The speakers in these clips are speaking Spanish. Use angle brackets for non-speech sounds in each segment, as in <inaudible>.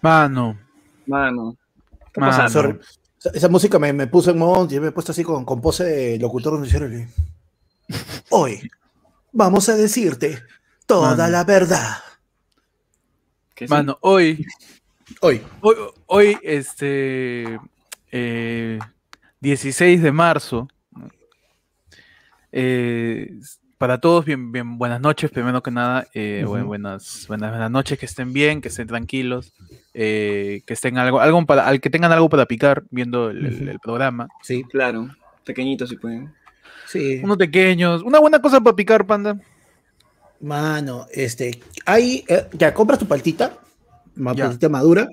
Mano. Mano. ¿Qué Mano. pasa? Sorry. Esa, esa música me, me puso en modo, y me he puesto así con, con pose de locutor noticiero. Hoy vamos a decirte toda Mano. la verdad. ¿Qué sí? Mano, hoy, Hoy. hoy, hoy, este, eh, 16 de marzo. Eh, para todos, bien, bien, buenas noches, primero que nada, eh, buenas, buenas, buenas noches, que estén bien, que estén tranquilos, eh, que estén algo, algo para, al que tengan algo para picar viendo el, programa. Sí, Claro. Pequeñitos si pueden. sí. Unos pequeños, una buena cosa para picar, panda. Mano, este, ahí, eh, ya compras tu paltita, paltita madura,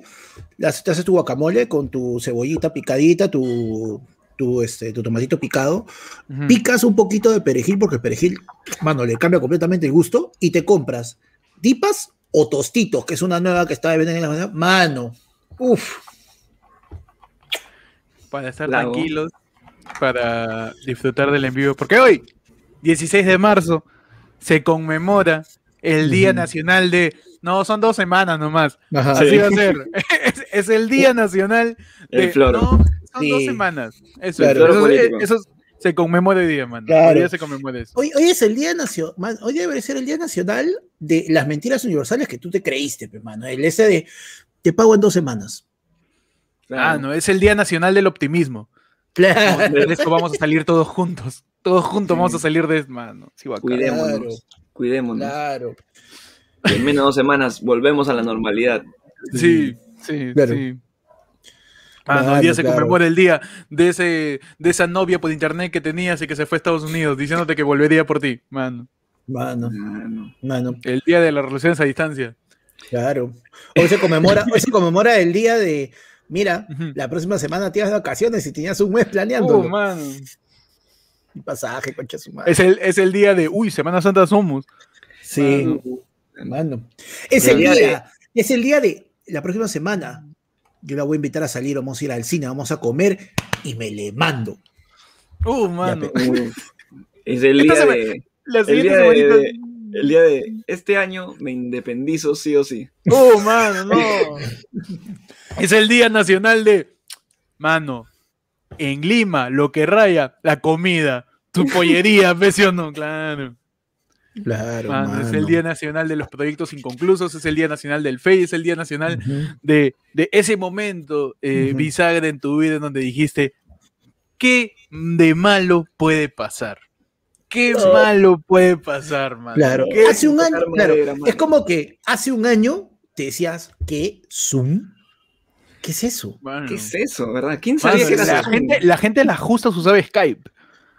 te haces tu guacamole con tu cebollita picadita, tu, tu, este, tu tomatito picado, picas un poquito de perejil, porque el perejil, mano, le cambia completamente el gusto, y te compras dipas o tostitos, que es una nueva que está de venta en la mañana, mano, uff, para estar Lago. tranquilos, para disfrutar del envío. Porque hoy, 16 de marzo, se conmemora el Día. Nacional de... No, son dos semanas nomás. Ajá. Así Sí. va a ser. <laughs> <laughs> es, es el Día Nacional de... El floro. No, son Sí. dos semanas. Eso, Claro. eso, político. eso se conmemora hoy día, mano. Claro. Hoy día se conmemora eso. Hoy, hoy es el día nacional, hoy debe ser el día nacional de las mentiras universales que tú te creíste, pe, mano, el ese de, te pago en dos semanas. Ah, no, es el Día Nacional del Optimismo. Claro. De eso vamos a salir todos juntos. Todos juntos Sí. vamos a salir de... Mano, sí. Cuidémonos. Claro. Cuidémonos. Claro. En menos de dos semanas volvemos a la normalidad. Sí, sí, Claro. sí. Ah, no, hoy día se claro. conmemora el día de ese, de esa novia por internet que tenías y que se fue a Estados Unidos diciéndote que volvería por ti, mano. Mano, no. mano, El día de las relaciones a distancia. claro. Hoy se conmemora, hoy se conmemora el día de, mira, la próxima semana tienes vacaciones y tenías un mes planeando. Uh, mano. un pasaje, concha su madre. Es el, es el día de, uy, Semana Santa somos. Sí, mano. Es El el día día, es el día de la próxima semana. Yo la voy a invitar a salir, vamos a ir al cine, vamos a comer y me le mando. Uh, mano. Uf. Es el día de. La El día de, semanita. de- el día de este año me independizo sí o sí. Uh, mano, no. es el día nacional de, mano, en Lima, lo que raya, la comida, tu pollería, ¿ves o no? Claro. Claro, Mano, es el. Día Nacional de los Proyectos Inconclusos, es el Día Nacional del FEI, es el Día Nacional de, de ese momento eh, bisagra en tu vida en donde dijiste, ¿qué de malo puede pasar? ¿Qué No. malo puede pasar, mano? Claro, ¿Qué- hace un año, claro, madera, es como que hace un año te decías, ¿qué Zoom? ¿Qué es eso? mano? ¿Qué es eso, verdad? ¿Quién Mano, sabía que era la, gente, la gente a las justas usaba Skype.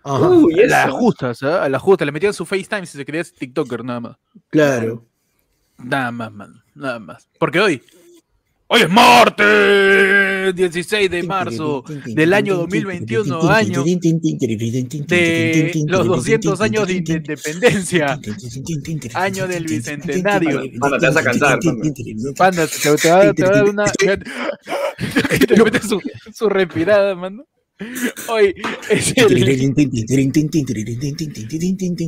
Ajá, Uy, A las justas, ¿ah? A las justas. Le metían su FaceTime si se quería ser TikToker, nada más. claro. Nada más, mano. Nada más. Porque hoy. Hoy es martes 16 de marzo del año 2021, año de los 200 años de independencia, año del bicentenario. Mano, te vas a cansar, mano. Panda, te, va, a dar una. Te mete su, su respirada, mano. Hoy es el,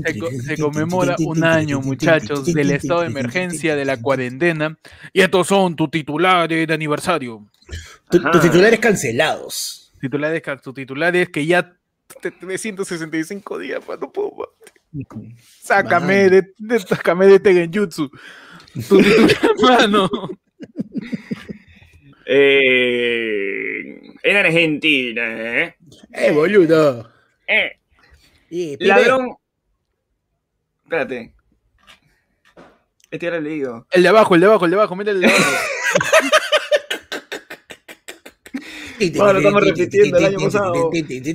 se, co- se conmemora un año, muchachos, del estado de emergencia, de la cuarentena. Y estos son tus titulares de aniversario. Tu-. Tus titulares cancelados. Titulares, tus titulares que ya te- 365 días, pa, no puedo más. Sácame de, de, sácame de este genjutsu. Tu titular, mano. Eh, en Argentina, ¿eh? Eh, boludo. Eh, Eh, ladrón. Espérate. Este lo he leído. El de abajo, el de abajo, el de abajo, mira el de abajo. <laughs> Ahora estamos repitiendo el año pasado.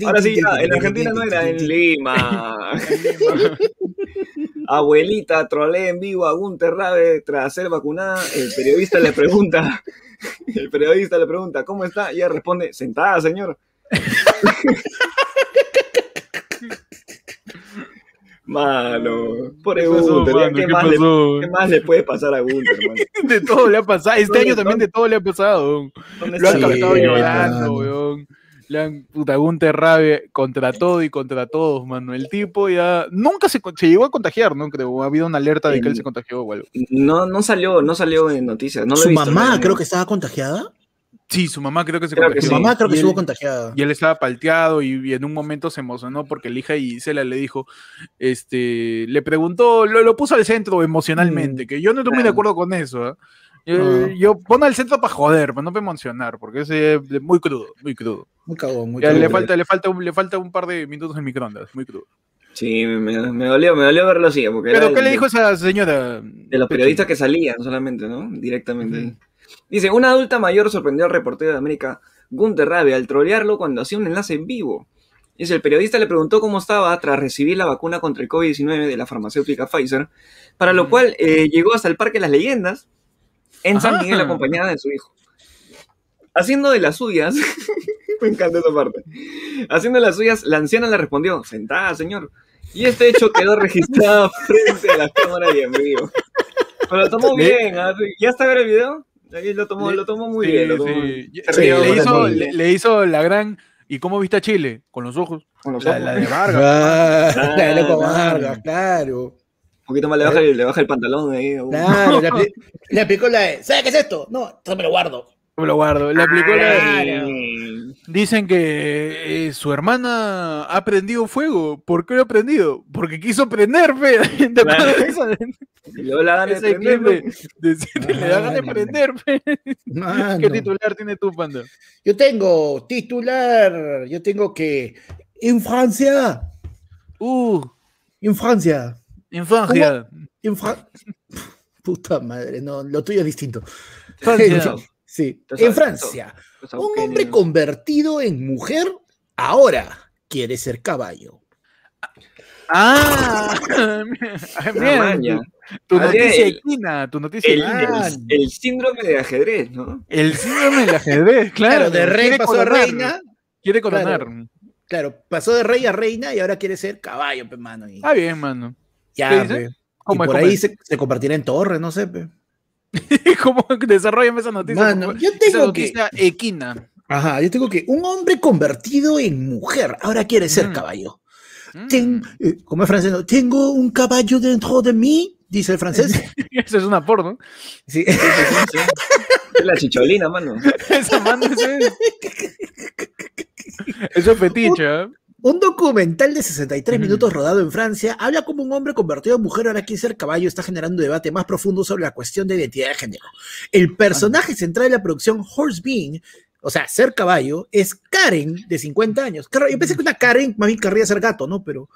Ahora sí, ya, en Argentina no era, en Lima. <laughs> <laughs> Abuelita trolea en vivo a Gunter Rabe tras ser vacunada. El periodista le pregunta, <laughs> el periodista le pregunta, ¿cómo está? Y ella responde, sentada, señor. <laughs> Mano, por ¿Qué pasó, Gunter, mano? ¿qué, ¿Qué más le, pasó? qué más le puede pasar a Gunter? <laughs> De todo le ha pasado. Este ¿Dónde año también de todo le ha pasado. ¿Dónde Lo ha? Sí, llorando, weón. Le han puta Gunter Rabe contra todo y contra todos, mano. El tipo ya nunca se, se llegó a contagiar, ¿no? Creo. Ha habido una alerta de que él se contagió o algo. No, no salió, no salió en noticias. No lo he Su visto, mamá no. creo que estaba contagiada. Sí, su mamá creo que se Creo que contagió. Su sí. mamá creo que Y estuvo él- contagiada. Y él estaba palteado y, y en un momento se emocionó porque la hija de Gisela le dijo, este, le preguntó, lo, lo puso al centro emocionalmente, que yo no estoy muy de Claro. acuerdo con eso. ¿ah? Yo, Ah. yo pon al centro para joder, para no para emocionar, porque es eh, de- muy crudo, muy crudo. Muy cagón, muy cagón. le falta, le falta un, le falta un par de minutos en microondas, muy crudo. Sí, me, dolió, me dolió verlo así. Porque Pero ¿qué le de- dijo esa señora? De los periodistas que salían solamente, ¿no? Directamente. Dice, una adulta mayor sorprendió al reportero de América, Gunter Rabe, al trolearlo cuando hacía un enlace en vivo. Dice, el periodista le preguntó cómo estaba tras recibir la vacuna contra el COVID-19 de la farmacéutica Pfizer, para lo cual eh, llegó hasta el Parque Las Leyendas en San. Miguel acompañada de su hijo. Haciendo de las suyas, <laughs> me encanta esa parte, haciendo de las suyas, la anciana le respondió, sentada señor, y este hecho quedó registrado <laughs> frente a la cámara y en vivo. Pero lo tomó bien, ¿ah? ¿ya está ver el video? Ahí lo tomó, Le- lo tomó muy Sí, bien. Lo tomó sí. Se Sí, rió le, hizo, le, le hizo la gran... ¿Y cómo viste a Chile? Con los ojos. con los La, ojos. la de Vargas. Ah, <laughs> la de loco Vargas, claro. Un poquito más le baja, el- le baja el pantalón ahí. Claro, le, <laughs> apli- le aplicó la de, ¿sabes qué es esto? No, esto me lo guardo. Me lo guardo. Le aplicó la de-. Dicen que eh, su hermana ha prendido fuego. ¿Por qué lo ha prendido? Porque quiso prender, fe. ¿Te acuerdas <laughs> de esa- Y luego la gana de de- le da ganas de prender, fe. Mano. ¿Qué titular tiene tú, panda? Yo tengo titular, yo tengo que en Francia, Uh, en Francia, infancia. <laughs> Puta madre, no, lo tuyo es distinto. Francia. <laughs> Sí, sabes, en Francia, un hombre convertido en mujer ahora quiere ser caballo. Ah, <laughs> bien. Tu noticia el- equina, tu noticia El, equina. el- el síndrome de ajedrez, ¿no? El síndrome del ajedrez, claro. Claro, de rey pasó a reina, Quiere coronar. claro, pasó de rey a reina y ahora quiere ser caballo, pe, mano. y- Ah, bien, mano. Ya, ¿qué dice? pe. Y ¿Cómo es, por ahí se, se convertirá en torre, no sé, pe. <laughs> ¿Cómo desarrollame esa noticia? Mano, yo Esa tengo que, noticia equina. ajá, yo tengo que un hombre convertido en mujer ahora quiere ser Mm. caballo. Mm. Ten- eh, como es francés, ¿no? tengo un caballo dentro de mí, dice el francés. <laughs> Eso es una porno. Sí. Es la chicholina, mano. <laughs> Esa mano eso es. Eso es fetiche, ¿ah? Un documental de 63 Ujú. minutos rodado en Francia habla como un hombre convertido en mujer ahora quiere ser caballo está generando un debate más profundo sobre la cuestión de identidad de género. El personaje central de la producción Horse Being, o sea, ser caballo, es Karen, de 50 años. Yo pensé que una Karen más bien querría ser gato, ¿no? Pero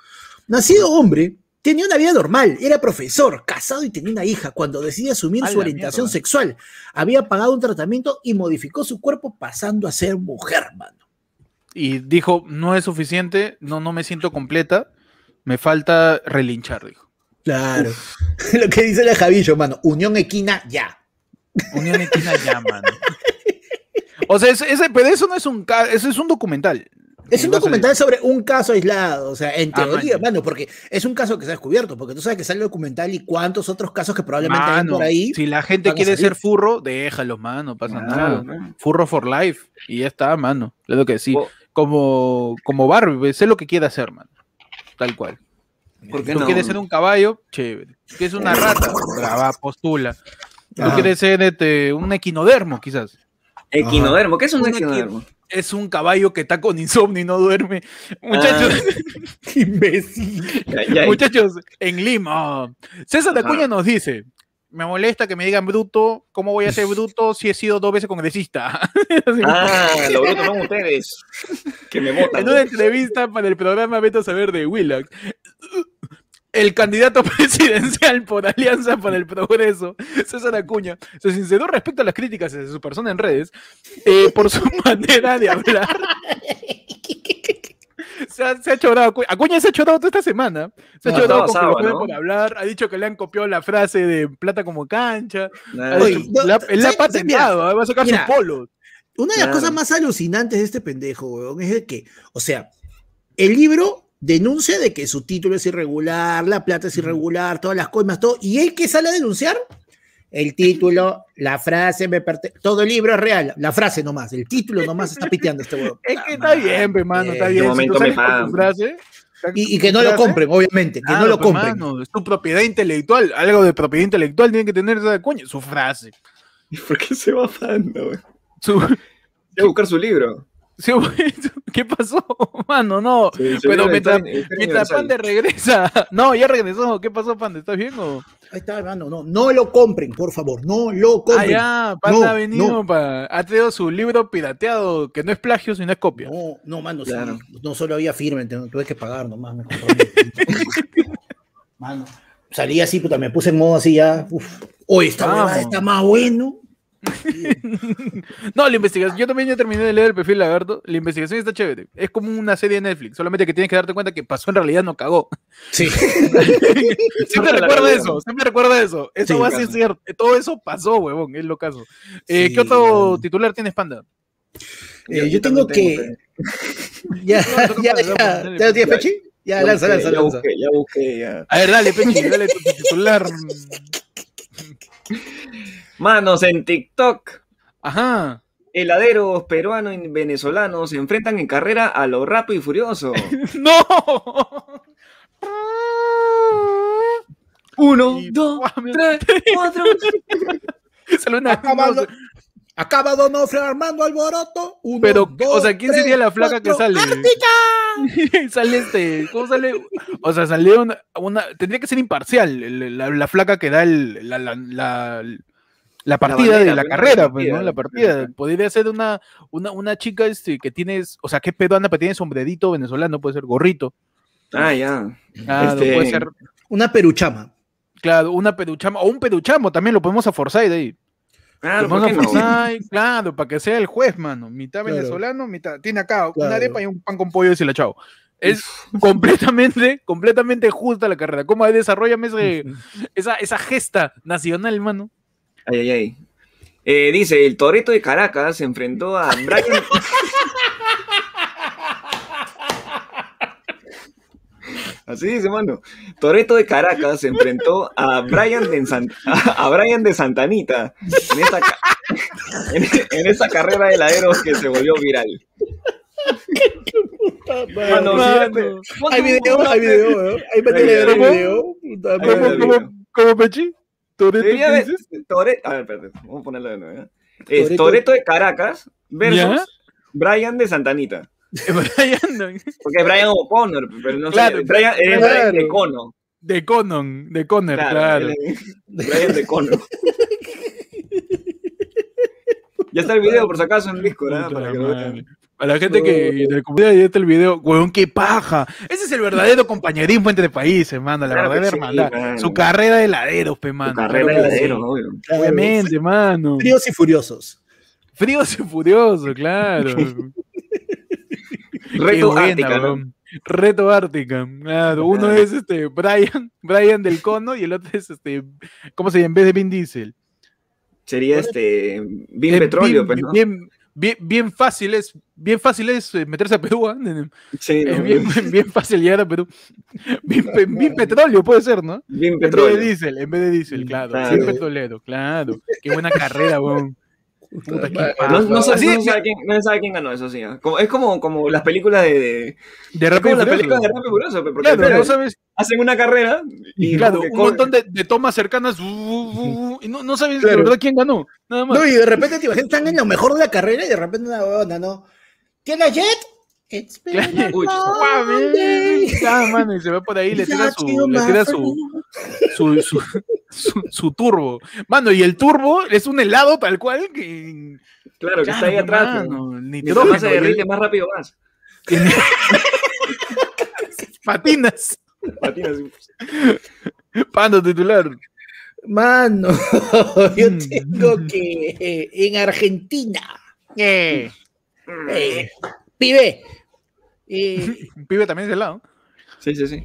nacido hombre, tenía una vida normal, era profesor, casado y tenía una hija. Cuando decidió asumir su orientación mierda. sexual, había pagado un tratamiento y modificó su cuerpo pasando a ser mujer, mano. Y dijo, no es suficiente, no, no me siento completa, me falta relinchar, dijo. Claro. <laughs> Lo que dice la Javillo, mano. Unión equina, ya. Unión Equina ya, mano. <laughs> O sea, ese, ese- pero eso no es un eso es un documental. Es un documental sobre un caso aislado, o sea, en Ah, teoría, mano, porque es un caso que se ha descubierto, porque tú sabes que sale el documental y cuántos otros casos que probablemente hay por ahí. si la gente quiere ser furro, déjalo, mano, no pasa nada. Furro for life. Y ya está, mano. Es lo que sí. O- Como, como Barbie, sé lo que quiere hacer, mano. Tal cual. ¿Por qué Tú no? quieres ser un caballo, chévere. ¿Quieres una rata? Brava, postula. Tú Ajá. quieres ser este, un equinodermo, quizás. Equinodermo, ¿qué es un Un equinodermo? Es un caballo que está con insomnio y no duerme. Muchachos, Qué <laughs> imbécil. Muchachos, en Lima. César. Acuña nos dice. Me molesta que me digan bruto. ¿Cómo voy a ser bruto si he sido dos veces congresista? <laughs> Ah, lo bruto son ustedes. Que me votan. En una entrevista para el programa a Saber de Willax, el candidato <laughs> presidencial por Alianza para el Progreso, César Acuña, se sinceró respecto a las críticas de su persona en redes eh, por su <laughs> manera de hablar. Se ha, se ha chorado, Acu- Acuña se ha chorado toda esta semana. Se ha chorado con que lo sábado, joden ¿no? por hablar. Ha dicho que le han copiado la frase de plata como cancha. Dicho- no, la- él la ha patentado. Va a sacar Mira, sus polos. Una de las Claro. cosas más alucinantes de este pendejo, weón, es de que, o sea, el libro denuncia de que su título es irregular, la plata es irregular, todas las coimas, todo, y él que sale a denunciar, el título, <laughs> la frase me pertenece. Todo el libro es real, la frase nomás, el título nomás está piteando este huevo. <laughs> Es que está bien, hermano, está bien. Si tú frase, y, y, que no lo compren, obviamente, que no lo compren. Hermano, es tu propiedad intelectual, algo de propiedad intelectual tiene que tener esa coño, su frase. ¿Y por qué se va afando? Su... Voy a buscar su libro. <laughs> ¿Qué pasó, mano? No, pero mientras, mientras Pande regresa. <laughs> No, ya regresó. ¿Qué pasó, Pande? ¿Estás bien o...? Ahí está, hermano. No, no lo compren, por favor. No lo compren. Ah, ya, Panda ha venido, ha traído su libro pirateado, que no es plagio, sino es copia. No, no, mano, no solo había firme, tuve que pagar nomás. Me <laughs> mano, salí así, puta, me puse en modo así ya. Uf. Hoy está, está más bueno. <laughs> no, la investigación, yo también ya terminé de leer el perfil lagarto. La investigación está chévere. Es como una serie de Netflix, solamente que tienes que darte cuenta que pasó en realidad, no cagó. Sí. <laughs> siempre recuerda eso, siempre recuerda eso. Eso va a ser cierto. Todo eso pasó, huevón, es lo caso. Eh, ¿Qué otro titular tienes, Panda? Eh, yo, tengo que. ya, ya, ya. ¿Te tienes, Pechi? Ya, lanza, lanza, ya busqué, ya busqué, ya. A ver, dale, Pechi, dale tu titular. <laughs> Manos en TikTok. Ajá. Heladeros peruanos y venezolanos se enfrentan en carrera a lo rápido y furioso. <laughs> ¡No! Uno, dos, tres, cuatro. <laughs> Acabado, acaba Donofre Armando Alboroto. Uno, Pero, o sea, ¿quién sería la flaca que sale? <laughs> sale este, ¿cómo sale? O sea, salió una, una tendría que ser imparcial, la, flaca que da el, la, la, la partida de la carrera, pues, ¿no? La partida. Podría ser una, una, una chica este, que tienes, o sea, que es peruana, pero tiene sombrerito venezolano, puede ser gorrito. Ah, ya. este... puede ser. Una peruchama. Claro, una peruchama, o un peruchamo también lo podemos a forzar de ahí. Claro, claro, para que sea el juez, mano. Mitad venezolano, mitad. Tiene acá una arepa y un pan con pollo y chao. Es <laughs> completamente, completamente justa la carrera. ¿Cómo desarrollame ese, esa, esa gesta nacional, mano? Ay, ay, ay. Eh, dice, el Toreto de Caracas se enfrentó a Brian... Así dice, mano. Toreto de Caracas se enfrentó a Brian de, a Brian de Santanita en esta, en, esta carrera de heladeros que se volvió viral. Mano, mano. hay video, hay video, ¿eh? hay video. ¿Cómo, cómo, Pechi? ¿Toreto A ver, espérate, vamos a ponerlo de nuevo. ¿eh? Toreto. de Caracas versus Brian de Santanita. <laughs> Brian, Porque es Brian O'Connor, pero no sé. Brian, es Brian de Cono. De Conon, de Conner, claro. Brian de Cono. <laughs> ya está el video, por si acaso, en Discord, ¿eh? para que lo vean. A la gente que de la comunidad el video, weón, qué paja. Ese es el verdadero compañerismo entre países, hermano, la verdadera hermandad. Su carrera de heladeros, pe, mano. Su carrera de heladeros, Obviamente, mano. Fríos y furiosos. Fríos y furiosos, claro. <laughs> Reto Ártica, Reto Ártica. Claro, uno es este Brian, <laughs> Brian del Cono y el otro es este, ¿cómo se llama? En vez de Vin Diesel. Sería este Vin Petróleo, pero pues, bien, bien, fácil es, bien fácil es eh, meterse a Perú, <laughs> ¿eh? Sí, <laughs> bien, fácil llegar a Perú. Bien, petróleo puede ser, ¿no? Bien petróleo. En vez de diésel, en vez de diésel, claro. Bien petrolero, claro. Qué buena carrera, weón. No, no, sabe, quién, no, sabe quién, ganó eso, sí. Como, es como, como las películas de. De, de Rápido las películas de Rápido Furioso, porque claro, no sabes, hacen una carrera. Y, claro, un montón de, de, tomas cercanas. Uh, uh, uh, y no, no sabes de verdad quién ganó. Nada más. No, y de repente te están en lo mejor de la carrera y de repente una huevona, ¿no? ¿Tiene jet? It's been Uy, mano, y se va por ahí, le tira su, le tira su, su, su, su, turbo. Mano, y el turbo es un helado tal cual que. Claro, que está ahí atrás. Mano, nitrógeno. se derrite más rápido más. <laughs> Patinas. Patinas. Pando titular. Mano, <laughs> yo mm. tengo que eh, en Argentina. Eh, eh, pibe. <laughs> Pibe también es de lado. Sí, sí, sí.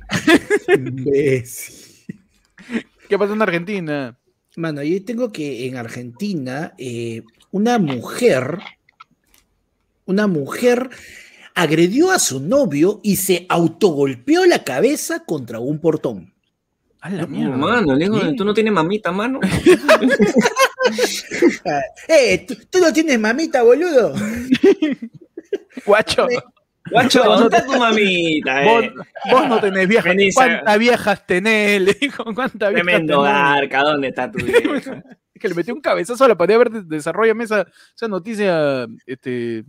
¿Qué pasó en Argentina? Mano, yo tengo que en Argentina eh, una mujer, una mujer agredió a su novio y se autogolpeó la cabeza contra un portón. A la No, mierda. mano, le digo, Sí. tú no tienes mamita, mano. <laughs> Eh, ¿tú, tú no tienes mamita, boludo. <laughs> Guacho, Guacho, ¿dónde está tu mamita? vos, Eh? vos no tenés viejas. ¿Cuántas viejas tenés? Le dijo, ¿cuántas viejas Tremendo tenés? garca, ¿dónde está tu <laughs> vieja? Que le metió un cabezazo a la pared. A ver, desarrollame esa, esa noticia este,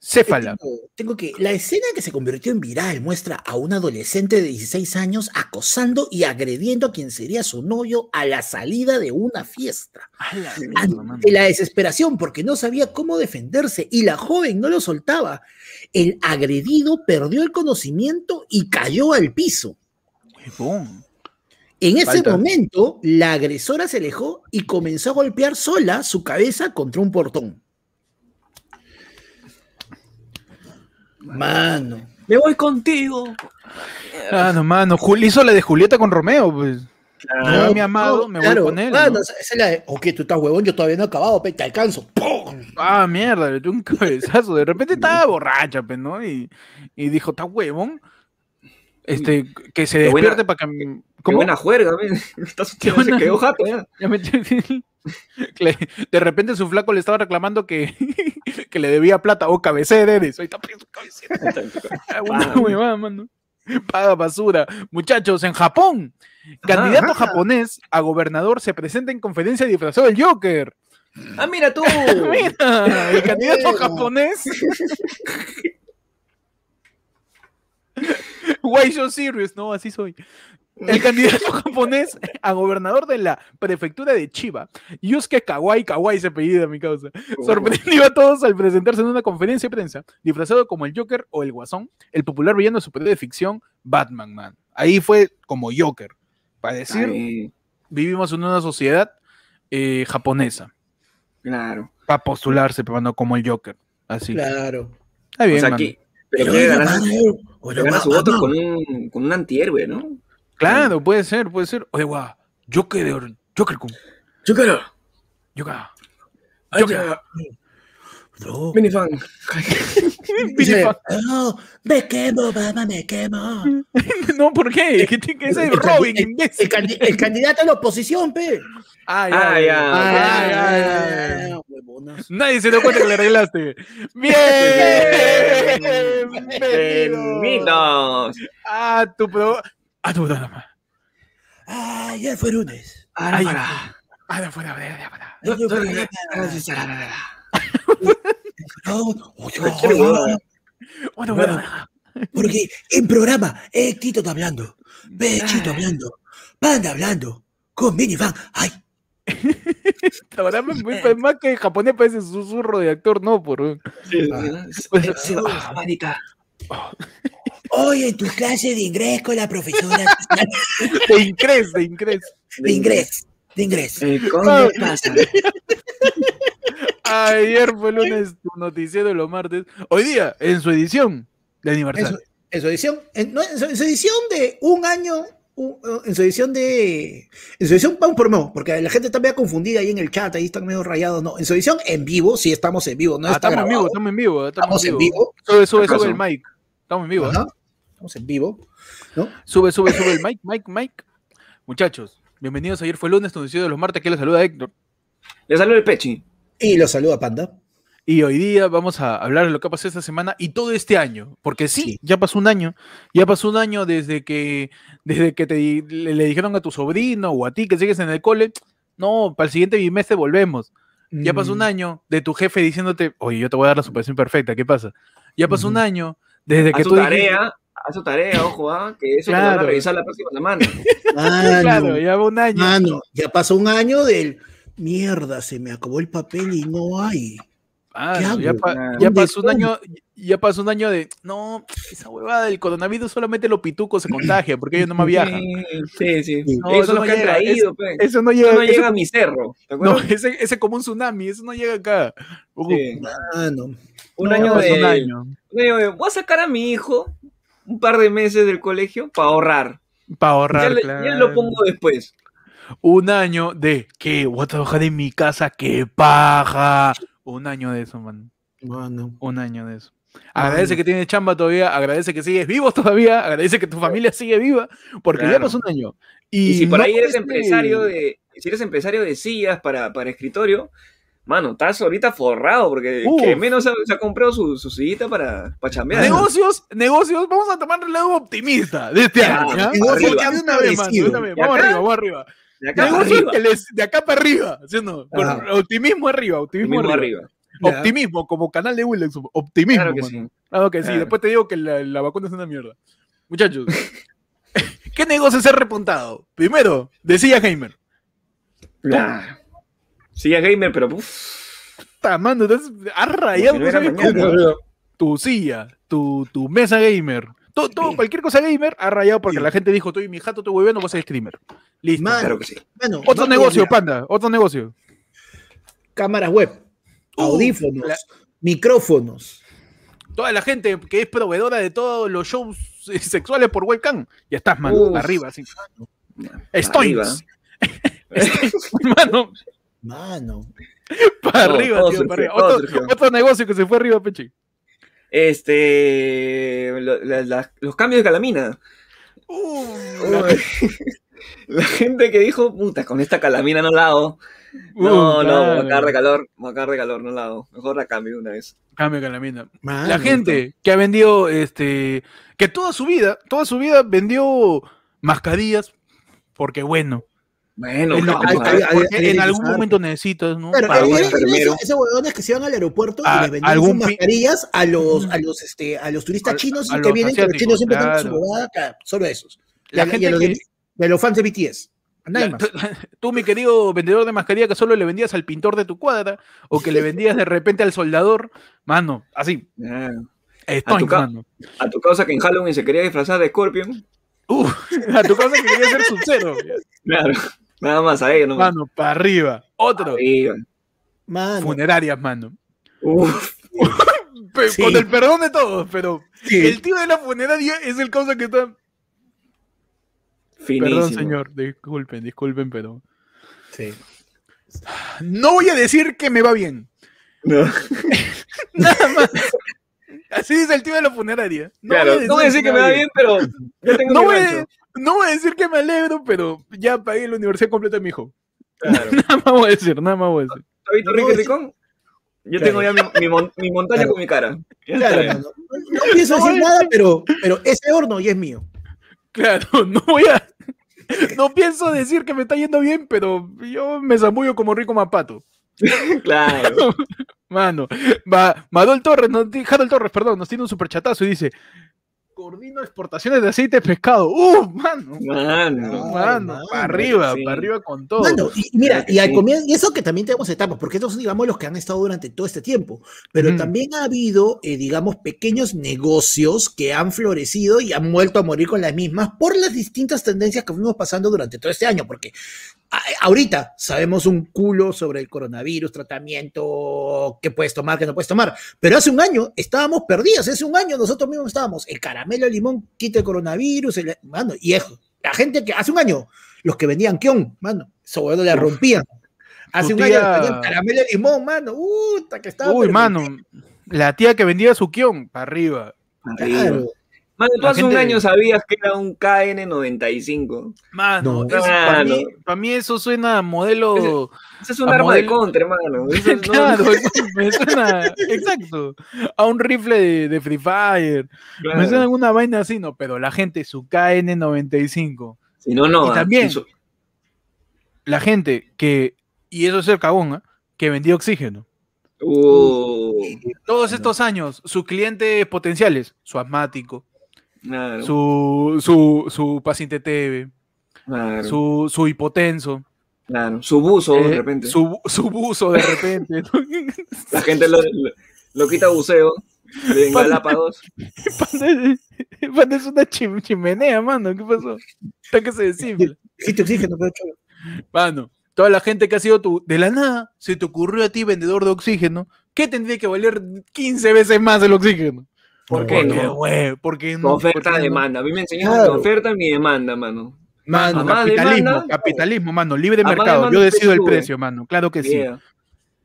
céfala. Tengo, tengo que. La escena que se convirtió en viral muestra a un adolescente de 16 años acosando y agrediendo a quien sería su novio a la salida de una fiesta. Ante la desesperación porque no sabía cómo defenderse y la joven no lo soltaba, el agredido perdió el conocimiento y cayó al piso. En ese Falta. momento, la agresora se alejó y comenzó a golpear sola su cabeza contra un portón. Mano. Me voy contigo. Ah, no, mano. Jul- hizo la de Julieta con Romeo, pues. Claro. No, mi amado, me voy con él, mano, esa es la de, ok, tú estás huevón, yo todavía no he acabado, pe, te alcanzo. ¡Pum! Ah, mierda, le dio un <laughs> cabezazo. De repente estaba borracha, pues, ¿no? Y, y dijo, ¿está huevón? Este, que se Qué buena- despierte para que. Qué buena juerga, <laughs> Qué se quedó jato ya. <laughs> Ya me- De repente su flaco le estaba reclamando que, que le debía plata. O cabecé de eso. Ahí está preso, cabecé. Ah. Paga basura. Muchachos, en Japón, candidato japonés a gobernador se presenta en conferencia disfrazado del Joker. Ah, mira tú. <laughs> Mira, el candidato japonés. <laughs> Why so serious? No, así soy. El candidato japonés a gobernador de la prefectura de Chiba, Yusuke Kawai, Kawai se apellida mi causa, sorprendió a todos al presentarse en una conferencia de prensa, disfrazado como el Joker o el Guasón, el popular villano superior de ficción Batman, man. Ahí fue como Joker, para decir, Ay, vivimos en una sociedad eh, japonesa, claro. para postularse, pero no como el Joker, así. Claro. Está bien, o sea, man. aquí. Pero que oiga, ganar, su voto con un, con un antihéroe, ¿no? Claro, puede ser, puede ser. Oye, guau, Joker, Joker, kun. Joker. Joker. no. Minifan. Dice, <laughs> Fan. "No, me quemo, mamá, me quemo. <laughs> No, ¿por qué? ¿Qué tiene que ser Robin, el-? El, el candidato a la oposición, pe. Ah, Ah, ya. Ah, Ah, ya, ya, ya. ya, huevonas. Nadie se dio cuenta que le arreglaste. <laughs> ¡Bien! Bienvenido Bienvenidos. a tu pro... a tu programa. Ah, ayer fue lunes. Ahora, Ay, para. Ah, de afuera, de afuera. Ayer fue lunes. No, oye, Qué oye, huevada. Bueno, Bueno. bueno. Porque en programa, eh, Tito está hablando, ve Chito hablando, Panda hablando, con minifan. Ay, La verdad, me- me- más que en japonés parece susurro de actor, no, por... Sí, sí, <laughs> Pues, sí, marica. <laughs> hoy en tu clase de inglés con la profesora De incres, de incres. de inglés, de inglés. Eh, ¿Cómo pasa? Ayer fue lunes tu noticiero de los martes. Hoy día, en su edición de En aniversario. su, en su edición, no, en su edición de un año, un- en su edición de, en su edición pan por no, porque la gente está medio confundida ahí en el chat, ahí están medio rayados, no, en su edición en vivo, sí estamos en vivo, no Ah, está estamos en vivo, estamos en vivo. Estamos, Estamos en vivo. Sube, sube, ¿Acaso? sube el mic. Estamos en vivo. ¿eh? Estamos en vivo, ¿no? Sube, sube, sube el mic, mic, mic. Muchachos, bienvenidos. Ayer fue lunes, tu de los martes. Aquí les saluda Héctor. Le salió el pechi. Y lo saluda Panda. Y hoy día vamos a hablar de lo que ha pasado esta semana y todo este año. Porque sí, Sí. ya pasó un año. Ya pasó un año desde que, desde que te, le, le dijeron a tu sobrino o a ti que sigues en el cole. No, para el siguiente bimestre volvemos. Ya pasó un Mm, año de tu jefe diciéndote, oye, yo te voy a dar la supervisión perfecta, ¿qué pasa? Ya pasó un año desde que A su tú dijiste- tarea, a su tarea, ojo, ah, que eso lo van a Claro. revisar la próxima semana. <laughs> Mano, claro, ya va un año. mano, ya pasó un año del mierda, se me acabó el papel y no hay. Ah, ya, pa- Ah. ya ¿Dónde pasó un año, ya pasó un año de, no, esa huevada del coronavirus solamente los pitucos se <clears throat> contagian porque ellos no más viajan. Sí, sí. Sí. No, Ellos eso no que llega, traído, pe. Eso no Eso llega, eso- a mi cerro. ¿te no, ese, ese como un tsunami, eso no llega acá. Sí. Mano, Un no, año de. un año. de, Voy a sacar a mi hijo un par de meses del colegio para ahorrar. Para Ya, ahorrar, le- claro. ya lo pongo después. Un año de, ¿qué? Voy a trabajar en mi casa, qué paja. Un año de eso, man. mano. Un año de eso. Agradece que tienes chamba todavía, agradece que sigues vivo todavía, agradece que tu familia sigue viva, porque ya Claro. pasó un año. Y, Y, si por no ahí eres puedes, empresario de, si eres empresario de sillas para, para escritorio, mano, estás ahorita forrado porque Uf. que menos se ha, se ha comprado su, su sillita para, para chambear. Negocios, negocios, vamos a tomar el lado optimista de este Ya, año. ¿ya? negocios Vamos arriba, vamos arriba. De acá para arriba. que les- de acá para arriba, ¿sí o no? Ajá. optimismo arriba, optimismo mismo arriba. arriba. Optimismo, como canal de Willis, optimismo. Claro que mano. sí. Claro que sí, Claro. después te digo que la, la vacuna es una mierda. Muchachos, <laughs> ¿qué negocio se ha repuntado? Primero, decía Gamer. Claro. Silla gamer, pero uff. Está, mano, entonces, has rayado si no tu silla, tu, tu mesa gamer, todo, todo, cualquier cosa gamer ha rayado porque Sí. la gente dijo, estoy mi jato, estoy hueviendo, voy a ser streamer. Listo. Mano, Claro que sí. Bueno, Otro no, negocio, mira, panda, otro negocio. Cámaras web, Uh, audífonos, la- micrófonos. Toda la gente que es proveedora de todos los shows eh, sexuales por webcam, ya estás, mano, Uf. arriba, así. Arriba. <laughs> Stoins. mano, Mano. para arriba, tío, para arriba. Otro, otro negocio que se fue arriba, Peche. Este. lo- la- la- los cambios de calamina. Uh, <laughs> La gente que dijo, puta, con esta calamina no la hago. No, uh, no, me va a claro. de calor, me va a de calor, no la hago. Mejor la cambio de una vez. Cambio con la mina. Mano. La gente que ha vendido, este, que toda su vida, toda su vida vendió mascarillas, porque bueno, Bueno, a hay- hay- hay en algún momento necesitas, ¿no? Pero enfermero. esos, esos huevones que se van al aeropuerto A- y le vendían algún sus mascarillas a los, a los, este, a los turistas A- chinos a que los vienen, que los chinos siempre están con su bobada acá, solo esos. La Y a- y a gente los que- de, y a los fans de BTS. A más. tú, <laughs> tú, mi querido vendedor de mascarilla, que solo le vendías al pintor de tu cuadra, o que le vendías de repente al soldador, mano, así, Ah, estoy, ca- mano. A tu causa que en Halloween se quería disfrazar de Scorpion. Uh, <laughs> a tu cosa que quería ser sub-zero. Claro. Nada más a ellos, no Mano, para arriba. Otro, Arriba. Mano. funerarias, mano. Uf, <laughs> Pe- Sí. Con el perdón de todos, pero Sí. el tío de la funeraria es el causa que está. finísimo. Perdón, señor, disculpen, disculpen, pero. Sí. No voy a decir que me va bien. No. <laughs> Nada más. Así dice el tío de la funeraria. No claro, voy a no voy a decir que me va bien, pero yo tengo No mi voy, a, no voy a decir que me alegro, pero ya pagué la universidad completa de mi hijo. Claro. <laughs> Nada más voy a decir, nada más voy a decir. ¿Has visto Ricky. Ricón? Yo Claro. tengo ya mi, mi mon- mi montaña Claro. con mi cara. Claro. No, no pienso No, decir nada, pero, pero ese horno ya es mío. Claro, <laughs> no voy a. No pienso decir que me está yendo bien, pero yo me zambullo como rico mapato. <laughs> Claro. Mano, va, Madol Torres, nos, Harold Torres, perdón, nos tiene un superchatazo y dice: Coordino exportaciones de aceite de pescado. ¡Uh, mano! Mano. Mano, mano, para arriba, sí. para arriba con todo. Mano, y y mira, Claro y al sí. comienzo, y eso que también tenemos etapas, porque estos son, digamos, los que han estado durante todo este tiempo, pero también ha habido, eh, digamos, pequeños negocios que han florecido y han vuelto a morir con las mismas por las distintas tendencias que fuimos pasando durante todo este año, porque ahorita sabemos un culo sobre el coronavirus, tratamiento, qué puedes tomar, qué no puedes tomar, pero hace un año estábamos perdidos, hace un año nosotros mismos estábamos, el caramelo de limón quita el coronavirus, el- mano, y es- la gente que hace un año, los que vendían kion, mano, eso bueno, la rompían. Hace un año vendían caramelo de limón, mano, puta, que estaba. Uy, mano, la tía que vendía su kion, para arriba. Arriba. Claro. Mano, tú hace un año sabías que era un KN95. Mano, No. para, Mano. mí, eso suena a modelo. Ese es un arma de contra, hermano. <laughs> Eso no- claro, eso me suena, exacto, a un rifle de, de Free Fire. claro. Me suena alguna vaina así, no, pero la gente, su KN95, Si no, no. Y ah, también- eso- la gente que, y eso es el cagón, ¿ah? que vendía oxígeno. Uh, Todos estos años, sus clientes potenciales, su asmático, claro, su, su, su paciente TV, claro, su, su hipotenso, claro. Su buzo, de eh, repente. su, su buzo de repente. <laughs> La gente lo, lo, lo quita buceo de Galápagos. <laughs> Panda- es una chim- chimenea, mano. ¿Qué pasó? Está que se desinfla. Dijiste oxígeno, pero. Mano, toda la gente que ha sido tu. De la nada, se te ocurrió a ti, vendedor de oxígeno, que tendría que valer 15 veces más el oxígeno. ¿Por qué Porque, no? porque no. oferta, porque no. demanda. A mí me enseñaron Claro. oferta y mi demanda, mano. Mano, capitalismo, demanda, capitalismo, mano, libre mercado. demanda, Yo decido el precio mano. Claro que sí.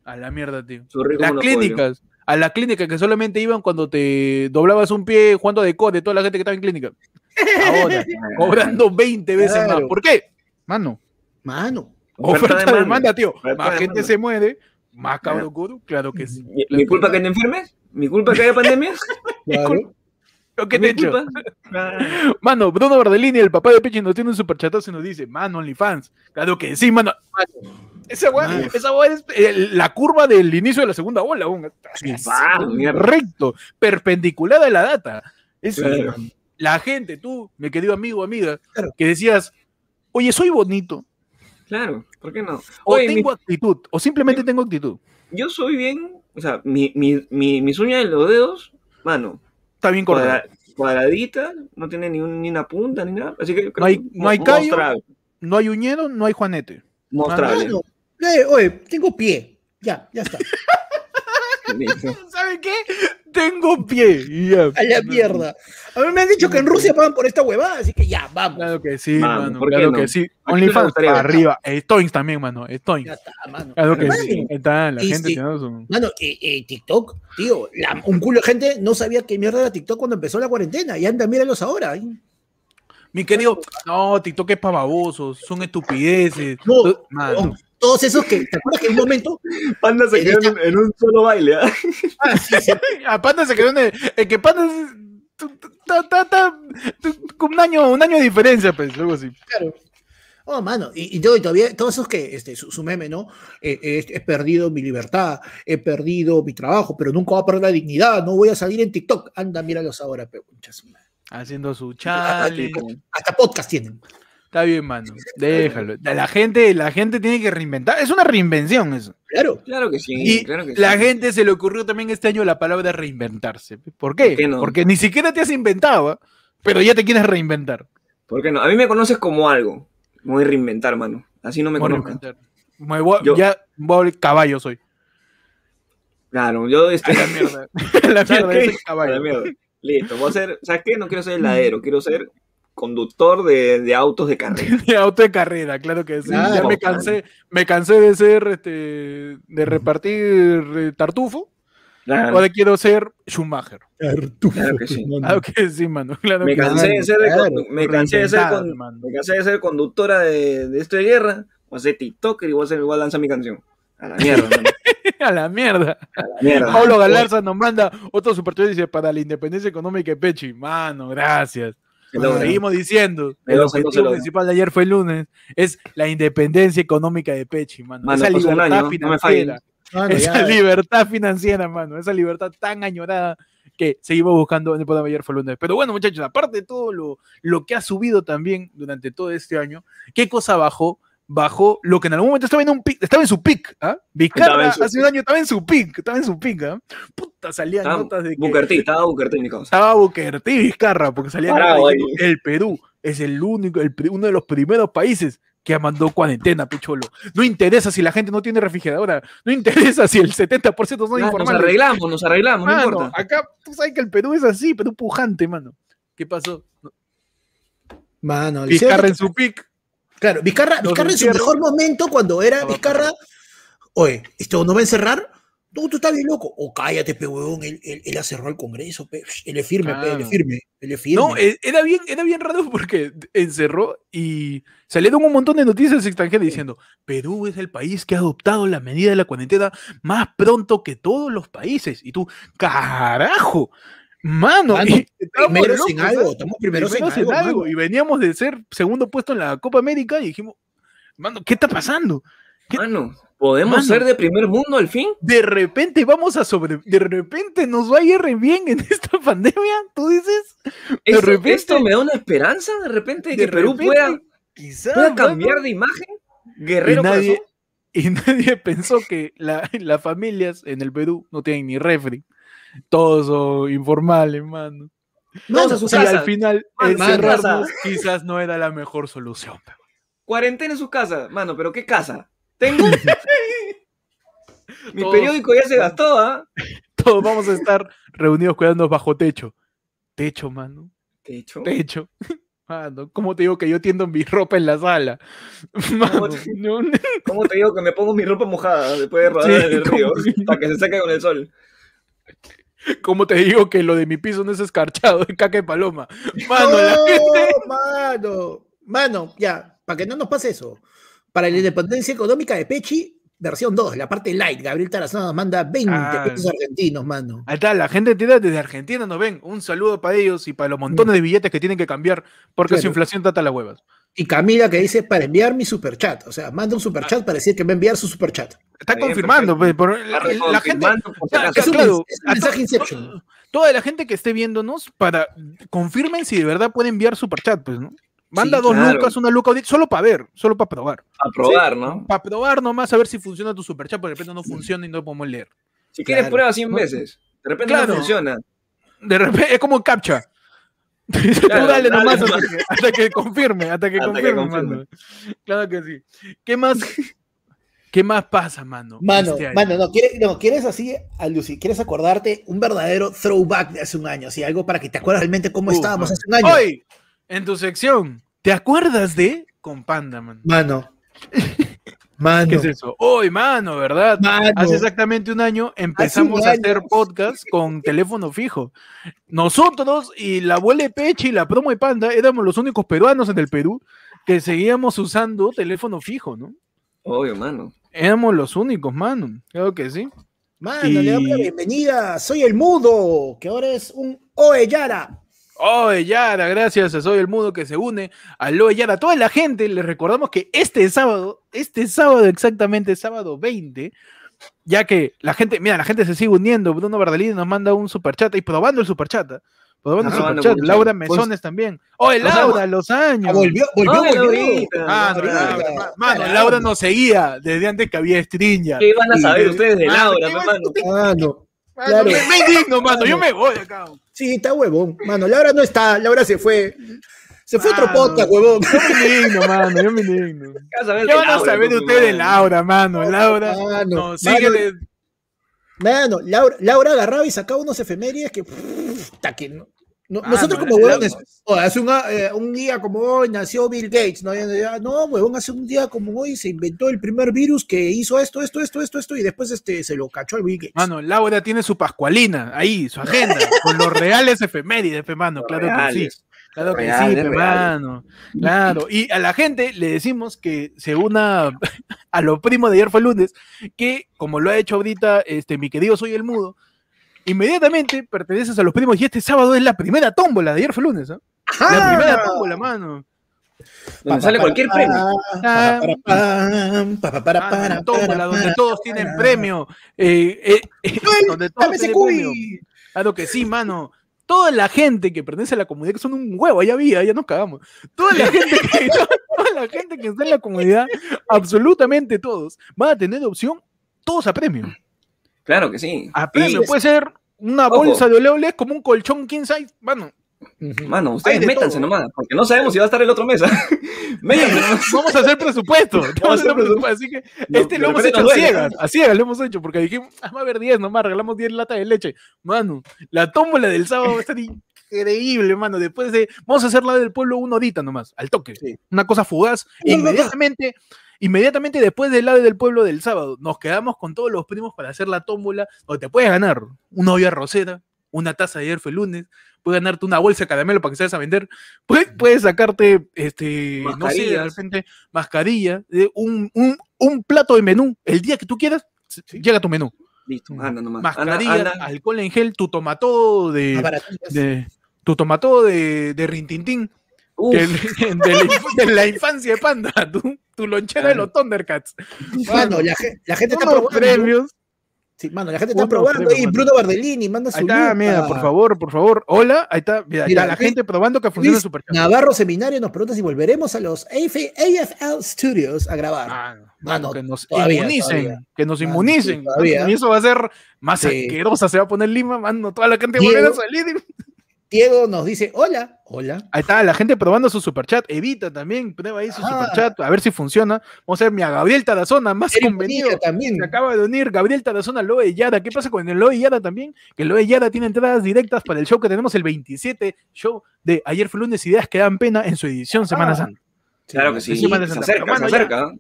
A la mierda, tío. Las clínicas, a la clínica que solamente iban cuando te doblabas un pie jugando de de toda la gente que estaba en clínica. Ahora, <laughs> <laughs> cobrando 20 veces más. ¿Por qué? Mano. Mano. Oferta, de demanda, tío. más gente se muere, más cabrón guru, claro que sí. ¿Mi, culpa que te enfermes? ¿Mi culpa que haya pandemia? <laughs> claro. ¿Qué te culpa? <laughs> Mano, Bruno Bardellini, el papá de Pechi, nos tiene un superchatazo y nos dice, mano, OnlyFans. Claro que sí, mano. Esa weá, esa es la curva del inicio de la segunda ola. recto, perpendicular a la data. Es, La gente, tú, mi querido amigo, amiga, que decías, oye, soy bonito. Claro, ¿por qué no? O tengo actitud, o simplemente tengo actitud. Yo soy bien, o sea, mi, mi, mi, mis uñas de los dedos, mano, Está bien cortada. cuadradita, no tiene ni, un, ni una punta ni nada. Así que no hay, no hay callo, no hay uñero, no hay juanete. Mostrable. Eh, oye, tengo pie. Ya, ya está. <laughs> ¿Sabe qué? Tengo pie. A la mierda. A mí me han dicho que en Rusia pagan por esta huevada, así que ya, vamos. Claro que sí, mano. claro que sí. OnlyFans para arriba. Stoins también, mano. Stoins. Ya está, mano. Claro que sí. Está, la gente su... Mano, eh, eh, TikTok, tío, un culo de gente no sabía qué mierda era TikTok cuando empezó la cuarentena. Y anda, míralos ahora. Mi querido, no, TikTok es para babosos, son estupideces. No, todos esos que, ¿te acuerdas que en un momento? Panda se quedó en, un solo baile, ¿ah? ah sí, sí. <laughs> A Panda se quedó en el, que Panda un año, un año de diferencia, pues, algo así. Claro. Oh, mano, y, y, todavía, todos esos que, este, su, meme, ¿no? Eh, he perdido mi libertad, he perdido mi trabajo, pero nunca voy a perder la dignidad, no voy a salir en TikTok. Anda, míralos ahora, pero Haciendo su chale. hasta podcast tienen. Está bien, mano. Déjalo. La gente, la gente tiene que reinventar. Es una reinvención eso. Claro. Claro que sí. Y claro que la gente se le ocurrió también este año la palabra reinventarse. ¿Por qué? Porque ni siquiera te has inventado, pero ya te quieres reinventar. ¿Por qué no? A mí me conoces como algo. Me voy a reinventar, mano. Así no me conozco. Me voy, ya voy a caballo soy. Claro, yo estoy. la <laughs> mierda. la <laughs> mierda, caballo. La mierda. Listo, voy a ser. ¿Sabes qué? No quiero ser heladero, quiero ser conductor de, de, autos de <laughs> carrera. de auto de carrera, claro que sí. ya me cansé, me cansé de ser, este, de repartir eh, tartufo. Claro. Ahora quiero ser Schumacher. Tartufo. Claro que sí. Claro que sí, mano. Claro me, cansé de ser, me, cansé de ser me cansé de ser conductora de, de esto de guerra. Voy a ser TikToker y voy a, ser, a lanzar mi canción. A la mierda, mano. <laughs> a la mierda. A la mierda. Pablo Galarza nos manda otro super dice para la independencia económica de Pechi. Mano, gracias. Lo seguimos diciendo. El objetivo principal de ayer fue el lunes. Es la independencia económica de Pechi, mano. esa libertad financiera. Esa libertad financiera, mano. Esa libertad tan añorada que seguimos buscando en el de ayer fue el lunes. Pero bueno, muchachos, aparte de todo lo, lo que ha subido también durante todo este año, ¿qué cosa bajó? bajó lo que en algún momento estaba en un estaba en su pick, ¿ah? Vizcarra hace un año estaba en su pick, estaba en su pick, ¿ah? Puta, salían notas de que Bukerti, estaba Bukerti, mi causa. Estaba Bukerti Vizcarra, porque salía el Perú es el único, el, uno de los primeros países que mandó cuarentena, Picholo. No interesa si la gente no tiene refrigeradora, no interesa si el 70% son informales. Nos arreglamos, nos arreglamos, no importa. Acá tú sabes que el Perú es así, Perú pujante, mano. ¿Qué pasó? Mano, Vizcarra en su pick Claro, Vizcarra, Vizcarra en su mejor momento cuando era Vizcarra, oye, ¿esto no va a encerrar? No, tú estás bien loco. O cállate, pe él, él, él cerró el Congreso, pe. él es firme, pe, él es firme, él es firme. No, e, era bien, era bien raro porque encerró y salieron un montón de noticias extranjeras diciendo, Perú es el país que ha adoptado la medida de la cuarentena más pronto que todos los países. Y tú, carajo, Mano, y, <laughs> primero sin algo, estamos primero, sin, algo, y veníamos de ser segundo puesto en la Copa América y dijimos, mano, ¿qué está pasando? Mano, ¿podemos ser de primer mundo al fin? De repente vamos a sobre, de repente nos va a ir bien en <laughs> esta pandemia, tú dices. De repente, esto me da una esperanza, de repente, que Perú pueda, cambiar de imagen. Guerrero y nadie, <laughs> y nadie pensó que las familias en el Perú no tienen ni refri todos son informales, mano. No, su y al final encerrarnos quizás no era la mejor solución. Cuarentena en su casa, mano, pero ¿qué casa? Tengo. <laughs> <laughs> Mi periódico ya se gastó, ¿ah? Todos vamos a estar reunidos cuidándonos bajo techo. Techo, mano. Techo. Techo. <laughs> Mano, ¿cómo te digo que yo tiendo mi ropa en la sala? Mano, ¿Cómo, te, digo que me pongo mi ropa mojada después de rodar en el río? Para que se seque con el sol. Como te digo que lo de mi piso no es escarchado, es caca de paloma. Mano, la ¡Oh, gente. mano! Mano, ya, para que no nos pase eso. Para la independencia económica de Pechi, versión 2, la parte light, Gabriel Tarazona nos manda 20 Ah. pesos argentinos, mano. Ahí está, la gente tira desde Argentina nos ven. Un saludo para ellos y para los montones de billetes que tienen que cambiar porque su Claro. inflación trata las huevas. Y Camila que dice para enviar mi superchat. O sea, manda un superchat para decir que va a enviar su superchat. Está Bien, confirmando, perfecto. pues, por- Está la, la gente. Es un, claro, es un mensaje Inception. Toda la gente que esté viéndonos, para confirmen si de verdad puede enviar superchat, pues, ¿no? Manda Sí, dos claro. lucas, una luca, audit- solo para ver, solo para probar. A probar, ¿no? Para probar nomás a ver si funciona tu superchat, porque de repente no funciona y no podemos leer. Si quieres, prueba 100 veces. De repente Claro. no funciona. De repente es como captcha. <laughs> Tú dale dale nomás hasta que, hasta que confirme, hasta que Hasta que confirme, mano. Claro que sí. ¿Qué más? ¿Qué más pasa, mano? Mano, este mano, no, ¿quieres, no, quieres así, Lucy, ¿quieres acordarte un verdadero throwback de hace un año? Así, algo para que te acuerdes realmente cómo estábamos hace un año. Hoy, en tu sección, ¿te acuerdas de con Panda, man? Mano. <laughs> Mano. ¿Qué es eso? Hoy, mano, ¿verdad? Mano. Hace exactamente un año empezamos un a hacer podcast con teléfono fijo. Nosotros y la abuela de Peche y la promo de Panda éramos los únicos peruanos en el Perú que seguíamos usando teléfono fijo, ¿no? Obvio, mano. Éramos los únicos, mano. Claro que sí. Mano, le damos la bienvenida. Soy el mudo, que ahora es un Oe Yara. Oh, Yara, gracias a Soy el Mudo que se une a Loe Yara. Toda la gente, les recordamos que este sábado, este sábado exactamente, sábado 20, ya que la gente, mira, la gente se sigue uniendo. Bruno Bardalini nos manda un superchat y probando el superchat. ¿ah? Probando el superchat. Laura Pues- Mesones también. Oh, sea, Laura, los años. Ah, volvió, volvió, volvió. Ah, Laura, mano. Laura nos seguía desde antes que había Stringer. ¿Qué van a saber ustedes de Laura, ¿qué mi van- mano? Claro. me, me indigno, mano. Yo me voy acá. Sí, está huevón. Mano, Laura no está. Laura se fue. Se fue a otro Mano. podcast, huevón. Yo me indigno, mano. Yo me <laughs> indigno. ¿Qué van a saber ¿Qué de ustedes de mano? Laura, mano? Laura. Mano, No, mano, síguele. Mano, Laura, Laura agarraba y sacaba unos efemérides que. puta, que no- no- Ah, nosotros no, como huevones, oh, hace un, eh, un día como hoy nació Bill Gates, ¿no? No, huevón, hace un día como hoy se inventó el primer virus que hizo esto, esto, esto, esto, esto, y después este, se lo cachó al Bill Gates. Mano, Laura tiene su pascualina ahí, su agenda, <laughs> con los reales efemérides, mano. Claro que sí. Claro que sí, Reales, pe, reales. mano. Claro. Y a la gente le decimos que se una <laughs> a lo primo de ayer fue lunes, que como lo ha hecho ahorita este, mi querido Soy el Mudo, inmediatamente perteneces a los primos y este sábado es la primera tómbola de ayer fue lunes, ¿ah? La primera tómbola, mano. Donde sale cualquier premio. Pa, pa, para, para, la tómbola, para, donde todos tienen premio. eh, eh, eh, <laughs> donde todos Dame ese tienen premio. Claro que sí, mano. Toda la gente que pertenece a la comunidad, que son un huevo, ya había, ya nos cagamos. Toda la gente que, <laughs> toda la gente que está en la comunidad, absolutamente todos, van a tener opción, todos a premio. Claro que sí. A premio. Y, Puede ser una Ojo. bolsa de oleoles como un colchón king size. Mano. Mano, ustedes métanse todo. nomás, porque no sabemos si va a estar el otro mes. ¿ah? <laughs> métanse nomás. <laughs> vamos a hacer presupuesto. Vamos a hacer presupuesto. Así que No, este lo hemos hecho a ciegas. A ciegas lo hemos hecho porque dijimos, ah, va a haber 10 nomás, regalamos 10 latas de leche. Mano, la tómbola del sábado va a estar increíble, mano. Después de, vamos a hacer la del pueblo una horita nomás, al toque. Sí. Una cosa fugaz. Inmediatamente, inmediatamente después del lado del pueblo del sábado, nos quedamos con todos los primos para hacer la tómbola, donde te puedes ganar una olla rosera, una taza de ayer fue lunes, puedes ganarte una bolsa de caramelo para que salgas a vender, puedes, puedes sacarte, este, no sé, de repente, mascarilla, de un, un, un plato de menú, el día que tú quieras, llega tu menú. Listo, anda nomás. Mascarilla, Anda, anda. alcohol en gel, tu tomatodo de, de tu tomatodo de, de rintintín, De, <laughs> de la infancia de Panda, tu, tu lonchera de los Thundercats. Mano, la, ge- la gente está probando. premios. Sí, mano, la gente está probando. premios, Y mano. Bruno Bardellini manda su Ahí está, mira, por favor, por favor. Hola, ahí está, mira, Mira, está la gente probando que funciona Luis super Navarro Seminario nos pregunta si volveremos a los AF AFL Studios a grabar. Ah, Mano, que nos todavía, inmunicen, todavía. que nos Mano, inmunicen. Y eso va a ser más Sí. asquerosa, se va a poner Lima, mano, toda la gente va a Diego. volver a salir. Diego nos dice, hola, hola. Ahí está, la gente probando su superchat. Evita también, prueba ahí su Ah. superchat, a ver si funciona. Vamos a ver, mi a Gabriel Tarazona, más Eric convenido. También. Se acaba de unir Gabriel Tarazona, Loe Yara. ¿Qué pasa con el Loe Yara también? Que Loe Yara tiene entradas directas para el show que tenemos el 27, show de Ayer fue lunes, ideas que dan pena en su edición Semana Ah. Santa. claro que sí. sí, Semana se Santa. acerca, Pero, se ya. acerca.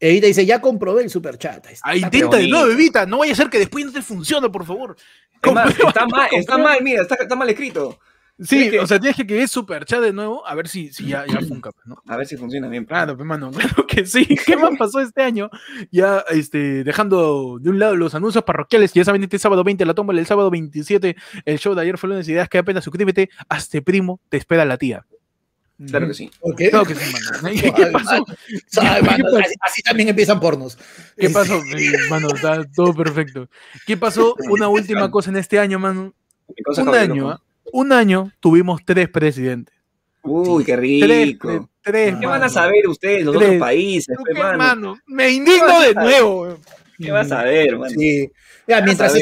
Evita dice, ya comprobé el superchat. Ah, intenta de nuevo, Evita. No vaya a ser que después no te funcione, por favor. está, mal, está mal, mira, está, mal escrito. Sí, o sea, tienes que escribir superchat de nuevo a ver si, si ya, ya <clears throat> funca, ¿no? A ver si funciona bien. Claro, pues, mano, <laughs> claro que sí. <laughs> ¿Qué más pasó este año? Ya, este, dejando de un lado los anuncios parroquiales, ya saben, este sábado 20 la toma, el sábado 27 el show de ayer fue lunes, ideas que apenas suscríbete, hazte primo, te espera la tía. Claro que sí. Claro que sí, mano. <laughs> ¿Qué pasó? Así, también empiezan pornos. ¿Qué pasó? mano, está todo perfecto. ¿Qué pasó? Una última cosa en este año, mano. Un año, ¿ah? Un año tuvimos tres presidentes. Uy, qué rico. Tres, ¿Qué van a saber ustedes, los otros países? ¿Qué, mano? Me indigno de nuevo. ¿Qué vas a ver, mano? Sí. mientras,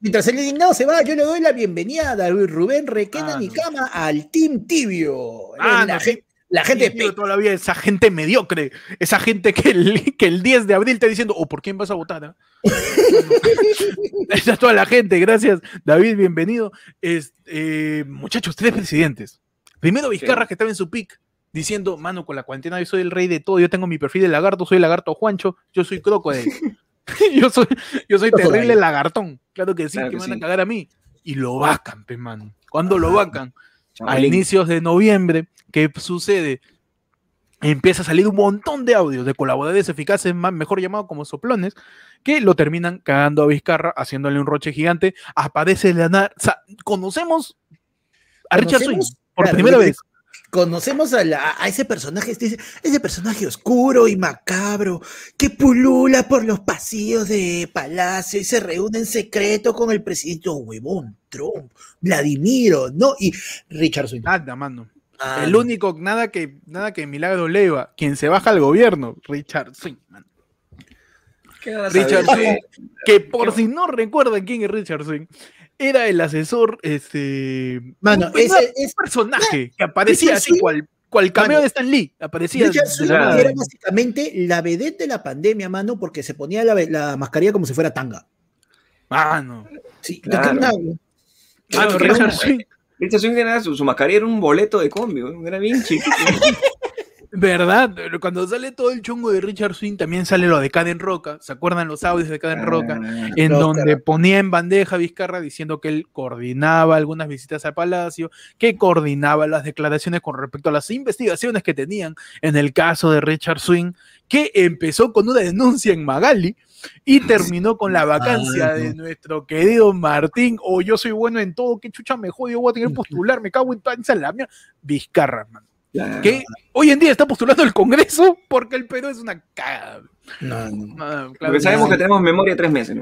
mientras, el indignado se va, yo le doy la bienvenida a Rubén Requena mi cama al Team Tibio. Ah, la, gente, la gente todavía esa gente mediocre, esa gente que el, que el 10 de abril está diciendo, ¿o oh, por quién vas a votar? Ah?". <laughs> esa es toda la gente, gracias David, bienvenido. Eh, muchachos, tres presidentes. Primero Vizcarra, que estaba en su pick, diciendo, mano, con la cuarentena yo soy el rey de todo, yo tengo mi perfil de lagarto, soy lagarto Juancho, yo soy crocodile. <laughs> <laughs> yo soy, yo soy terrible lagartón. Claro que sí, que, van a cagar a mí. Y lo vacan, pe, mano. ¿Cuándo lo vacan? A inicios de noviembre, ¿qué sucede? Empieza a salir un montón de audios de colaboradores eficaces, más, mejor llamados como soplones, que lo terminan cagando a Vizcarra, haciéndole un roche gigante. Aparece Leonardo. O sea, conocemos a Richard Swing por primera vez conocemos a, ese personaje, este, ese personaje oscuro y macabro que pulula por los pasillos de Palacio y se reúne en secreto con el presidente huevón, Trump, Vladimiro, ¿no? Y Richard Swing. Nada, mano. Ah, el único, nada que, nada que Milagro Leva, quien se baja al gobierno, Richard Swing, mano. Richard Swing, que por si no recuerdan quién es Richard Swing, era el asesor, este. Mano, ese es personaje que aparecía así, cual, cual cameo de Stan Lee. Aparecía. era básicamente la vedette de la pandemia, mano, porque se ponía la, mascarilla como si fuera tanga. Mano. Sí, claro. Mano, Richard Swing. Richard Swing era su, su mascarilla era un boleto de combi, era bien chiquito. <laughs> ¿Verdad? Cuando sale todo el chungo de Richard Swing, también sale lo de Caden Roca. ¿Se acuerdan los audios de Caden Roca? Ah, en donde ponía en bandeja a Vizcarra diciendo que él coordinaba algunas visitas al palacio, que coordinaba las declaraciones con respecto a las investigaciones que tenían en el caso de Richard Swing, que empezó con una denuncia en Magali y terminó con la vacancia de nuestro querido Martín. O oh, yo soy bueno en todo, qué chucha me jode, yo voy a tener que postular, me cago en esa la mía. Vizcarra, man que hoy en día está postulando el Congreso porque el Perú es una cagada. No, no. porque sabemos que tenemos memoria tres meses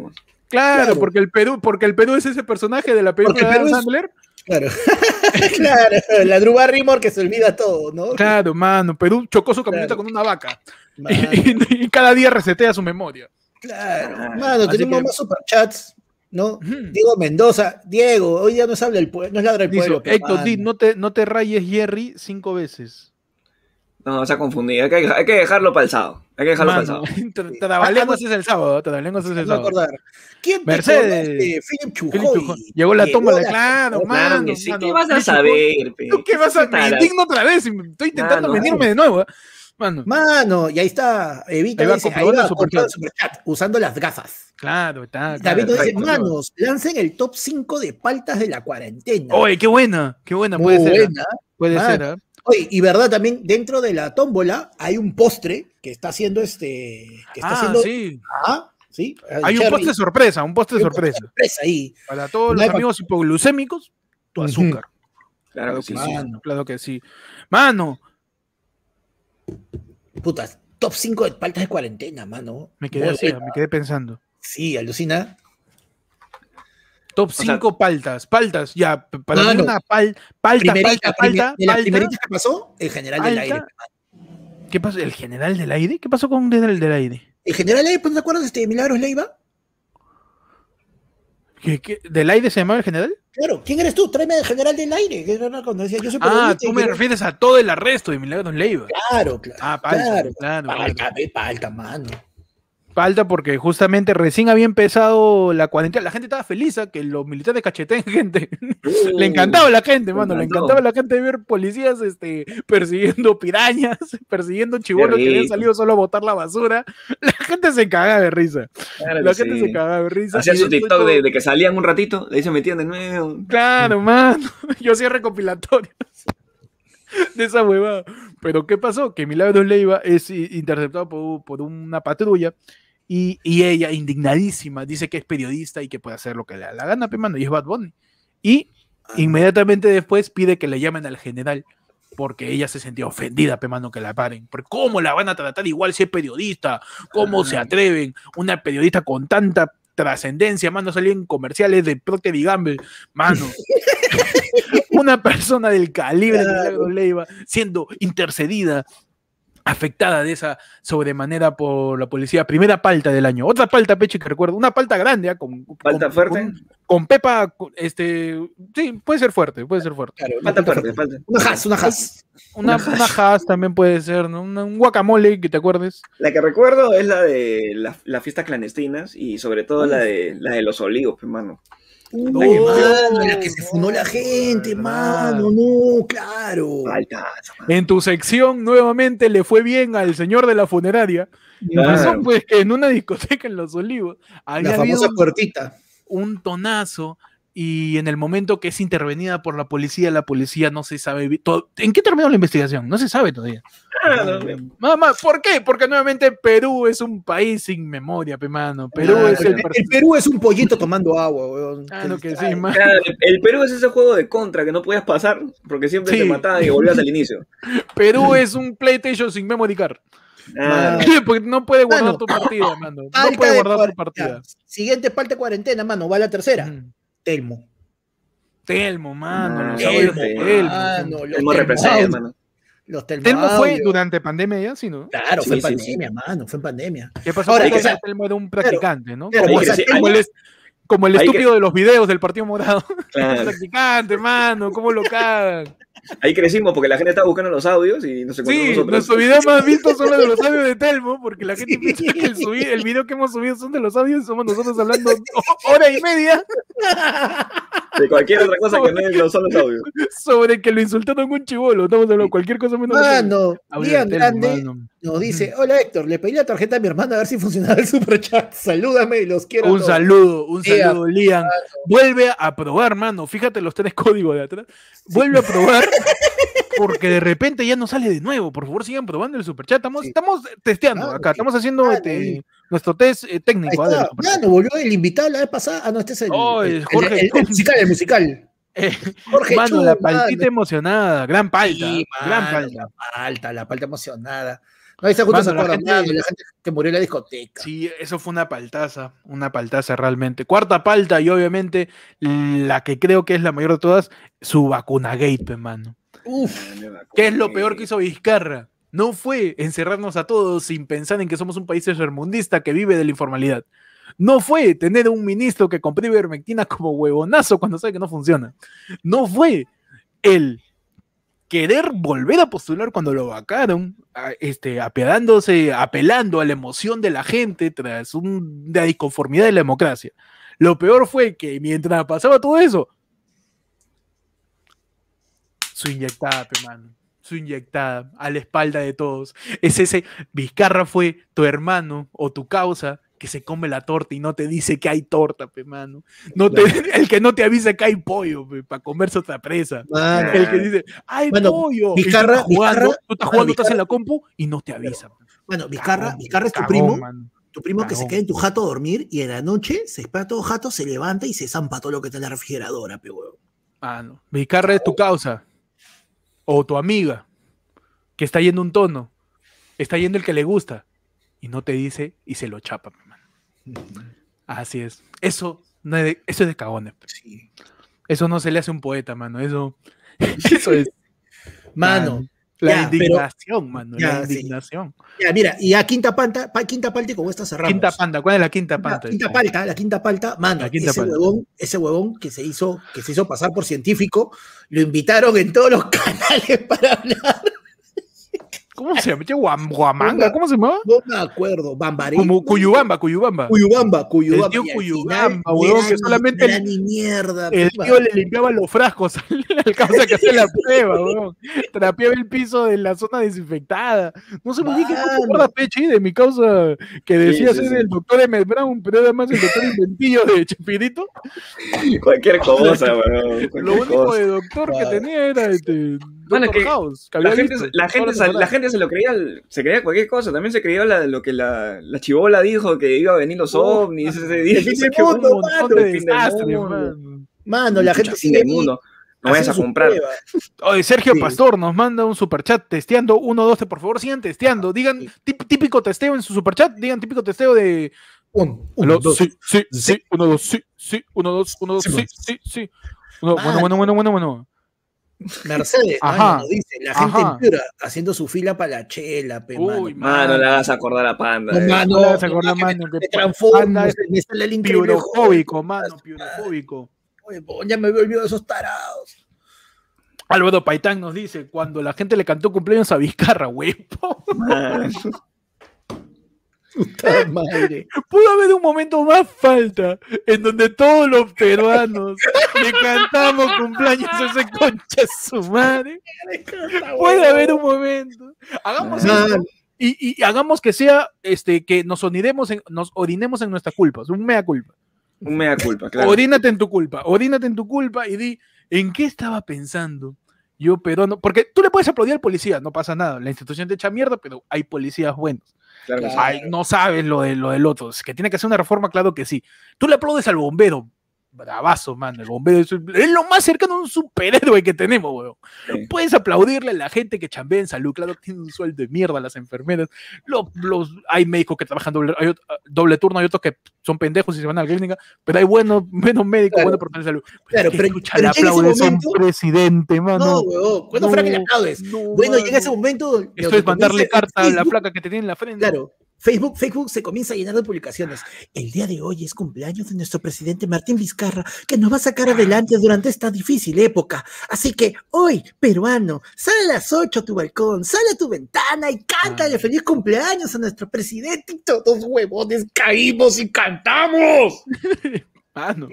Claro, porque el Perú, porque el Perú es ese personaje de la película de Sandler. Claro, <laughs> claro, la Drew Barrymore que se olvida todo, ¿no? Claro, mano, Perú chocó su camioneta con una vaca y, cada día resetea su memoria. Claro, mano, tenemos más superchats ¿no? Diego Mendoza, Diego, hoy ya no habla el pueblo, no es ladra el pueblo. Héctor, no te, no te rayes Jerry cinco veces. No, se ha confundido, hay que, hay que dejarlo para el sábado. Hay que dejarlo para el sábado. <laughs> Trabalengos es el sábado, Trabalengos es el sábado. Acordar. ¿Quién Mercedes. Philip Chujoy. Llegó la toma de claro, mano. ¿Qué vas a saber? ¿Qué vas a Me indigno otra vez, estoy intentando venirme de nuevo. ¿eh? Mano. Mano, y ahí está, Evita ahí dice, ahí va, superchat, usando las gafas. Claro, está. David dice, manos, lancen el top 5 de paltas de la cuarentena. Oye, qué buena, qué buena, puede ser. ¿eh? Puede ser, ¿eh? Oye, y verdad, también dentro de la tómbola hay un postre que está haciendo este. Que está ah, haciendo, sí. Ah, sí. Hay un postre sorpresa, un postre sorpresa. sorpresa ahí. Para todos los amigos hipoglucémicos, tu azúcar. Claro, que sí. Claro que sí. Mano, Puta, top 5 de paltas de cuarentena, mano. Me quedé así, me quedé pensando. Sí, alucina. Top 5 paltas, paltas, ya, para mí una pal, palta, palta, palta, ¿De la primerita que pasó? El general del aire. ¿Qué pasó? ¿El general del aire? ¿Qué pasó con el del aire? El general del aire, ¿no te acuerdas de este Milagros Leiva? ¿Qué, del aire se llamaba el general? Claro, ¿quién eres tú? Tráeme el general del aire. Cuando decía, yo soy ah, tú me refieres a todo el arresto de Milagros Leiva. Claro, claro. Ah, palta, claro. claro, palta, palta, mano. Falta porque justamente recién había empezado la cuarentena. La gente estaba feliz a que los militares cacheteen <laughs> gente. le encantaba a la gente, mano. Le encantaba a la gente ver policías este, persiguiendo pirañas, <laughs> persiguiendo chibolos que habían salido solo a botar la basura. <laughs> La gente se cagaba de risa. la gente se cagaba de risa. Hacía su TikTok de, de, que salían un ratito, de ahí se metían de nuevo. Claro, mano. Yo hacía recopilatorios de esa huevada. Pero ¿qué pasó? Que Milagros Leiva es interceptado por, por una patrulla y, ella, indignadísima, dice que es periodista y que puede hacer lo que le da la gana, mano, y es Bad Bunny. Y inmediatamente después pide que le llamen al general porque ella se sentía ofendida, mano, que la paren. Porque ¿cómo la van a tratar igual si es periodista? ¿Cómo se atreven? Una periodista con tanta trascendencia, mano, salió en comerciales de Procter y Gamble, mano. <laughs> una persona del calibre de Leiva siendo intercedida afectada de esa sobremanera por la policía. Primera palta del año. Otra palta, Peche, que recuerdo. Una palta grande, ¿ah? con, ¿Palta fuerte? Con, Pepa, este, sí, puede ser fuerte, puede ser fuerte. palta fuerte, Una has, una has. Una, una también puede ser, ¿no? un guacamole, que te acuerdes. La que recuerdo es la de las fiestas clandestinas y sobre todo la de, la de los olivos, hermano. Uy, mano, la que se fundó la gente, mano, no, claro. En tu sección, nuevamente le fue bien al señor de la funeraria. Claro. pues que en una discoteca en Los Olivos había la famosa puertita. un tonazo y en el momento que es intervenida por la policía, la policía no se sabe. ¿En qué terminó la investigación? No se sabe todavía. Mamá, ¿por qué? Porque nuevamente Perú es un país sin memoria, mano. Perú ah, es el, Perú es un pollito tomando agua, weón. Ah, que sí, el Perú es ese juego de contra que no podías pasar porque siempre te mataban y volvías al inicio. <laughs> Perú es un PlayStation sin memory card. Ah. <laughs> Porque no puede guardar tu partida, mano. No puede guardar tu partida. Siguiente parte de cuarentena, mano. Va la tercera. Telmo. Telmo, mano. los Telmo, Telmo. Mano, Telmo representa, mano. Los Telmo, fue durante pandemia ya, ¿sí, no? Claro, fue en pandemia, mano, fue en pandemia. ¿Qué pasó? Ahora, que Telmo era un practicante, ¿no? como, el, como, el, estúpido de los videos del Partido Morado. <laughs> Claro. practicante, mano, ¿cómo lo cagan? Ahí crecimos porque la gente estaba buscando los audios y no se Sí, nuestro video más visto son los de los <laughs> audios de Telmo, porque la gente piensa que el, el video que hemos subido son de los audios y somos nosotros hablando <laughs> hora y media. De cualquier otra cosa que no son los audios. Sobre que lo insultaron un chivolo, estamos hablando de cualquier cosa menos. Mano, Lian Grande nos dice: Hola Héctor, le pedí la tarjeta a mi hermana a ver si funcionaba el superchat. <laughs> Salúdame y los quiero. Un saludo, un saludo, Lian. Vuelve a probar, mano. Fíjate los tres <laughs> códigos de atrás. Vuelve a probar <laughs> porque de repente ya no sale de nuevo. Por favor, sigan probando el superchat. Estamos, estamos testeando acá, estamos haciendo este, nuestro test eh, técnico. Ya no volvió el invitado la vez pasada. Ah, no, este es el, Jorge, el, musical, el musical. Eh, Jorge mano, la paltita emocionada, gran palta. gran palta. La palta, la palta emocionada. No, está justo la, gente, la gente que murió en la discoteca. Sí, eso fue una paltaza, una paltaza realmente. Cuarta palta y obviamente la que creo que es la mayor de todas, su vacuna gate, mano. Uf, ¿qué es lo peor que hizo Vizcarra? No fue encerrarnos a todos sin pensar en que somos un país sermundista que vive de la informalidad. No fue tener un ministro que compró ivermectina como huevonazo cuando sabe que no funciona. No fue el querer volver a postular cuando lo vacaron, este, apedándose, apelando a la emoción de la gente tras una disconformidad de la democracia. Lo peor fue que mientras pasaba todo eso, su inyectada, hermano, su inyectada a la espalda de todos. Es ese, Vizcarra fue tu hermano o tu causa que se come la torta y no te dice que hay torta, pe, mano. No te, <laughs> el que no te avisa que hay pollo, para comerse otra presa. El que dice, hay pollo. Vizcarra, estás jugando, tú estás, jugando estás en la compu y no te avisa. Bueno, Vizcarra, Vizcarra es tu primo. Tu primo que se queda en tu jato a dormir y en la noche se espera todo jato, se levanta y se zampa todo lo que está en la refrigeradora, pe huevo. Ah, no. Vizcarra es tu causa. O tu amiga. Que está yendo un tono. Está yendo el que le gusta. Y no te dice y se lo chapa. Así es. Eso, no es de, eso es de cagones. Pues. Eso no se le hace a un poeta, mano. Eso, <laughs> eso es. Mano. La, indignación, mano. la indignación. Ya, mira, y a quinta panta, quinta palta, como esta cerramos. Quinta panta, ¿cuál es la quinta panta? quinta palta, la quinta palta, mano, ese huevón, ese huevón que se hizo, que se hizo pasar por científico, lo invitaron en todos los <laughs> canales para hablar. ¿Cómo se llama? Guam- Guamanga, ¿cómo se llamaba? No me acuerdo. Bambarí. Como Cuyubamba, Cuyubamba. Cuyubamba, Cuyubamba. El tío Cuyubamba, ni que era solamente era ni mierda. El puta. tío le limpiaba los frascos <laughs> al causa que hacía la <laughs> prueba, weón. Trapeaba el piso de la zona desinfectada. No sé muy bien qué acuerdas, Pechi, de mi causa que decía sí, ser sí. el doctor M. Brown, pero además el doctor Inventillo de Chespirito. Cualquier cosa, <laughs> weón. Lo único cosa. de doctor que tenía era este. Bueno, Doctor que House, que La gente, la, gente, se- la gente se lo creía, se creía cualquier cosa. También se creía la, lo que la, la chivola dijo, que iba a venir los Oh, ovnis ese día. mundo, mano, mano. Mano, la gente sigue mundo. No vayas a comprar. Oye, Sergio Sí. Pastor nos manda un superchat testeando 1, 12, por favor, sigan testeando. Digan típico testeo en su superchat, digan típico testeo de Un, Aló, un, dos. sí, sí, sí. sí, uno, dos, sí, sí, uno, dos, uno, dos, Sí, sí, sí, sí. Uno, bueno, bueno, bueno, bueno, bueno. Mercedes, Ajá. mano, nos dice, la gente Ajá. haciendo su fila para la chela, pe, Uy, mano. Mano, le hagas acordar a Panda. No, eh. mano, No le vas a acordar, que mano, me, que me transformo, Panda es se me sale el increíble Piurofóbico, mano, piurofóbico. Oye, po, ya me había olvidado de esos tarados. Álvaro Paitán nos dice, cuando la gente le cantó cumpleaños a Vizcarra, huevo. Puta <laughs> madre. Pudo haber un momento más falta en donde todos los peruanos le cantamos cumpleaños a ese concha su madre. Puede haber un momento. Hagamos eso y, y hagamos que sea este que nos orinemos en, nos orinemos en nuestra culpa, un mea culpa. Un mea culpa, claro. Orínate en tu culpa, orínate en tu culpa y di en qué estaba pensando. Yo, pero no, porque tú le puedes aplaudir al policía, no pasa nada. La institución te echa mierda, pero hay policías buenos. No sabes lo, de, lo del otro. Que tiene que hacer una reforma, claro que sí. Tú le aplaudes al bombero. Bravazo, man. El bombero es, es lo más cercano a un superhéroe que tenemos, weón. Sí. Puedes aplaudirle a la gente que chambea en salud. Claro que tiene un sueldo de mierda las enfermeras. Los, los, hay médicos que trabajan doble, hay ot- doble turno, hay otros que son pendejos y se van a la clínica, pero hay buenos, buenos médicos, Claro. buenos profesionales de salud. Claro, ¿Qué pero- chucha pero le llega ese aplaudes a un presidente, mano? No, weón. ¿Cuándo fuera que le aplaudes? no, Bueno, mano. llega ese momento. Esto es mandarle carta a la flaca que te tiene en la frente. Claro. Facebook, Facebook se comienza a llenar de publicaciones. El día de hoy es cumpleaños de nuestro presidente Martín Vizcarra, que nos va a sacar adelante durante esta difícil época. Así que hoy, peruano, sal a las 8 a tu balcón, sal a tu ventana y cántale Ah. feliz cumpleaños a nuestro presidente. Y todos huevones caímos y cantamos. <laughs> Mano.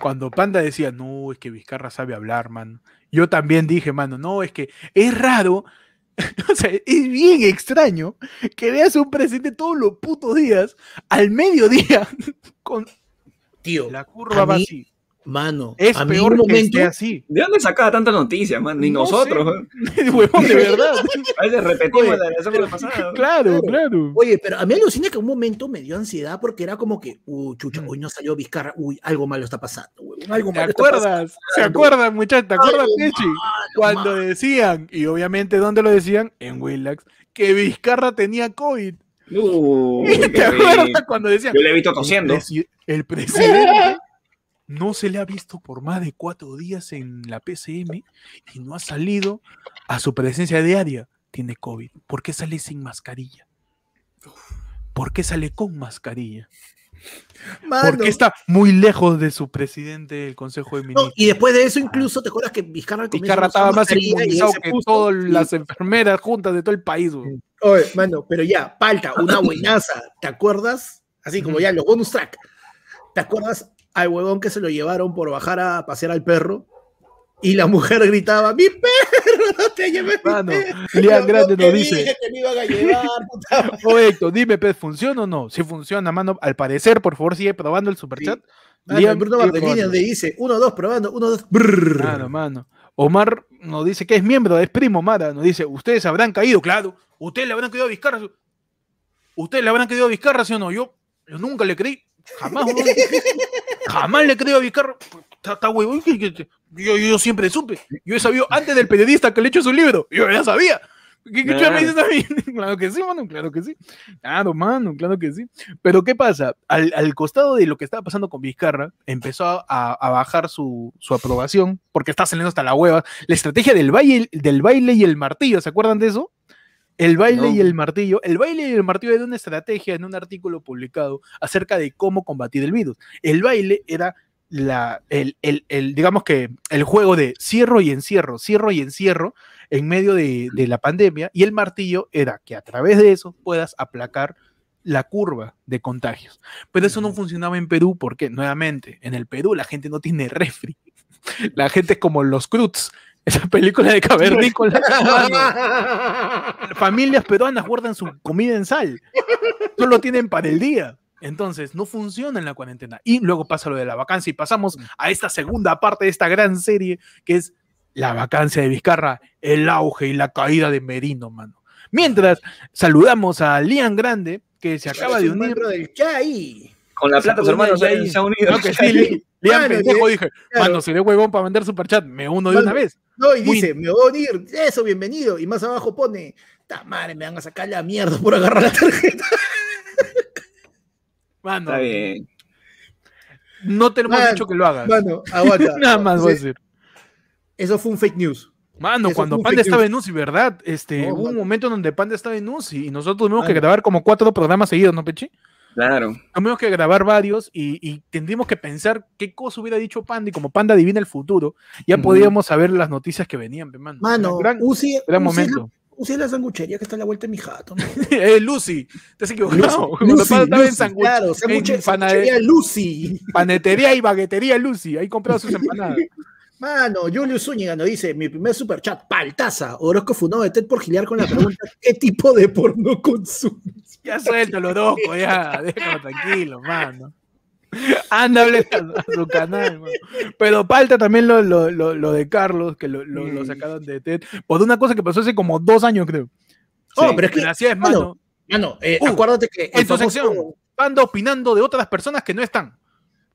Cuando Panda decía, no, es que Vizcarra sabe hablar, mano. Yo también dije, mano, no, es que es raro, <laughs> o sea, es bien extraño que veas un presidente todos los putos días, al mediodía, <laughs> con Tío, la curva a va así. Mano, Es a mí peor que momento, esté así. ¿De dónde sacaba tanta noticia, man? Ni No nosotros. sé. <laughs> Huevón, de verdad. A veces repetimos Oye, la de la semana pasada. claro, claro. Oye, pero a mí alucina que un momento me dio ansiedad porque era como que, uy, chucha, Mm. hoy no salió Vizcarra, uy, algo malo está pasando, huevón, algo ¿Te malo está pasando. acuerdas? ¿Se acuerdan, muchachos? ¿Te acuerdas, Pechi? malo, Cuando decían, y obviamente, ¿dónde lo decían? En Willax, que Vizcarra tenía COVID. Uy, <laughs> ¿Te acuerdas cuando decían? Yo le he visto El, tosiendo. presi- el presidente no se le ha visto por más de cuatro días en la PCM y no ha salido a su presencia diaria. Tiene COVID. ¿Por qué sale sin mascarilla? ¿Por qué sale con mascarilla? Mano. Porque está muy lejos de su presidente del Consejo de No, Ministros. y después de eso, incluso, ¿te acuerdas que Vizcarra Vizcarra estaba más inmunizado se que puso? todas Sí. las enfermeras juntas de todo el país. güey. Oye, mano, pero ya, falta una buenaza, ¿te acuerdas? Así como ya, los bonus track. ¿Te acuerdas al huevón que se lo llevaron por bajar a pasear al perro? Y la mujer gritaba, ¡mi perro! <laughs> ¡No te lleves mi Mano, perro! Lian Grande nos dije dice, que me iban a llevar, <laughs> puta Oye, Héctor, dime, pues, ¿funciona o no? Si funciona, mano, al parecer, por favor, sigue probando el superchat. Mano, Liam, Bruno probando. donde dice, uno, dos, probando, uno, dos, brrr. Mano, mano. Omar nos dice que es miembro, es primo Mara. Nos dice, ustedes habrán caído, claro. Ustedes le habrán caído a Vizcarra. Ustedes le habrán caído a Vizcarra, ¿sí o no? Yo, yo nunca le creí. Jamás. Jamás le creo a Vizcarra. Está, huevón, Yo, yo siempre supe. Yo he sabido antes del periodista que le echó su libro. Yo ya sabía. ¿Qué, qué chucha me dices? <laughs> Claro que sí, mano, claro que sí. Claro, mano, claro que sí. Pero ¿qué pasa? Al, al costado de lo que estaba pasando con Vizcarra, empezó a, a bajar su, su aprobación, porque está saliendo hasta la hueva. La estrategia del baile, del baile y el martillo, ¿se acuerdan de eso? El baile No. y el martillo. El baile y el martillo era una estrategia en un artículo publicado acerca de cómo combatir el virus. El baile era la, el, el- el, digamos que el juego de cierro y encierro, cierro y encierro, en medio de, de la pandemia y el martillo era que a través de eso puedas aplacar la curva de contagios. Pero eso no funcionaba en Perú porque, nuevamente, en el Perú la gente no tiene refri. <laughs> La gente es como los Cruz, esa película de cavernícola. <laughs> mano. Familias peruanas guardan su comida en sal. Solo tienen para el día. Entonces, no funciona en la cuarentena. Y luego pasa lo de la vacancia y pasamos a esta segunda parte de esta gran serie que es la vacancia de Vizcarra, el auge y la caída de Merino, mano. Mientras saludamos a Lian Grande, que se acaba de unir. del Chai. Con la plata, su hermano se, ha unido. No, que sí, Li- <laughs> Lian Mano, pendejo, y- dije, claro. mano, seré huevón para vender superchat, me uno de una vez. No, y dice, me voy a unir. Eso, bienvenido. Y más abajo pone, ta madre, me van a sacar la mierda por agarrar la tarjeta. <laughs> Mano, Está bien. no te lo hemos dicho que lo hagas. Mano, <laughs> aguanta. Nada más voy a decir. Eso fue un fake news. Mano, Eso cuando Panda estaba en UCI, ¿verdad? Este, No, hubo un momento donde Panda estaba en UCI y nosotros tuvimos que grabar como cuatro programas seguidos, ¿no, Pechi? Claro. Tuvimos que grabar varios y, y tendríamos que pensar qué cosa hubiera dicho Panda y como Panda adivina el futuro, ya podíamos saber las noticias que venían, pe, mano. Mano, gran, Uzi, gran Uzi la- momento. Uzi es la sanguchería que está a la vuelta de mi jato. <laughs> eh, Lucy, te has equivocado. Lucy, <laughs> Cuando Lucy, Panda estaba en sangu- claro, en sanguchería Lucy. panetería y baguetería Lucy, ahí compraba sus empanadas. <laughs> Mano, Julio Zúñiga nos dice, mi primer superchat, paltaza, Orozco Funado de Ted por gilear con la pregunta, ¿qué tipo de porno consumes? Ya suelto el Orozco, ya, <laughs> déjalo tranquilo, mano. Ándale a, a su canal, mano. Pero falta también lo, lo, lo, lo de Carlos, que lo, Mm. sacaron de TED, por una cosa que pasó hace como dos años, creo. Oh, Sí, pero es que, Así es, mano, mano. mano, eh, Uh, acuérdate que el En su famoso- sección, anda opinando de otras personas que no están.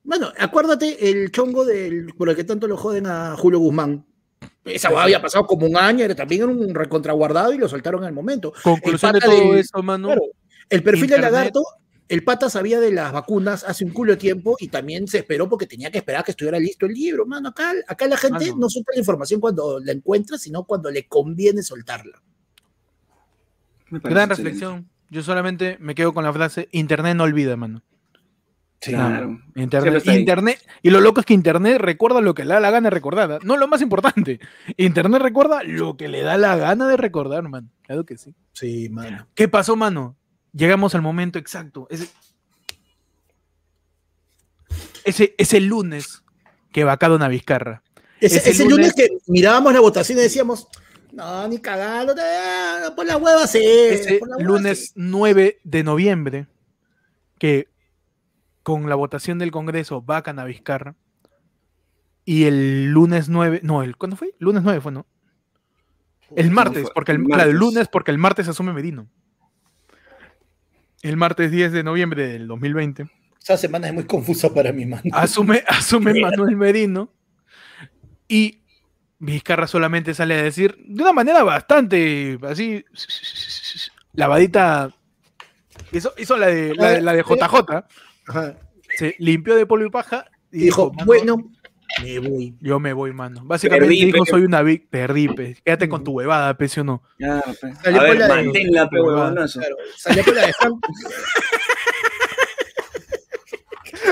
Bueno, acuérdate el chongo del, por el que tanto lo joden a Julio Guzmán. Esa hueá había pasado como un año, era también un recontraguardado y lo soltaron al momento. Conclusión de todo del- eso, mano. Claro, el perfil Internet. del lagarto, el pata sabía de las vacunas hace un culo de tiempo y también se esperó porque tenía que esperar a que estuviera listo el libro. Mano, acá, acá la gente Mano. no suelta la información cuando la encuentra, sino cuando le conviene soltarla. Me parece Gran excelente. reflexión. Yo solamente me quedo con la frase, Internet no olvida, mano. Claro. Siempre Internet. Internet, y lo loco es que Internet recuerda lo que le da la gana de recordar. ¿ah? No lo más importante. Internet recuerda lo que le da la gana de recordar, man. Claro que sí. Sí, mano. ¿Qué pasó, mano? Llegamos al momento exacto. Ese, ese, ese lunes que vacaron a Vizcarra. Ese, Ese ese lunes, lunes- que mirábamos la votación y decíamos, no, ni cagando, eh, por la hueva sí. Ese por la hueva lunes sí". 9 de noviembre, que con la votación del Congreso vacan a Vizcarra. Y el lunes 9, no, el, ¿cuándo fue? Lunes 9 fue, ¿no? El No martes, porque el, el claro, el martes. lunes, porque el martes asume Merino. El martes 10 de noviembre del 2020 Esa semana es muy confusa para mi mano. asume, <laughs> asume Manuel Merino y Vizcarra solamente sale a decir de una manera bastante así lavadita hizo, hizo la de la, de- la de JJ Ajá. se limpió de polvo y paja y Y dijo, "Mano, bueno, me voy. yo me voy mano básicamente Perdí, dijo soy una vic perdí pe. quédate con tu huevada pe, ¿sí o no Ya, pe. Salió A ver, la de- manténla, pe, huevonazo. Claro, salió con la de <laughs>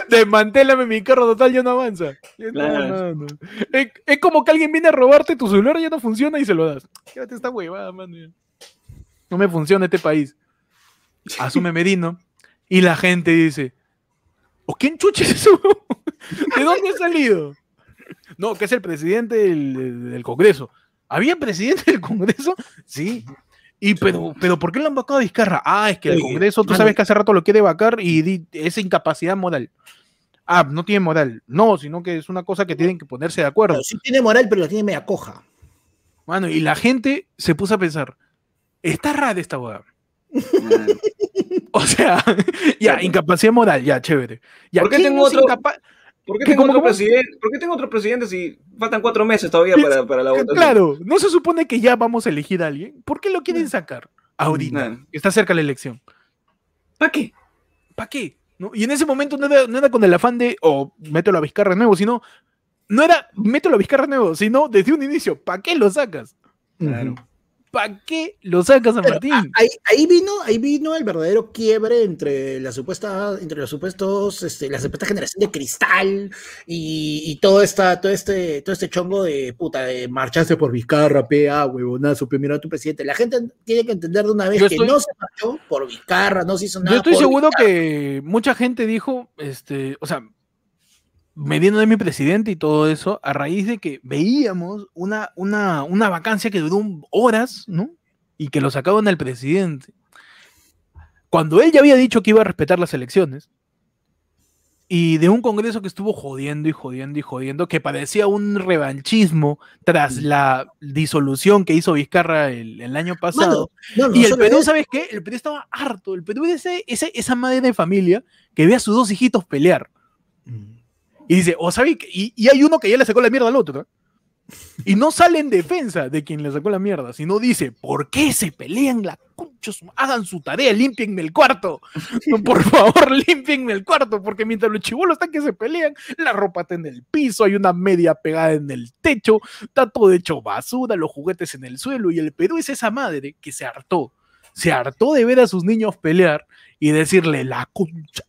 desmantélame mi carro total ya no avanza Ya no, Claro. mano. Es, es como que alguien viene a robarte tu celular y ya no funciona y se lo das quédate esta huevada mano no me funciona este país asume Merino y la gente dice ¿o quién chucha es eso? <laughs> ¿de dónde ha salido? No, que es el presidente del, Congreso ¿había presidente del Congreso? sí y pero, pero ¿por qué lo han vacado a Vizcarra? Ah, es que el Congreso, tú sabes que hace rato lo quiere vacar y di- es incapacidad moral. Ah, no tiene moral. No, sino que es una cosa que tienen que ponerse de acuerdo. Claro, sí tiene moral, pero la tiene media coja. Mano, y la gente se puso a pensar, está rara esta. Claro. <laughs> O sea, <laughs> ya, incapacidad moral, ya, chévere. Ya, ¿Por qué ¿quién tengo otro- incapa- ¿Por qué ¿Qué, tengo otro? ¿Por qué tengo otro presidente si faltan cuatro meses todavía para, para la votación? Claro, no se supone que ya vamos a elegir a alguien. ¿Por qué lo quieren sacar ahorita? Claro. Está cerca la elección. ¿Para qué? ¿Para qué? ¿No? Y en ese momento no era, no era con el afán de, o mételo a Vizcarra nuevo, sino, no era mételo a Vizcarra nuevo, sino desde un inicio, ¿para qué lo sacas? Claro. ¿Para qué lo saca San Martín? ahí, vino, ahí vino el verdadero quiebre entre la supuesta, entre los supuestos, este, la supuesta generación de cristal y, todo esta, todo este, todo este chongo de puta, de marcharse por Vizcarra, PA, huevonazo, primero a tu presidente. La gente tiene que entender de una vez que no se marchó por Vizcarra, no se hizo nada. Yo estoy seguro que mucha gente dijo, este, o sea, mediendo de mi presidente y todo eso, a raíz de que veíamos una, una, una vacancia que duró horas, ¿no? Y que lo sacaban al presidente. Cuando él ya había dicho que iba a respetar las elecciones, y de un Congreso que estuvo jodiendo y jodiendo y jodiendo, que parecía un revanchismo tras la disolución que hizo Vizcarra el, año pasado. y el Perú, ¿sabes qué? El Perú estaba harto. El Perú es ese, esa madre de familia que ve a sus dos hijitos pelear. Mm. Y dice, o oh, y, y, hay uno que ya le sacó la mierda al otro. Y no sale en defensa de quien le sacó la mierda, sino dice, ¿por qué se pelean la conchos? Hagan su tarea, limpienme el cuarto. por favor, <laughs> limpienme el cuarto, porque mientras los chivolos están que se pelean, la ropa está en el piso, hay una media pegada en el techo, está todo hecho basura, los juguetes en el suelo, y el Perú es esa madre que se hartó. Se hartó de ver a sus niños pelear y decirle, la concha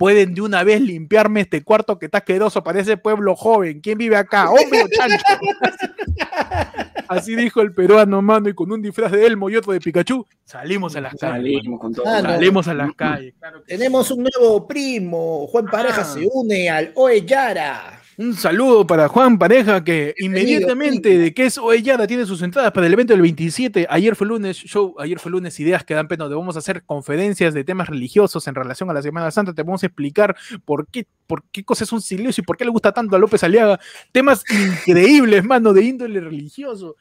pueden de una vez limpiarme este cuarto que está asqueroso, parece pueblo joven. ¿Quién vive acá? ¡Hombre o chancho! <laughs> Así dijo el peruano, mano, y con un disfraz de Elmo y otro de Pikachu, salimos a las calles. Salimos, a las calles. Tenemos un nuevo primo. Juan Pareja ah. se une al Oe Yara. Un saludo para Juan Pareja, que inmediatamente de que es Oellada tiene sus entradas para el evento del 27. Ayer fue lunes, show, ayer fue lunes, ideas que dan pena, donde vamos a hacer conferencias de temas religiosos en relación a la Semana Santa. Te vamos a explicar por qué, por qué cosa es un silencio y por qué le gusta tanto a López Aliaga. Temas increíbles, mano, de índole religioso.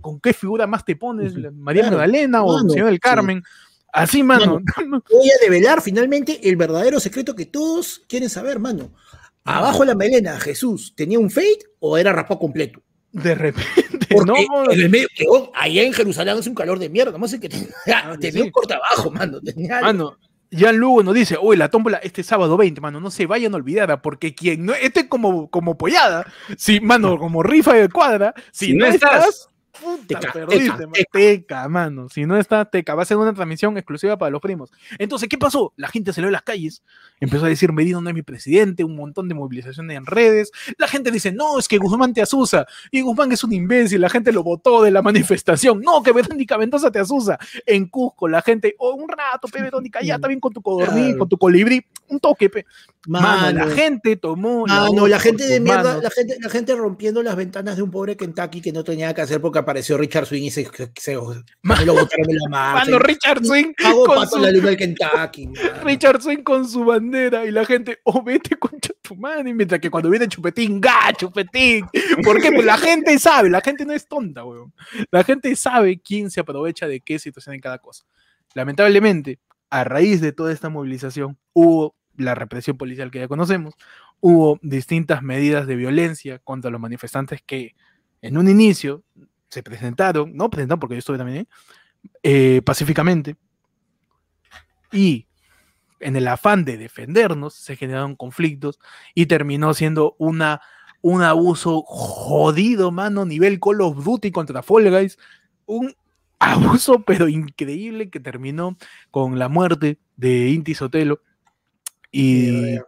con qué figura más te pones? ¿María Magdalena o el Señor del Carmen? Así, mano. <laughs> Voy a develar finalmente el verdadero secreto que todos quieren saber, mano. Abajo de la melena, Jesús, ¿tenía un fade o era rapado completo? De repente, no. En el medio, allá en Jerusalén hace un calor de mierda, no sé qué tenía, ah, <laughs> tenía un corte abajo, mano. Tenía mano, ya Lugo nos dice, uy, la tómbola este sábado 20, mano, no se vayan olvidada, porque quien no, este como, como pollada, si, mano, como rifa de cuadra, si, no, estás teca, perdiste, teca, mano. Si no está teca, va a ser una transmisión exclusiva para los primos. Entonces, ¿qué pasó? La gente salió a las calles, empezó a decir, Medina no es mi presidente, un montón de movilizaciones en redes. La gente dice, no, es que Guzmán te asusa. Y Guzmán es un imbécil, la gente lo votó de la manifestación. No, que Verónica Mendoza te asusa. En Cusco, la gente, oh, un rato, pe, Verónica, ya está bien con tu codorní, con tu colibrí, un toque, pe. Mano, la gente tomó. Ah, no, la gente de mierda, la gente, la gente rompiendo las ventanas de un pobre Kentucky que no tenía que hacer porque apareció Richard Swing y se, se, lo botaron en la mano. Mano, Richard Swing. con su, la luna del Kentucky. <laughs> Richard Swing con su bandera y la gente, oh, vete con tu madre. Mientras que cuando viene Chupetín, ¡ga, Chupetín! ¿Por qué? Pues la gente sabe, la gente no es tonta, weón. La gente sabe quién se aprovecha de qué situación en cada cosa. Lamentablemente, a raíz de toda esta movilización, hubo la represión policial que ya conocemos, hubo distintas medidas de violencia contra los manifestantes que en un inicio se presentaron, no presentaron porque yo estuve también eh, pacíficamente, y en el afán de defendernos se generaron conflictos y terminó siendo una, un abuso jodido, mano, nivel Call of Duty contra Fall Guys, un abuso <laughs> pero increíble que terminó con la muerte de Inti Sotelo y,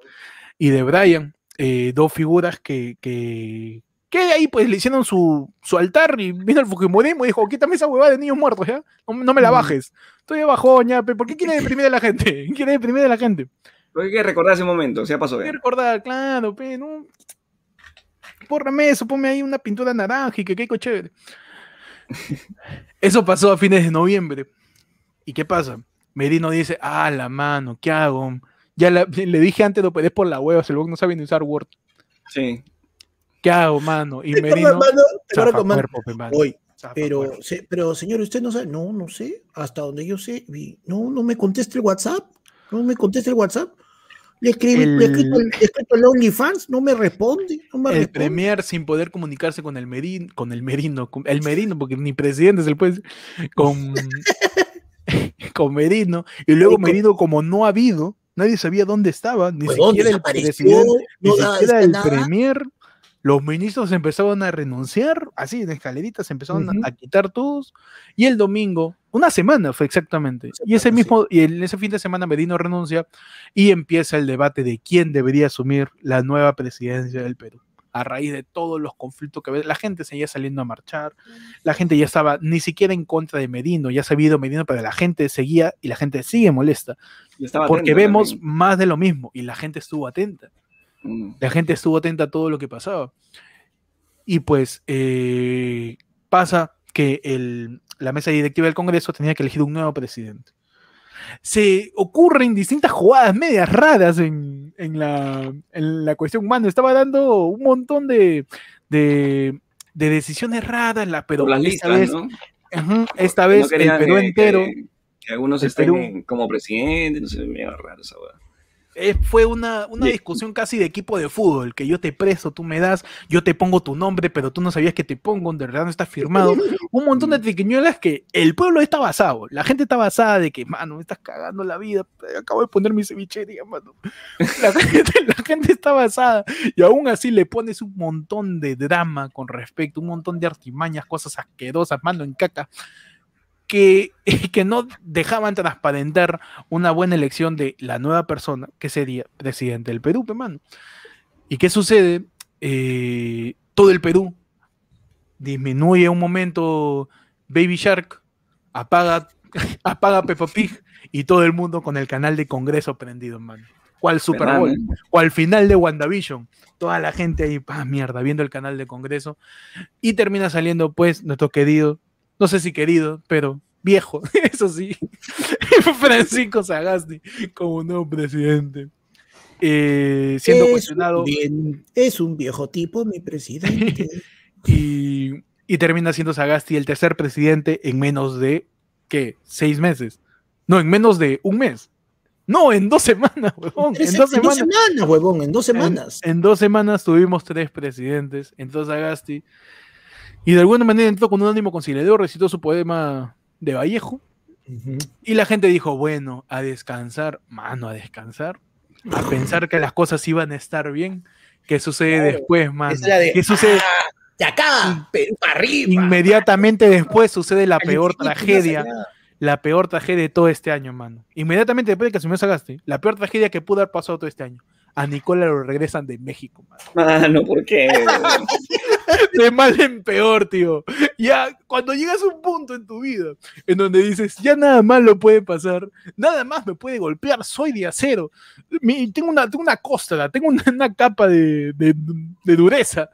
y de Brian, eh, dos figuras que, que, que ahí pues le hicieron su, su altar y vino el Fujimorismo y dijo, quítame esa huevada de niños muertos, ¿ya? No, me la bajes. Estoy abajo, ña, ¿por <laughs> qué quiere deprimir a la gente? ¿Quiere deprimir a la gente? Porque hay que recordar ese momento, ya pasó. Hay que recordar, claro, pe, ¿no? Pórrame eso, ponme ahí una pintura naranja y que quede chévere. <laughs> Eso pasó a fines de noviembre. ¿Y qué pasa? Merino dice, ah, la mano, ¿qué hago? Ya le dije antes, lo pedí por la hueva, se luego no sabe ni usar Word. Sí. ¿Qué hago, mano? Y Merino. Hoy. Pero, pero, señor, usted no sabe. No, no sé. Hasta donde yo sé. No, no me conteste el WhatsApp. No me conteste el WhatsApp. Le escribí, el, le escrito el OnlyFans, no me responde. No me el Premier sin poder comunicarse con el Merino, con el Merino, el Merino, porque ni presidente se le puede con, <laughs> con Merino. Y luego Merino, como no ha habido, nadie sabía dónde estaba, ni siquiera el presidente, ni siquiera el Premier los ministros empezaron a renunciar, así en escaleritas empezaron a quitar todos, y el domingo, una semana fue exactamente, y ese mismo, y en ese fin de semana Medino renuncia y empieza el debate de quién debería asumir la nueva presidencia del Perú a raíz de todos los conflictos que la gente seguía saliendo a marchar, la gente ya estaba ni siquiera en contra de Medino, ya se había ido Medino, pero la gente seguía y la gente sigue molesta, porque vemos más de lo mismo y la gente estuvo atenta. Mm. La gente estuvo atenta a todo lo que pasaba. Y pues eh, pasa que el, la mesa directiva del Congreso tenía que elegir un nuevo presidente. Se ocurren distintas jugadas medias raras en, en, la, en la, cuestión humana. Estaba dando un montón de, de, decisiones raras, la, pero esta vez, esta vez el Perú entero. Que, algunos estén como presidente, no sé, me raro esa eh, fue una, discusión casi de equipo de fútbol, que yo te preso, tú me das, yo te pongo tu nombre, pero tú no sabías que te pongo, de verdad no está firmado. <laughs> Un montón de triquiñuelas que el pueblo está basado, la gente está basada de que, mano, me estás cagando la vida, acabo de poner mi cevichería, mano. La <laughs> gente, la gente está basada y aún así le pones un montón de drama con respecto, un montón de artimañas, cosas asquerosas, mano en caca que, <laughs> que no dejaban transparentar una buena elección de la nueva persona que sería presidente del Perú, hermano. ¿Y qué sucede? Eh, todo el Perú disminuye un momento Baby Shark, apaga, <laughs> apaga Peppa Pig y todo el mundo con el canal de Congreso prendido, hermano. ¿Cuál Super Bowl? ¿Cuál final de WandaVision? Toda la gente ahí, pa, mierda, viendo el canal de Congreso. Y termina saliendo, pues, nuestro querido no sé si querido, pero viejo, <laughs> eso sí, <laughs> Francisco Sagasti como nuevo presidente. Eh, siendo cuestionado. es un viejo tipo, mi presidente. <laughs> y, termina siendo Sagasti el tercer presidente en menos de, ¿qué? Seis meses. No, en menos de un mes. No, en dos semanas, huevón. En, dos, semanas, huevón, en dos semanas. En, dos semanas tuvimos tres presidentes. Entonces Sagasti y de alguna manera entró con un ánimo conciliador, recitó su poema de Vallejo. Y la gente dijo, bueno, a descansar, mano, a descansar, a pensar que las cosas iban a estar bien. ¿Qué sucede después, mano? ¿Qué sucede? Ah, de acá, para arriba. Inmediatamente después sucede la peor tragedia. La peor tragedia de todo este año, mano. Inmediatamente después de que asumió Sagasti, la peor tragedia que pudo haber pasado todo este año. A Nicola lo regresan de México, mano. Mano, ¿por qué? <laughs> de mal en peor, tío. Ya, cuando llegas a un punto en tu vida en donde dices, ya nada más lo puede pasar, nada más me puede golpear, soy de acero, tengo, una, tengo una costra, tengo una, capa de, dureza.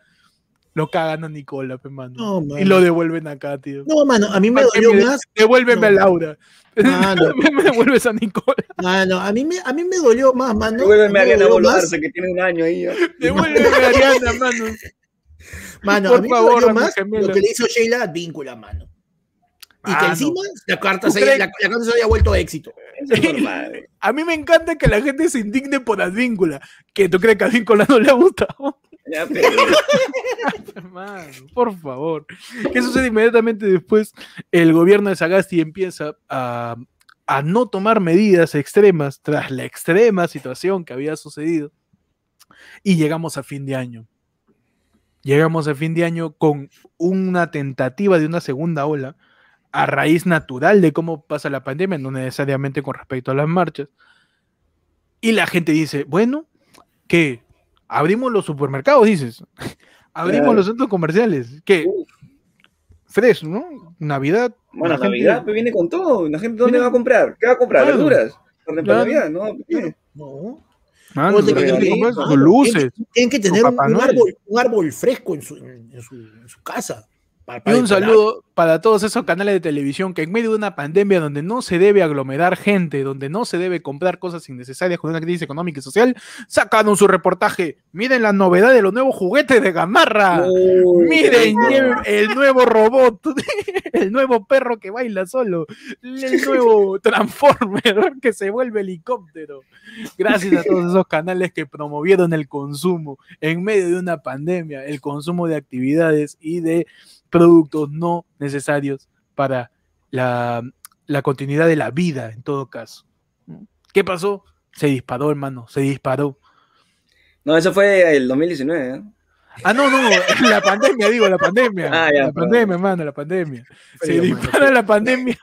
Lo cagan a Nicola, mano. y lo devuelven acá, tío. No, mano, a mí me dolió más. Devuélveme a Laura. <laughs> me devuelves a Nicola. Mano, a mí me, a mí me dolió más, mano. Devuélveme a Ariana que tiene un año ahí. Devuélveme a Ariana, mano. Mano, Por a mí favor, más lo que le hizo Sheila víncula, mano. Y que encima la carta, se haya, la, carta se haya vuelto éxito. a mí me encanta que la gente se indigne por Advíncula. Que tú crees que a Advíncula no le ha gustado. <laughs> por favor. ¿Qué sucede inmediatamente después? El gobierno de Sagasti empieza a, a no tomar medidas extremas tras la extrema situación que había sucedido. Y llegamos a fin de año. Llegamos a fin de año con una tentativa de una segunda ola a raíz natural de cómo pasa la pandemia, no necesariamente con respecto a las marchas. Y la gente dice, bueno, ¿qué? Abrimos los supermercados, dices. <laughs> Abrimos los centros comerciales. ¿Qué? Fresh, ¿no? Navidad. Bueno, Navidad viene con todo. ¿La gente dónde va a comprar? ¿Qué va a comprar? ¿Verduras? ¿Para Navidad? No. no luces. Tienen que tener un, árbol, un, árbol, fresco en su, en su, en su casa. Y un saludo para todos esos canales de televisión que en medio de una pandemia donde no se debe aglomerar gente, donde no se debe comprar cosas innecesarias con una crisis económica y social, sacaron su reportaje. Miren la novedad de los nuevos juguetes de Gamarra. Miren el, nuevo robot, <laughs> el nuevo perro que baila solo, el nuevo <laughs> Transformer que se vuelve helicóptero. Gracias a todos esos canales que promovieron el consumo en medio de una pandemia, el consumo de actividades y de productos no necesarios para la, continuidad de la vida, en todo caso. ¿Qué pasó? Se disparó, hermano, se disparó. No, eso fue el 2019. ¿eh? Ah, no, no, <laughs> la pandemia, digo, la pandemia. Ah, ya, la pandemia, hermano, la pandemia. Se mano, dispara la pandemia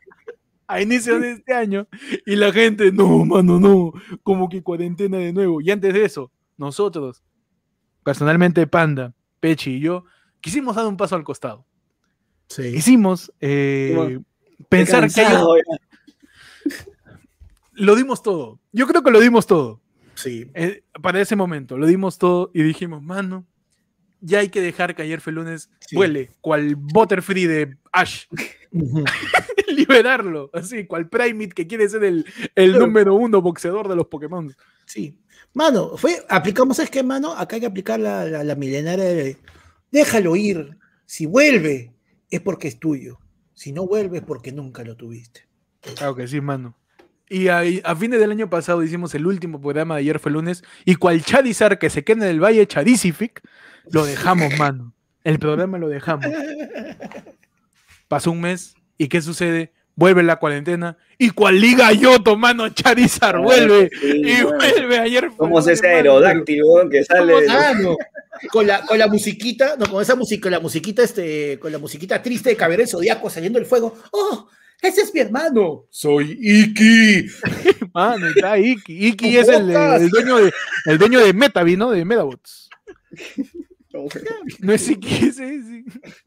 a inicios de este año y la gente, no, mano, no, como que cuarentena de nuevo. Y antes de eso, nosotros, personalmente Panda, Pechi y yo, quisimos dar un paso al costado. Sí. Eh, Como- pensar que hay- lo dimos todo. Yo creo que lo dimos todo. Sí. Eh, para ese momento, lo dimos todo y dijimos, mano, ya hay que dejar que ayer fue lunes Sí. huele, cual Butterfree de Ash. <laughs> <laughs> Liberarlo, así, cual Primate que quiere ser el, el número uno boxeador de los Pokémon. Sí. Mano, fue, aplicamos, ¿sabes qué, mano? Acá hay que aplicar la, la, la milenaria de déjalo ir. Si vuelve, es porque es tuyo. Si no vuelve, es porque nunca lo tuviste. Claro que sí, mano. Y a, a fines del año pasado hicimos el último programa de ayer fue lunes y cual Charizard que se queda en el Valle Charizific, lo dejamos, mano. El programa lo dejamos. <laughs> Pasó un mes y ¿qué sucede? Vuelve la cuarentena y cual Liga Yoto, mano, Charizard vuelve Sí, y bueno. vuelve ayer. lunes, ese weón, que sale. de- Mano, con la, con la musiquita, no, con esa música, la musiquita, este, con la musiquita triste de Caballero del Zodíaco saliendo del fuego. ¡Oh! Ese es mi hermano. Soy Iki. <laughs> Mano, está Iki. Iki Con es el, el dueño de el dueño de Metavi, ¿no? De Medabots. No, es Iki, ese es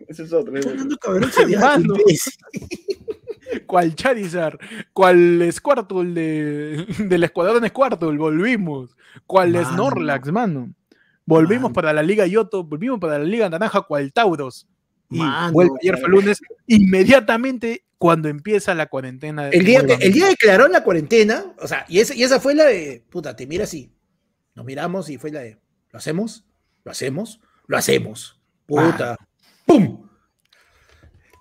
Ese es otro. ese es. Hablando Zodíaco. <laughs> cual Charizard, cual Squirtle de, <laughs> del Escuadrón Squirtle, volvimos. Cual Mano. Snorlax, mano. Volvimos Mano. para la Liga Yoto, volvimos para la Liga Naranja, cual Tauros. Y Mano, vuelve ayer fue lunes, inmediatamente cuando empieza la cuarentena. El día, que, el día declaró la cuarentena, o sea, y, esa- y esa fue la de, puta, te mira así. Nos miramos y fue la de, ¿lo hacemos? ¿Lo hacemos? Lo hacemos. Puta. ¡Pum!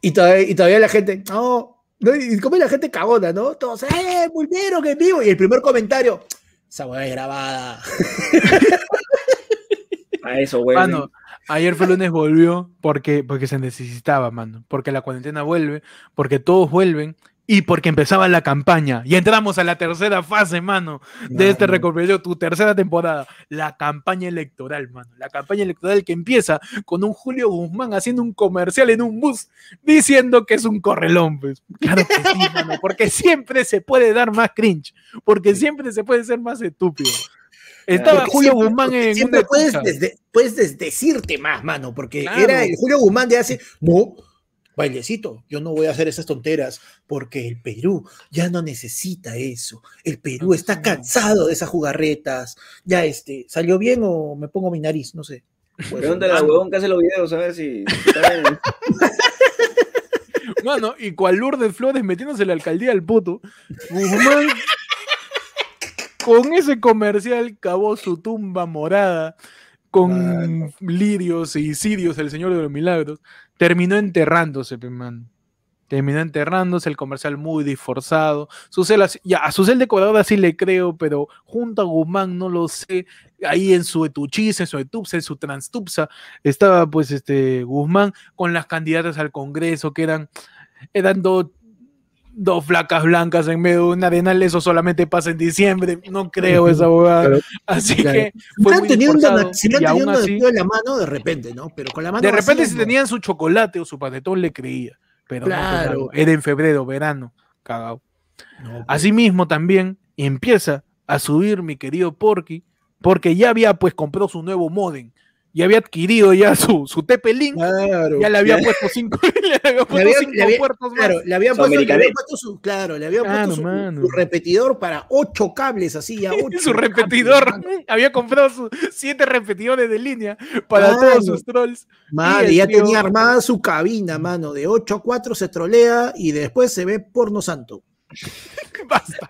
Y todavía, y todavía la gente, no, no, y como la gente cagona, ¿no? Todos, ¡eh! Volvieron en vivo. Y el primer comentario, esa hueá es grabada. <laughs> A eso, güey. Mano, ayer fue lunes volvió porque, porque se necesitaba, mano. Porque la cuarentena vuelve, porque todos vuelven y porque empezaba la campaña. Y entramos a la tercera fase, mano, de este recorrido, tu tercera temporada. La campaña electoral, mano. La campaña electoral que empieza con un Julio Guzmán haciendo un comercial en un bus diciendo que es un correlón, pues. Claro que sí, <laughs> mano. Porque siempre se puede dar más cringe. Porque siempre se puede ser más estúpido. Estaba Porque Julio siempre- Guzmán en siempre una puedes, desde- puedes desdecirte más, mano, porque Claro. era el Julio Guzmán de hace, no, bailecito, yo no voy a hacer esas tonteras porque el Perú ya no necesita eso. El Perú No, está sí. cansado de esas jugarretas. Ya este, ¿salió bien o me pongo mi nariz? No sé. Pues, Pregúntale al mano, huevón que hace los videos a ver si. <laughs> Mano, y cual Lourdes Flores metiéndose la alcaldía al puto. Guzmán, <laughs> con ese comercial cavó su tumba morada con lirios y sirios, el Señor de los Milagros. Terminó enterrándose, pe, mano. Terminó enterrándose, el comercial muy disforzado. Susel, ya, a Susel de Ecuador sí le creo, pero junto a Guzmán no lo sé. Ahí en su etuchis, en su etupsa, en su transtupsa, estaba pues este Guzmán con las candidatas al Congreso, que eran, eran dos, dos flacas blancas en medio de un arenal, eso solamente pasa en diciembre, no creo esa abogada. Claro, Así claro. que fue no han muy tenido un disforzado, dona- si no han tenido así- la mano, de repente, ¿no? Pero con la mano de repente si no. tenían su chocolate o su panetón le creía, pero pues, Claro. era en febrero, verano, cagado. No, pues, Asimismo también empieza a subir mi querido Porky, porque ya había pues comprado su nuevo modem, ya había adquirido ya su, su TP-Link, claro. ya le había puesto cinco, <laughs> le había puesto había- cinco le había- puertos más. Claro, le habían Su puesto, le su, claro, le Claro, puesto su, repetidor para ocho cables, así ya <laughs> ocho. su repetidor, había comprado sus siete repetidores de línea para Mano. todos sus trolls. Madre, ya tío- tenía armada su cabina, mano. De 8 a 4 se trolea y después se ve porno santo. <laughs> Basta.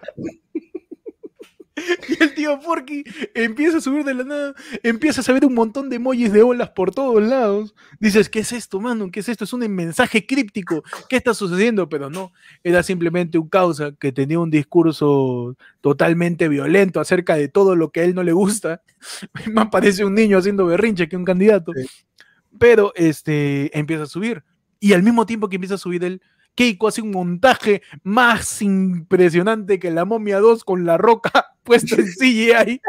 <laughs> Y el tío Porky empieza a subir de la nada, empieza a saber un montón de emojis de olas por todos lados. Dices, ¿qué es esto, mano? ¿Qué es esto? Es un mensaje críptico. ¿Qué está sucediendo? Pero no, era simplemente un causa que tenía un discurso totalmente violento acerca de todo lo que a él no le gusta. <laughs> Más parece un niño haciendo berrinche que un candidato. Sí. Pero este empieza a subir. Y al mismo tiempo que empieza a subir él, Keiko hace un montaje más impresionante que la momia 2 con la roca <laughs> puesta en CGI.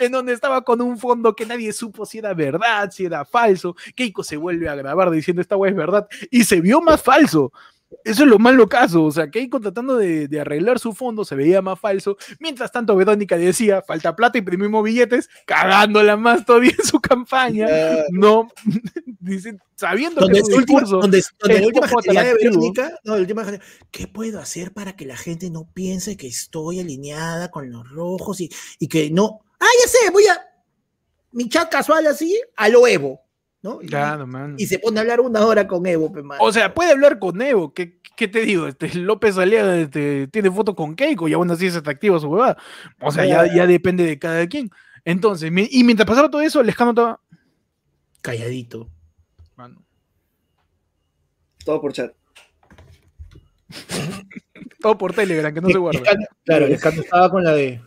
en donde estaba con un fondo que nadie supo si era verdad, si era falso. Keiko se vuelve a grabar diciendo esta wea es verdad y se vio más falso. Eso es lo malo caso, o sea, Keiko tratando de, arreglar su fondo se veía más falso. Mientras tanto, Verónica decía, falta plata, imprimimos billetes, cagándola más todavía en su campaña. No, <laughs> dicen, sabiendo que su discurso donde, donde la última de Verónica, no, la última ¿qué puedo hacer para que la gente no piense que estoy alineada con los rojos y, y que no, ah, ya sé, voy a, mi chat casual así, a lo Evo. ¿No? Y, y se pone a hablar una hora con Evo, O sea, puede hablar con Evo, ¿qué, qué te digo? Este, López Aliaga este, tiene foto con Keiko y aún así es atractivo su huevada. O sea, ya, ya, depende de cada quien. Entonces, y mientras pasaba todo eso, Lescano estaba calladito. Todo por chat. <laughs> todo por Telegram, que no se guarda. claro, Lescano estaba con la de.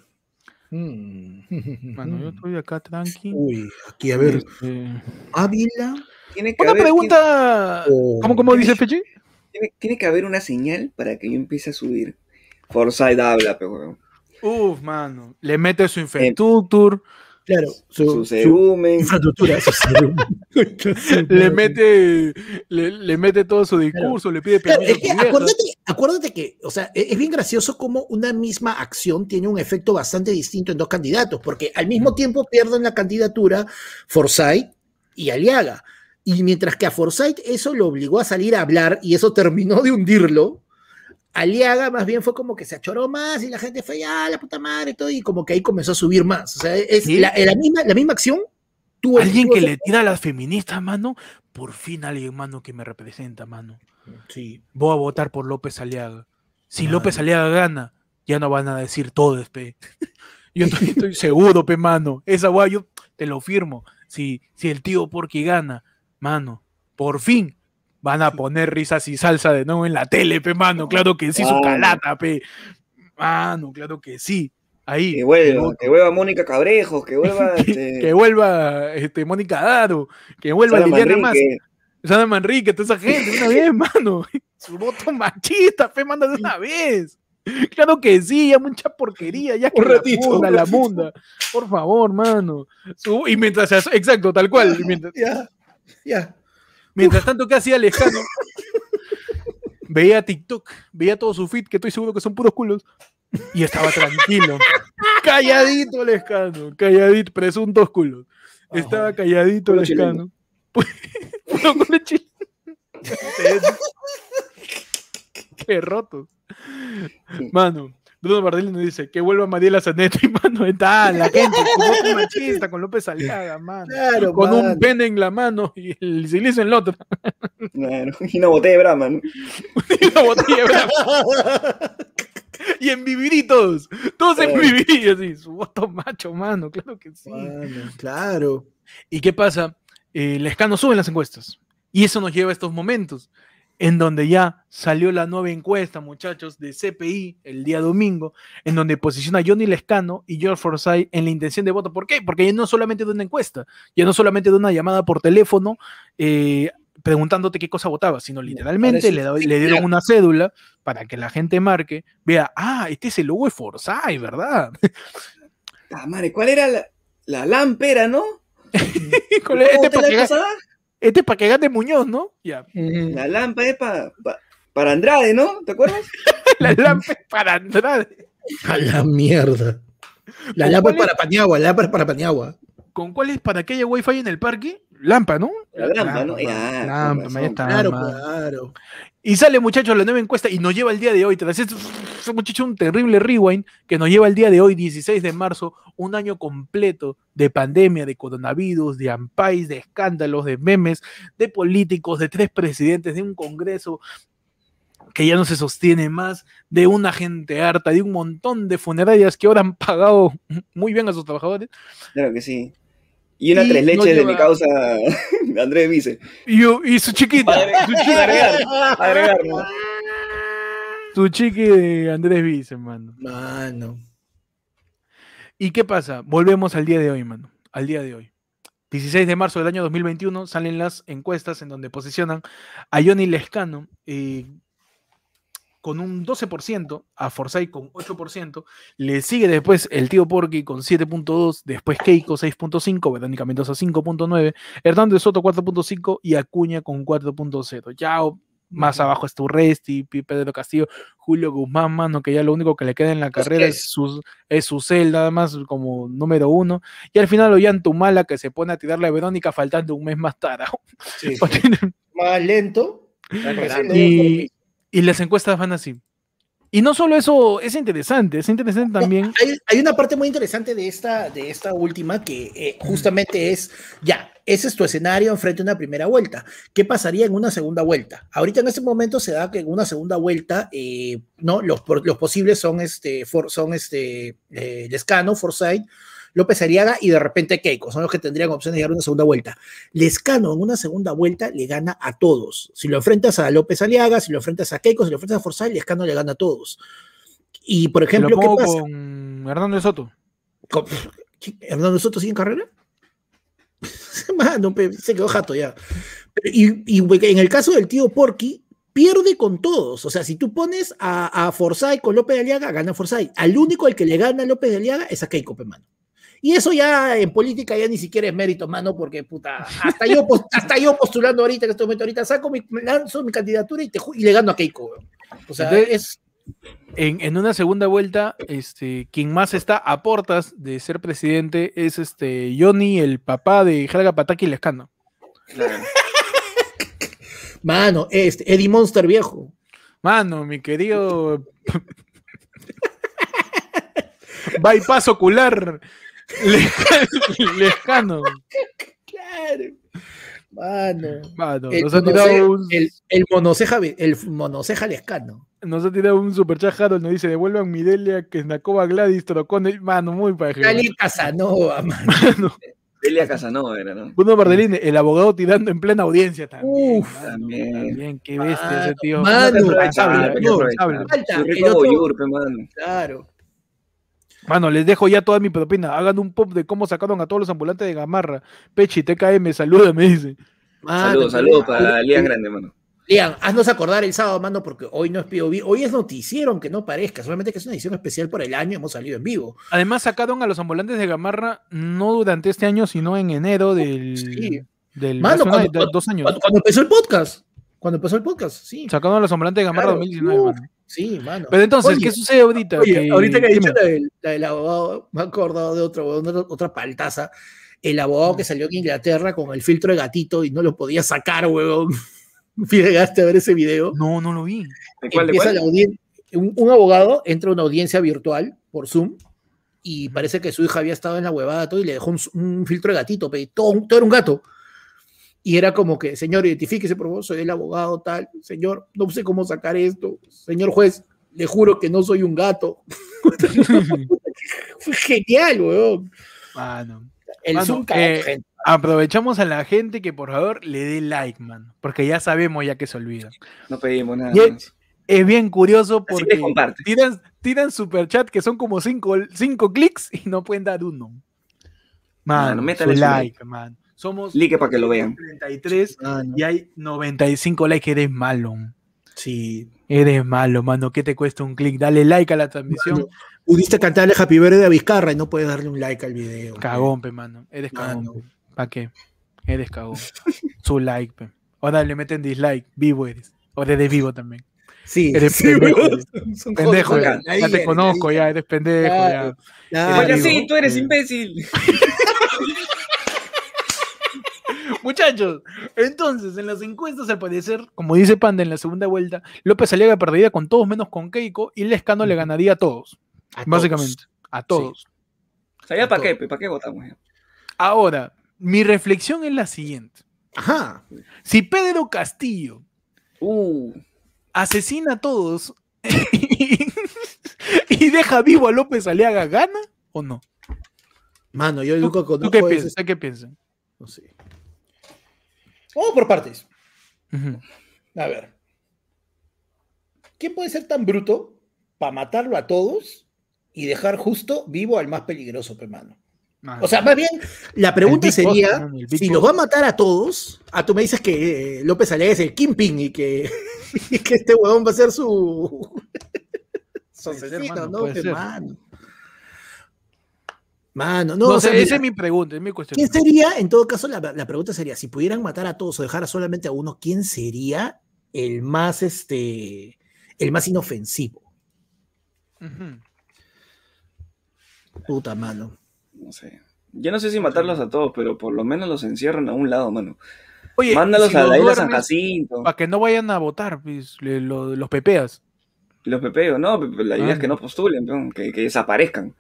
Mano, yo estoy acá tranqui. Uy, aquí a ver. Este... Ávila. Tiene que una pregunta. ¿Cómo, cómo dice Fechi? Tiene, tiene, que haber una señal para que yo empiece a subir. Forsyth habla, pero. Uf, mano. Le mete su infraestructura. Claro, su, su, infraestructura, <laughs> le mete, le, mete todo su discurso, le pide permiso. acuérdate, que, o sea, e, es bien gracioso cómo una misma acción tiene un efecto bastante distinto en dos candidatos, porque al mismo tiempo pierden la candidatura Forsyth y Aliaga. Y mientras que a Forsyth eso lo obligó a salir a hablar y eso terminó de hundirlo, Aliaga más bien fue como que se achoró más y la gente fue, ya, la puta madre y todo, y como que ahí comenzó a subir más. O sea, es la, misma, la misma acción. Tuvo, alguien que le tira a las feministas, mano, por fin alguien, mano, que me representa, mano. Sí. Voy a votar por López Aliaga. Si López Aliaga gana, ya no van a decir todo, pe. <laughs> Yo estoy, seguro, pe, mano. Esa guay, yo te lo firmo. Si, si el tío Porky gana, mano, por fin van a poner risas y salsa de nuevo en la tele, pe, mano. Claro que sí, su calata, pe. Mano, claro que sí. Ahí. Que vuelva, que vuelva Mónica Cabrejos, que vuelva. <laughs> Este... que vuelva este, Mónica Daro, que vuelva Liliana Más. Sana Manrique, toda esa gente, una vez, <laughs> mano. Su voto machista, pe, manda de una vez. Claro que sí, ya mucha porquería, ya que un ratito, la, la munda. Por favor, mano. y mientras, exacto, tal cual. Mientras, ya, ya. Mientras tanto, ¿qué hacía Lejano? veía TikTok, veía todo su feed, que estoy seguro que son puros culos, y estaba tranquilo. calladito Lescano, calladito, presuntos culos. Estaba calladito Lescano. <laughs> Puro culo Qué roto. Mano, Bruno Bardelli nos dice que vuelva Mariela Zanetti, <laughs> mano, está la gente, con <laughs> machista, con López Aliaga, mano. con un pene en la mano y el silicio en la otra. <laughs> Claro, y una botella de Brahma, ¿no? y una botella de Brahma. y en viviritos, todos en vivirí, así, su voto macho, mano, claro que sí. claro. ¿Y qué pasa? Eh, el escano sube en las encuestas. Y eso nos lleva a estos momentos en donde ya salió la nueva encuesta, muchachos, de CPI el día domingo, en donde posiciona a Johnny Lescano y George Forsyth en la intención de voto. ¿Por qué? Porque ya no solamente de una encuesta, ya no solamente de una llamada por teléfono eh, preguntándote qué cosa votaba, sino literalmente le, le, dieron una cédula para que la gente marque, vea, ah, este es el logo de Forsyth, ¿verdad? Ah, madre, ¿cuál era la, la lámpara, no? <laughs> ¿Cuál este para este es para que gane Muñoz, ¿no? Ya. <laughs> La lámpara es para Andrade, ¿no? ¿Te acuerdas? <laughs> la lámpara es para Andrade. A la mierda. La lámpara es para Paniagua, la lámpara es para Paniagua. ¿Con cuál es para que haya wifi en el parque? Lampa, ¿no? La lámpara, ¿no? Ya, ahí está. Claro, claro. Y sale, muchachos, la nueva encuesta y nos lleva el día de hoy. Tras este, muchacho, un terrible rewind que nos lleva el día de hoy, 16 de marzo, un año completo de pandemia, de coronavirus, de ampais, de escándalos, de memes, de políticos, de tres presidentes, de un congreso que ya no se sostiene más, de una gente harta, de un montón de funerarias que ahora han pagado muy bien a sus trabajadores. Claro que sí. Y una tres leches de mi causa, <laughs> Andrés Vice. Y, y su chiquita. su agregar, Su chiqui de Andrés Vice, mano. Mano. ¿Y qué pasa? Volvemos al día de hoy, mano. Al día de hoy. 16 de marzo del año 2021 salen las encuestas en donde posicionan a Johnny Lescano eh, con un 12%, a Forsyth con 8%, le sigue después el tío Porky con 7.2, después Keiko 6.5, Verónica Mendoza 5.9, Hernández Soto 4.5 y Acuña con 4.0. Ya más abajo es Turresti, Pedro Castillo, Julio Guzmán, mano, que ya lo único que le queda en la carrera es su, es su cel, nada más como número uno. Y al final Ollantumala que se pone a tirarle a Verónica faltando un mes más tarde. <laughs> más lento. <laughs> Y, y las encuestas van así. Y no solo eso, es interesante, es interesante también. hay, una parte muy interesante de esta, de esta última que eh, justamente es, ya, ese es tu escenario enfrente de una primera vuelta. ¿Qué pasaría en una segunda vuelta? Ahorita en este momento se da que en una segunda vuelta, eh, ¿no? Los, los posibles son, este, son este, eh, Lescano, Forsyth, López Ariaga y de repente Keiko. Son los que tendrían opción de llegar a una segunda vuelta. Lescano en una segunda vuelta le gana a todos. Si lo enfrentas a López Aliaga, si lo enfrentas a Keiko, si lo enfrentas a Forsyth, Lescano le gana a todos. Y por ejemplo, ¿qué pasa? Con Hernando Soto. ¿Hernando Soto sigue en carrera? <laughs> Mano, se quedó jato ya. Y, en el caso del tío Porky, pierde con todos. O sea, si tú pones a, a Forsyth con López de Aliaga, gana Forsyth. Al único al que le gana López de Aliaga es a Keiko, mano. Y eso ya en política ya ni siquiera es mérito, mano, porque puta, hasta yo, <laughs> hasta yo postulando ahorita, en este momento, ahorita saco mi, lanzo mi candidatura y, te, y le gano a Keiko. O sea, es... En, en, una segunda vuelta, este, quien más está a portas de ser presidente es este Johnny, el papá de Helga Pataki Lescano. <laughs> Mano, este, Eddie Monster viejo. Mano, mi querido <laughs> bypass ocular <laughs> Lejano. Claro. Mano. Mano el, nos ha tirado un... el, el, monoceja, el monoceja lescano. Nos ha tirado un super chat nos dice: devuelvan mi Delia, que es Nacoba Gladys, Trocone. Mano, muy paja. Delia Casanova, <laughs> mano. Delia Casanova era, ¿no? Bruno Bardelini, el abogado tirando en plena audiencia también. Uf, mano, también. también. Qué bestia ese tío. Mano, Claro. Mano, les dejo ya toda mi propina. Hagan un pop de cómo sacaron a todos los ambulantes de Gamarra. Pechi, TKM, saluda, me <laughs> dice. Saludos, saludos para Lian Grande, mano. Lian, haznos acordar el sábado, mano, porque hoy no es POV, hoy es noticiero, aunque no parezca, solamente que es una edición especial por el año, hemos salido en vivo. Además, sacaron a los ambulantes de Gamarra no durante este año, sino en enero del, del mano, cuando, dos años. Cuando, empezó el podcast. Cuando empezó el podcast, sí. Sacaron a los ambulantes de Gamarra 2019, mano. Sí, mano. Pero entonces, ¿qué sucede ahorita? Oye, ahorita que he dicho la del, abogado, me he acordado de otro, otra paltaza. El abogado que salió en Inglaterra con el filtro de gatito y no lo podía sacar, huevón. <laughs> Llegaste a ver ese video. No, no lo vi. ¿De cuál, Empieza La un, un, abogado entra a una audiencia virtual por Zoom y parece que su hija había estado en la huevada todo y le dejó un, filtro de gatito, pero todo, todo era un gato. Y era como que, señor, identifíquese, por favor, soy el abogado tal. Señor, no sé cómo sacar esto. Señor juez, le juro que no soy un gato. <laughs> Fue genial, weón. Mano. El Zoom eh, aprovechamos a la gente que por favor le dé like, man. Porque ya sabemos ya que se olvida. No pedimos nada. Es, bien curioso porque tiran, tiran super chat que son como cinco, cinco clics y no pueden dar uno. Man, su like, man. Somos like para que lo vean. 33 ah, y hay 95 likes. Eres malo. Sí. Eres malo, mano. ¿Qué te cuesta un clic? Dale like a la transmisión. pudiste cantarle Happy Birthday a Vizcarra y no puedes darle un like al video. Cagón, pe, mano. Eres cagón. ¿Para qué? Eres cagón. Su like, pe. O dale, meten dislike. Vivo eres. O eres vivo también. Sí, eres pendejo. <laughs> pendejo, ya, ya te conozco, ya eres pendejo. Ya. Oye, sí, tú eres imbécil. <laughs> Muchachos, entonces en las encuestas al parecer, como dice Panda en la segunda vuelta, López salía perdida con todos menos con Keiko y Lescano le ganaría a todos. básicamente, a todos. ¿Sabía para qué? ¿Para qué votamos? Ahora, mi reflexión es la siguiente. Ajá. Si Pedro Castillo uh. asesina a todos <laughs> y deja vivo a López Aliaga, ¿gana o no? Mano, yo nunca conozco. ¿Tú qué piensas? ¿Qué piensan? No sé. Vamos por partes. A ver. ¿Quién puede ser tan bruto para matarlo a todos y dejar justo vivo al más peligroso, hermano? Ah, O sea, más bien, la pregunta Boss, sería, si los va a matar a todos, ah, tú me dices que eh, López Aliaga es el Kingpin y que, <laughs> y que este huevón va a ser su... su asesino, ¿no? ser. Mano. No, no, o sea, esa es mi pregunta, es mi cuestión. ¿quién sería, en todo caso, la, la pregunta sería, si pudieran matar a todos o dejar solamente a uno, ¿quién sería el más, este, el más inofensivo? Puta mano. No sé. Yo no sé si matarlos a todos, pero por lo menos los encierran a un lado, mano. Oye, Mándalos si a la isla San Jacinto. Para que no vayan a votar, pues, le- lo- los pepeas. Los pepeos, no, pe- la idea Ah. es que no postulen, que, que desaparezcan.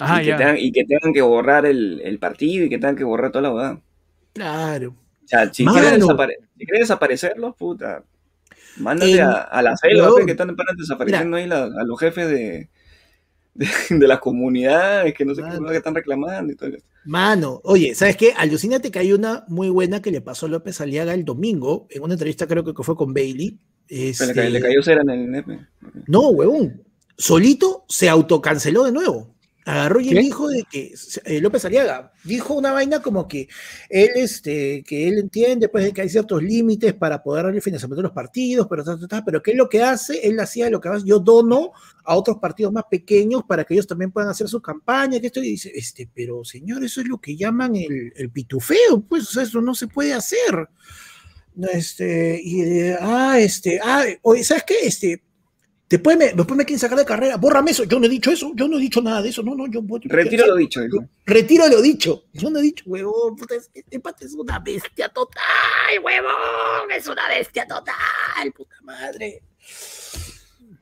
Ajá, y, que tengan, y que tengan que borrar el, el partido y que tengan que borrar toda la boda. Claro. O sea, si desapare- quieren desaparecerlos, puta, mándate a, a la selva, Weón. pe, que están desapareciendo ahí la- a los jefes de, de, de las comunidades, que no sé qué Mano. cosa que están reclamando y todo eso. Mano, oye, ¿sabes qué? Alucínate que hay una muy buena que le pasó a López Aliaga el domingo, en una entrevista creo que fue con Bailey. Este, le, cayó, le cayó cera en el nepe. No, huevón. Solito se autocanceló de nuevo. Agarró y ¿Qué? dijo de que eh, López Aliaga dijo una vaina como que él, este, que él entiende pues de que hay ciertos límites para poder darle financiamiento a los partidos, pero, ta, ta, ta, pero que él lo que hace, él hacía lo que hace, yo dono a otros partidos más pequeños para que ellos también puedan hacer su campaña, que esto y dice, este, pero señor, eso es lo que llaman el, el pitufeo, pues o sea, eso no se puede hacer. Este, y, ah, este, ah, oye, ¿sabes qué? Este, después me, después me quieren sacar de carrera, bórrame eso, yo no he dicho eso, yo no he dicho nada de eso, no, no, yo Retiro lo dicho, dijo. Retiro lo dicho, yo no he dicho, huevón, puta, es- este pata es una bestia total, huevón, es una bestia total, puta madre.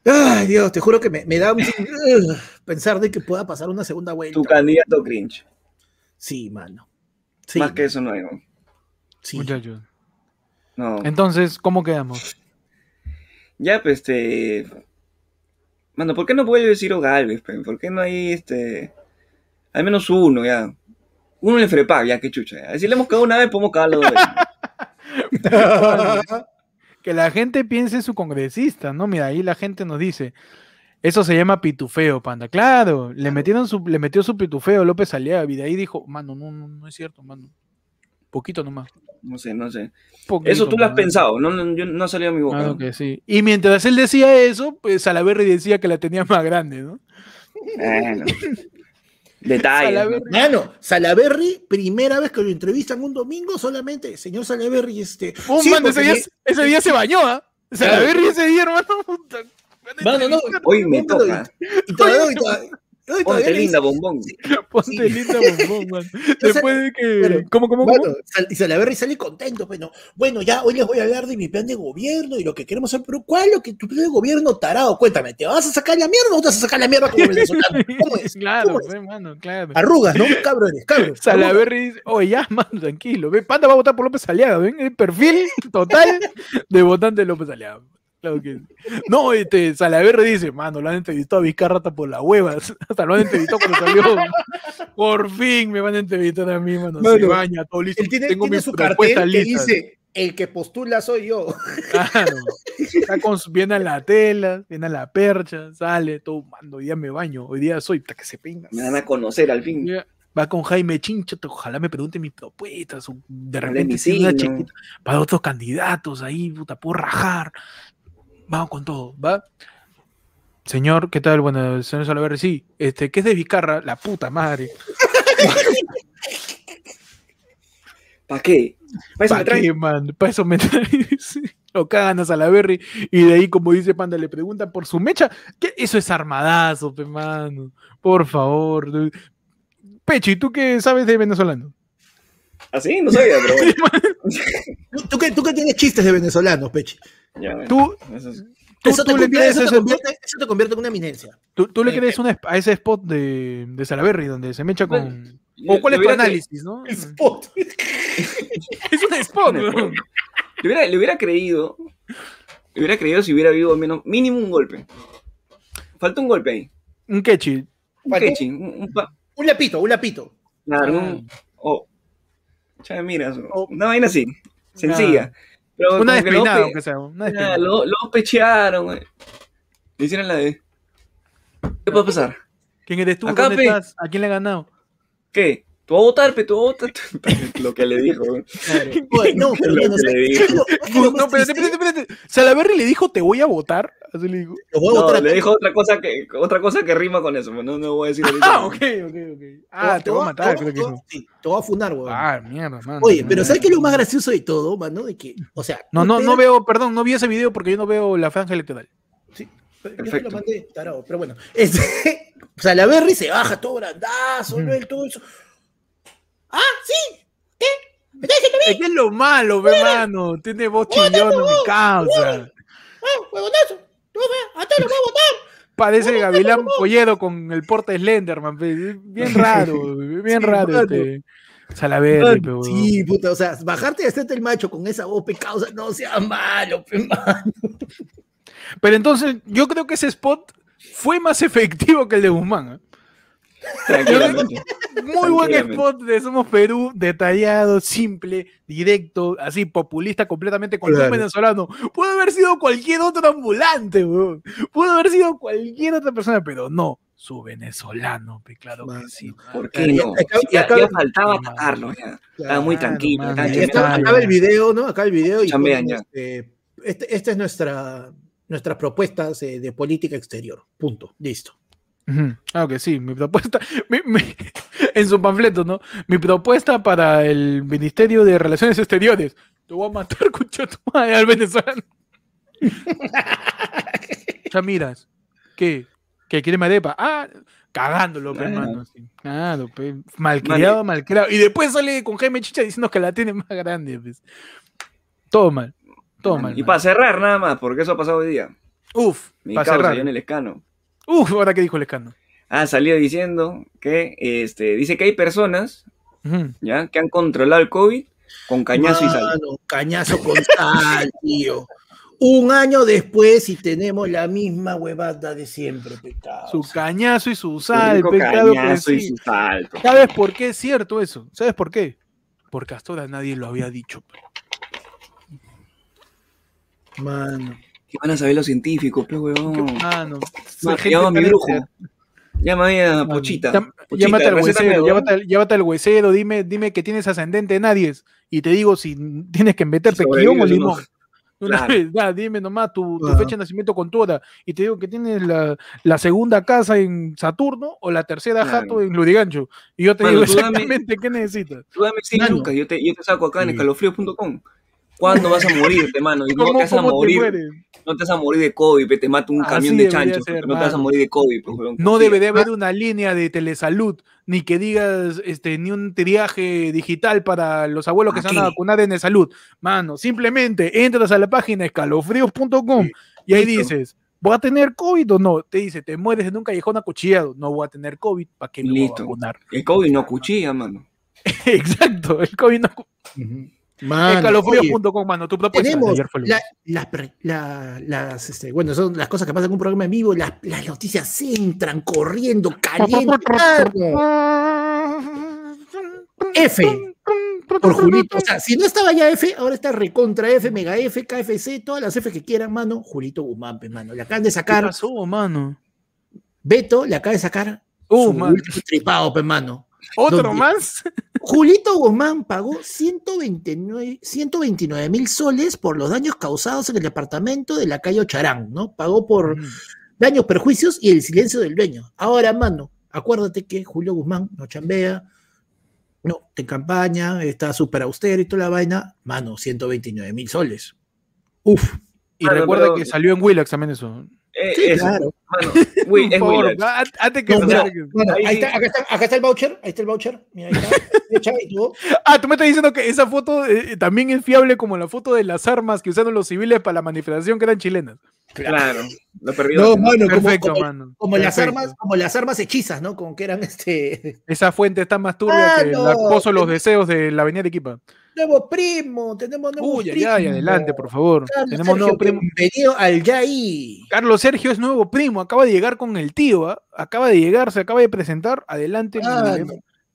Ay, Dios, te juro que me, me da un <laughs> pensar de que pueda pasar una segunda vuelta. Tu candidato cringe. Sí, mano. Sí, Más que eso no hay. ¿no? sí. Muchachos. No. Entonces, ¿cómo quedamos? Ya, pues, este. Mano, ¿por qué no vuelve Ciro Galvez? ¿Por qué no hay este. Al menos uno, ya? Uno en el FREPAC, ya, qué chucha. Ya. Si le hemos cagado una vez, podemos cagarlo dos veces. <laughs> Que la gente piense en su congresista, ¿no? Mira, ahí la gente nos dice, eso se llama pitufeo, panda. Claro, le metieron su, le metió su pitufeo López Aliaga y de ahí dijo, mano, no, no, no es cierto, mano. Poquito nomás. No sé, no sé. poquito Eso tú lo has pensado, no, no, yo- no ha salido a mi boca. Claro que sí. Y mientras él decía eso, pues Salaverry decía que la tenía más grande, ¿no? Bueno. Detalles. ¿no? Salaverry- Mano, Salaberry, primera vez que lo entrevistan un domingo solamente, señor Salaberry, este. Oh, sí, mano, ese, día, ese día se bañó, ¿ah? Salaverry ese día, hermano. Mano, no. <laughs> Hoy me toca. Y todavía, y todavía- Ponte linda, bombón. <laughs> Ponte Sí. linda <laughs> bombón, man. Después de que. ¿Cómo, cómo, cómo? Bueno, y Salaverry sale contento, bueno, bueno, ya hoy les voy a hablar de mi plan de gobierno y lo que queremos hacer, pero ¿cuál es lo que tu plan de gobierno tarado? Cuéntame, ¿te vas a sacar la mierda o te vas a sacar la mierda como venezolano? <laughs> ¿Cómo es? Claro, ¿Cómo es? pues, mano, claro. Arrugas, ¿no? Cabro eres, cabro. Salaverry dice, oye, ya, mano, tranquilo. Ve, Panda va a votar por López Aliaga, ¿ven? El perfil total de votante de López Aliaga. Claro que sí. No, este, Salaverry dice, mano, lo han entrevistado a Vizcarra hasta por las huevas. <laughs> Hasta lo han entrevistado cuando salió. Por fin me van a entrevistar a mí, mano. Se Mano, baña, todo listo. Él tiene, Tengo tiene mis su propuestas cartel que listas. dice, el que postula soy yo. <laughs> Claro. Está con viene a la tela, viene a la percha, sale, todo, mando, hoy día me baño, hoy día soy, puta, que se pinga. Me van a conocer al fin. Va con Jaime Chincho, ojalá me pregunte mis propuestas, o de repente mi tiene una chiquita para otros candidatos ahí, puta, puedo rajar. Vamos con todo, ¿va? Señor, ¿qué tal? Bueno, señor Salaverry, sí, este, ¿qué es de Vizcarra? La puta madre. <laughs> ¿Para qué? ¿Para eso ¿Para me traen? qué, man? Para eso me traen. <laughs> Lo cagan a Salaberry y de ahí, como dice Panda, le preguntan por su mecha. ¿Qué? Eso es armadazo, pe, mano. Por favor. Pechi, ¿tú qué sabes de venezolano? Así, no sabía, pero bueno. <laughs> ¿Tú, tú, que, tú que tienes chistes de venezolanos, Pechi. Ya, bueno. ¿Tú, Eso es- tú, Eso, tú te le crees eso, te convierte, eso te convierte en una eminencia. tú- tú le eh, crees una esp- a ese spot de, de Salaberry donde se mecha con. ¿O cuál Le es tu análisis, no? Spot. <laughs> Es un spot. Le hubiera, le hubiera creído. Le hubiera creído si hubiera habido al menos mínimo un golpe. Falta un golpe ahí. Un quechi. Un catching, un, un pa- Un lapito, un lapito. claro, Ah. un- oh. Chale, mira, Oh. una vaina así, sencilla. Pero Una despeinada, pe- aunque sea. Una despeinada. lo, lo pechearon, güey. Le hicieron la de. ¿Qué puede pasar? ¿Quién eres tú? Acá, ¿Dónde pe. estás? ¿A quién le ha ganado? ¿Qué? Tú vas a votar, pero tú vas a votar. <laughs> Lo que le dijo. <laughs> <laughs> No, pero Lo bueno, que ¿sabes le qué dijo. es lo- qué es lo No, más espérate, espérate, espérate. Salaverry le dijo, te voy a votar. Así le dijo. Voy a No, votar le dijo otra cosa que, otra cosa que rima con eso, pero no, no voy a decir ahorita. Ah, ok, ok, ok. Ah, te voy a matar, creo que te voy- dijo. sí, te voy a fundar, weón. Ah, mierda, mano. Oye, pero ¿sabes qué es lo más gracioso de todo, mano? De que, o sea, No, no, no veo, perdón, no vi ese video porque yo no veo la franja electoral. Sí, yo Perfecto. lo mandé, tarado, pero bueno. Este, o sea, la Berry se baja todo grandazo. El todo eso. ¡Ah, sí! ¿Qué? ¿Me estás diciendo a mí? Es lo malo, ve, mano. Tiene voz chillona, mi causa. ¡Ah, huevonazo! ¡Tú ve, a ti lo voy a votar! Parece Gavilán Polledo con el porte Slenderman. Bien <laughs> raro, bien Sí, raro este. Salaverry, pe, Ah, huevón. Sí, puta, o sea, bajarte y hacerte el macho con esa voz pecausa, no sea malo, pe, mano. Pero entonces, yo creo que ese spot fue más <laughs> efectivo que el de Guzmán. ¿eh? Tranquilamente. Muy buen spot de Somos Perú, detallado, simple, directo, así populista completamente con un Claro. venezolano. Pudo haber sido cualquier otro ambulante, weón. Pudo haber sido cualquier otra persona, pero no, su venezolano, claro que sí. ¿Por qué y no? acá- y Ya, acá- ya faltaba atacarlo, ya. Estaba muy tranquilo. Ahí está, acaba el video, ¿no? Acaba el video y Chambean ponen, ya. este, este- esta es nuestra, nuestras propuestas eh, de política exterior. Punto. Listo. Claro que sí, mi propuesta, <laughs> mi- mi- en su panfleto, ¿no? Mi propuesta para el Ministerio de Relaciones Exteriores. Te voy a matar, <laughs> madre, al venezolano. <laughs> Ya miras, ¿qué? ¿Que quiere marepa? Ah, cagándolo, Claro. hermano. sí. Claro, pe, malcriado, malcriado. Y después sale con Jaime Chicha diciendo que la tiene más grande, pues. Todo mal, todo mal. Y para cerrar nada más, porque eso ha pasado hoy día. Uf, Mi causa, cerrar. John Elescano, Uf, ahora que dijo el escándalo. ha salido diciendo que, este, dice que hay personas, ya, que han controlado el COVID con cañazo y sal. Mano, cañazo con sal, <laughs> tío. Un año después y tenemos la misma huevada de siempre, pecado. Su cañazo y su sal, rico pe, claro que cañazo y sí. su salto. ¿Sabes por qué es cierto eso? ¿Sabes por qué? Porque hasta ahora nadie lo había dicho. Mano. ¿Qué van a saber los científicos, ¿Qué huevón? mano? Ma, Soy llama a mi brujo. Llámame a Pochita. llam- Pochita, llámate al huesero, llámate, al- llámate al huesero, dime, dime que tienes ascendente en nadie y te digo si tienes que meterte guion o no. limón. Una Claro. vez, ya, dime nomás tu, tu Claro. fecha de nacimiento con toda y te digo que tienes la, la segunda casa en Saturno o la tercera Claro. jato en Lurigancho. Y yo te Mano, digo dame- exactamente qué necesitas. Tú dame 100 Mano. lucas, yo te, yo te saco acá en escalofrío.com. ¿Cuándo vas a morirte, mano? Y no ¿Cómo, te vas a te morir, no te vas a morir de COVID, pe, te mata un Así camión de chanchos, ser, no te vas a morir de COVID, pues, No confía. debe de haber una línea de telesalud, ni que digas este, ni un triaje digital para los abuelos que se van a vacunar en el salud. Mano, simplemente entras a la página escalofríos.com Sí, y ahí listo. dices, ¿voy a tener COVID o no? Te dice, te mueres en un callejón acuchillado. No voy a tener COVID, ¿para qué me voy a Listo. vacunar? El COVID no cuchilla, mano. <laughs> Exacto, el COVID no. Oye, Escalofríos.com, mano, tu propuesta. de tenemos ayer fue lunes. la- las, pre- la- las, este, bueno, son las cosas que pasan en un programa en vivo, las, las noticias entran corriendo, caliente. F por Julito. O sea, si no estaba ya F, ahora está recontra F, Mega F, KFC, todas las F que quieran, mano. Julito Guzmán, mano. Le acaban de ¿Qué sacar, pasó, mano? Beto le acaba de sacar Uh, su tripado, pe, mano. ¿Otro ¿Dónde? más? Julito Guzmán pagó 129 129 mil soles por los daños causados en el departamento de la calle Ocharán, ¿no? Pagó por daños, perjuicios y el silencio del dueño. Ahora, mano, acuérdate que Julio Guzmán no chambea, no, está en campaña, está súper austero y toda la vaina, mano, 129 mil soles. Uf, Y Claro, recuerda pero- que salió en Willax también eso. Eh, sí, eso, claro. mano. <laughs> Uy, es Por antes que No, bueno, Ahí está, acá, está, acá está el voucher, ahí está el voucher, mira, ahí está. <laughs> Ah, tú me estás diciendo que esa foto eh, también es fiable como la foto de las armas que usaron los civiles para la manifestación que eran chilenas. Claro, lo perdió. No, mano, Perfecto, como- mano. como las Perfecto. armas, como las armas hechizas, ¿no? Como que eran este Esa fuente está más turbia Ah, que no. el pozo los deseos de la avenida de Equipa. Nuevo primo, tenemos nuevo Uy, primo. ay, adelante, por favor. Carlos Tenemos Sergio, nuevo primo. Bienvenido al Yai. Carlos Sergio es nuevo primo, acaba de llegar con el tío, ¿ah? acaba de llegar, se acaba de presentar. Adelante. Ah.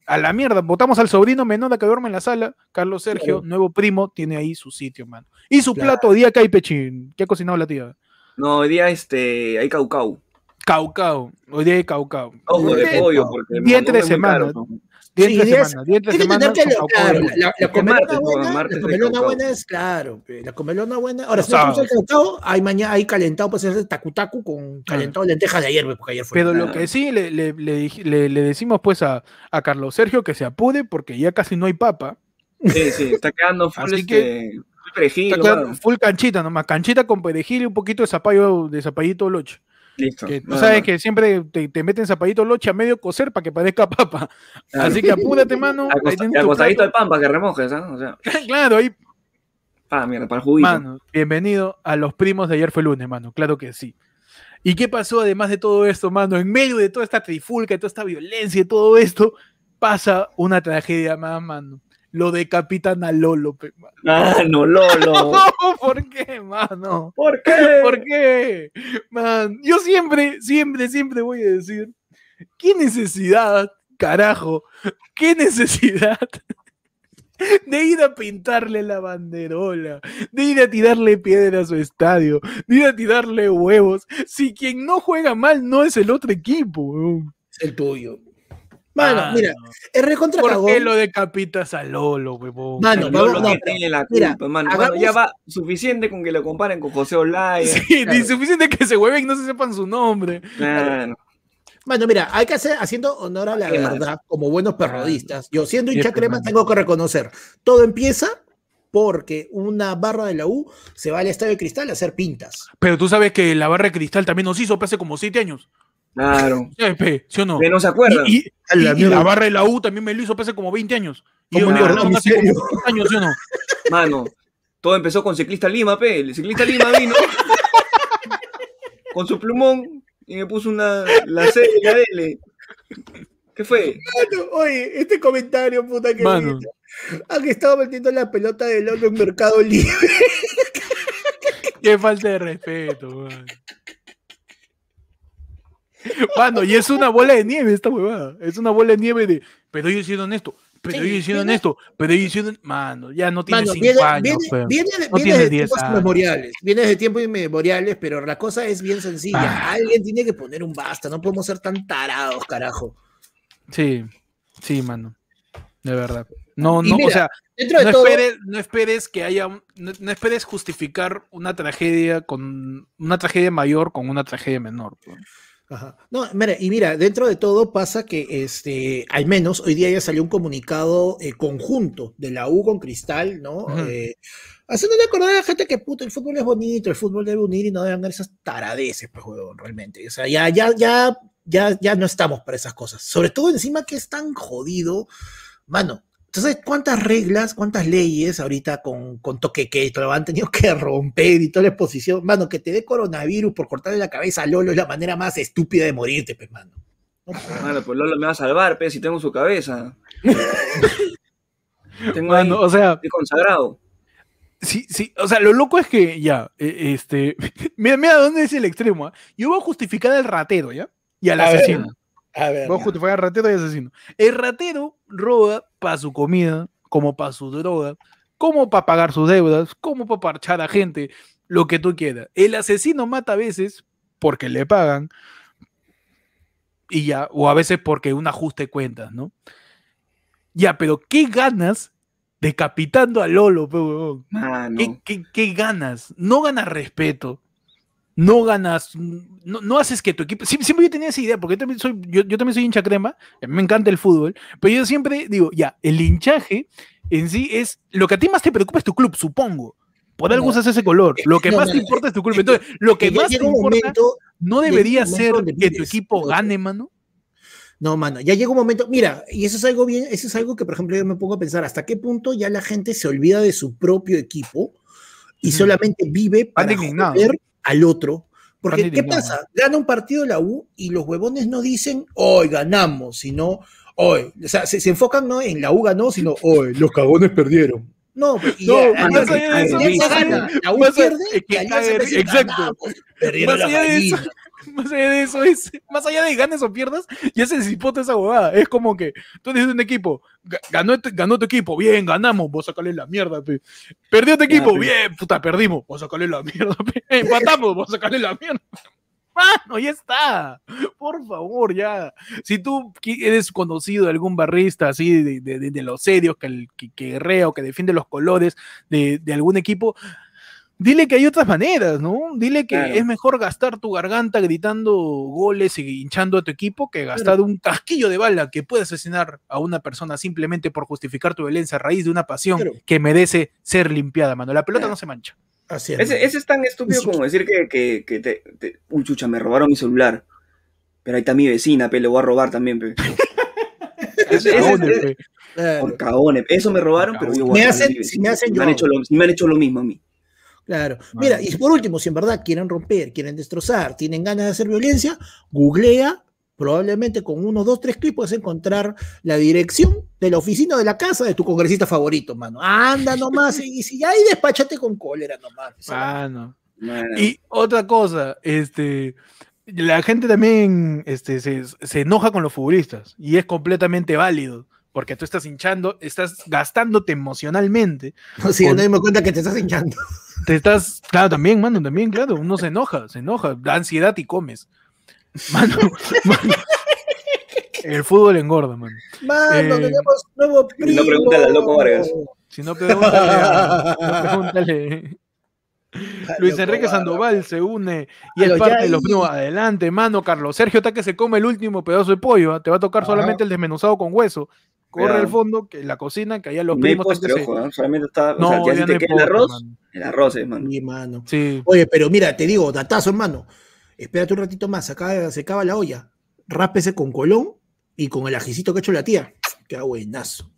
A la mierda, votamos al sobrino menor que duerme en la sala. Carlos Sergio, Claro. nuevo primo, tiene ahí su sitio, mano. Y su Claro. plato, día Pechín. ¿Qué ha cocinado la tía? No, hoy día este, hay caucau. Caucao. Hoy día hay caucao. Ojo de Eh, pollo, porque es muy semana. caro, ¿no? Día entre semana, día entre semana. que con claro, Caucao. la, la que comelona buena, la comelona buena es claro, la comelona buena. Ahora, si no el calentado, hay mañana, hay calentado, pues es tacu tacu con calentado de lentejas de ayer, pe, porque ayer fue. Pero lo que sí le, le, le le- le decimos pues a, a Carlos Sergio que se apure porque ya casi no hay papa. Sí, sí, está quedando full, Así este, full perejil, Está quedando full canchita nomás, canchita con perejil y un poquito de zapallo, de zapallito loche. Listo. Que tú sabes que siempre te, te meten zapallito loche a medio cocer para que parezca papa. Claro. Así que apúrate, mano. Tienes al pan para que remojes, ¿ah? O sea, <laughs> Claro, ahí, pa, mierda, para el juguito. mano. Bienvenido a los primos de ayer fue lunes, mano. Claro que sí. ¿Y qué pasó además de todo esto, mano? En medio de toda esta trifulca, de toda esta violencia y todo esto, pasa una tragedia más, mano. Lo decapitan a Lolo, pe, mano. Ah, no, Lolo. <laughs> ¿Por qué, mano? ¿Por qué? ¿Por qué? Man, yo siempre, siempre, siempre voy a decir, ¿qué necesidad, carajo? ¿Qué necesidad <laughs> de ir a pintarle la banderola, de ir a tirarle piedra a su estadio, de ir a tirarle huevos, si quien no juega mal no es el otro equipo? Es el tuyo. Mano, mira, es recontra ¿Por cagón. qué lo decapitas a Lolo, huevón? Mano, Lolo no, tiene la mira, culpa, mano. hagamos- Mano, ya va suficiente con que lo comparen con José Olaya. Sí, claro. ni suficiente que se hueven y no se sepan su nombre. Claro. Mano, mira, hay que hacer, haciendo honor a la ¿Qué más? verdad, como buenos perrodistas. Yo, siendo hincha crema, tengo que reconocer. Todo empieza porque una barra de la U se va al estadio de cristal a hacer pintas. Pero tú sabes que la barra de cristal también nos hizo hace como siete años. Claro. ¿Sí, pe? ¿Sí o no? Que no se acuerdan. Y, la y- y mierda. la barra de la U también me lo hizo hace como 20 años. Y ¿Cómo yo me no? acuerdo ¿En hace serio? como 20 años, ¿sí o no? <laughs> Mano, todo empezó con Ciclista Lima, pe. El Ciclista Lima vino con su plumón y me puso una, la C y la L. ¿Qué fue? Mano, oye, este comentario, puta que Mano. Han estado metiendo la pelota de Lolo en Mercado Libre. <laughs> Qué falta de respeto, man. Mano, y es una bola de nieve esta huevada. Es una bola de nieve de, pero ellos hicieron esto, pero Sí, ellos hicieron viene- esto, pero ellos hicieron. Mano, ya no tiene Mano, 5 viene, años, viene, viene de- No viene tiene de 10 tiempos años. inmemoriales. Viene de tiempos inmemoriales, pero la cosa es bien sencilla. Ah. Alguien tiene que poner un basta. No podemos ser tan tarados, carajo. Sí, sí, mano. De verdad. No, Y no, o sea, Dentro de no todo, esperes, no esperes que haya, un- no, no esperes justificar una tragedia con una tragedia mayor con una tragedia menor. pues. Ajá. No, mira, y mira, dentro de todo pasa que este, al menos hoy día ya salió un comunicado eh, conjunto de la U con Cristal, ¿no? Eh, haciéndole acordar a la gente que puto, el fútbol es bonito, el fútbol debe unir y no deben dar esas taradeces, pues, huevón, realmente. O sea, ya, ya, ya, ya, ya no estamos para esas cosas. Sobre todo encima que es tan jodido, mano. Entonces, ¿cuántas reglas, cuántas leyes ahorita con, con toque que lo han tenido que romper y toda la exposición? Mano, que te dé coronavirus por cortarle la cabeza a Lolo es la manera más estúpida de morirte, pues, mano. Mano, pues Lolo me va a salvar, pe, si tengo su cabeza. <laughs> tengo Mano, ahí, o sea, estoy consagrado. sí, sí, o sea, lo loco es que ya, eh, este, <laughs> mira, mira dónde es el extremo. ¿ah? Yo voy a justificar al ratero, ¿ya? Y al A ver, asesino. A ver. Ratero y asesino. El ratero roba para su comida, como para su droga, como para pagar sus deudas, como para parchar a gente, lo que tú quieras. El asesino mata a veces porque le pagan y ya, o a veces porque un ajuste de cuentas, ¿no? Ya, pero ¿qué ganas decapitando a Lolo. ¿Qué, qué, qué ganas? No ganas respeto. No ganas, no, no haces que tu equipo. Siempre, siempre yo tenía esa idea, porque yo también soy, yo, yo también soy hincha crema, a mí me encanta el fútbol, pero yo siempre digo, ya, el hinchaje en sí es. Lo que a ti más te preocupa es tu club, supongo. Por algo No. usas ese color. Lo que No, más te importa es tu club. Entonces, lo que más te importa momento- no debería ser que tu equipo gane, mano. No, mano, ya llega un momento, mira, y eso es algo bien, eso es algo que, por ejemplo, yo me pongo a pensar, ¿hasta qué punto ya la gente se olvida de su propio equipo y solamente vive para joder al otro? Porque, ¿qué pasa? Gana un partido la U y los huevones no dicen, hoy ganamos, sino, hoy, o sea, se, se enfocan no en la U ganó, sino, hoy, los cagones perdieron. No, pues, y No, más allá de eso, gana, la U pierde y Alianza exacto. "Ganamos, perdieron Más la de eso, gallina". <laughs> más allá de eso es, más allá de ganes o pierdas, ya se disipota esa huevada. Es como que tú dices un equipo, ga- ganó, tu- ganó tu equipo, bien, ganamos, vos a sacarle la mierda, pe. Perdió tu equipo, pe. bien, puta, perdimos, vos a sacarle la mierda, pe. <laughs> Empatamos, vos a sacarle la mierda. Mano, ya está. Por favor, ya. Si tú eres conocido de algún barrista así, de, los serios, que, que, que que defiende los colores de, algún equipo, dile que hay otras maneras, ¿no? Dile que es mejor gastar tu garganta gritando goles y hinchando a tu equipo que gastar un casquillo de bala que puede asesinar a una persona simplemente por justificar tu violencia a raíz de una pasión que merece ser limpiada, mano. La pelota no se mancha. Así es. Ese, es tan estúpido como decir que, que, te, Uy, chucha, me robaron mi celular. Pero ahí está mi vecina, pe, le voy a robar también, pe. <laughs> por cagones. Eso me robaron, pero yo voy me hacen, me, hacen han hecho lo, me han hecho lo mismo a mí. Claro. Mira, y por último, si en verdad quieren romper, quieren destrozar, tienen ganas de hacer violencia, googlea, probablemente con uno, dos, tres clips puedes encontrar la dirección de la oficina de la casa de tu congresista favorito, mano. Anda nomás, y si ahí despáchate con cólera nomás. Ah, no. Y otra cosa, este, la gente también este, se, se, enoja con los futbolistas y es completamente válido porque tú estás hinchando, estás gastándote emocionalmente. No, <laughs> sí, no me cuenta que te estás hinchando. Te estás, claro, también, mano, también, claro, uno se enoja, se enoja, da ansiedad y comes. Mano, <laughs> mano el fútbol engorda, mano. Mano, eh, tenemos nuevo primo. Si no, pregúntale al loco Vargas. Si no, pregúntale. <laughs> pregúntale. Luis Enrique Sandoval se une y es parte de los primos. Adelante, mano. Carlos Sergio está que se come el último pedazo de pollo. ¿ah? Te va a tocar solamente el desmenuzado con hueso. Corre al fondo, que la cocina, que allá los primos. ojo, solamente está. No, o sea, te queda el arroz, el arroz, hermano. Mi mano. Oye, pero mira, te digo, datazo, hermano. Espérate un ratito más, acá se acaba la olla. Rápese con colón y con el ajicito que ha hecho la tía. Qué buenazo.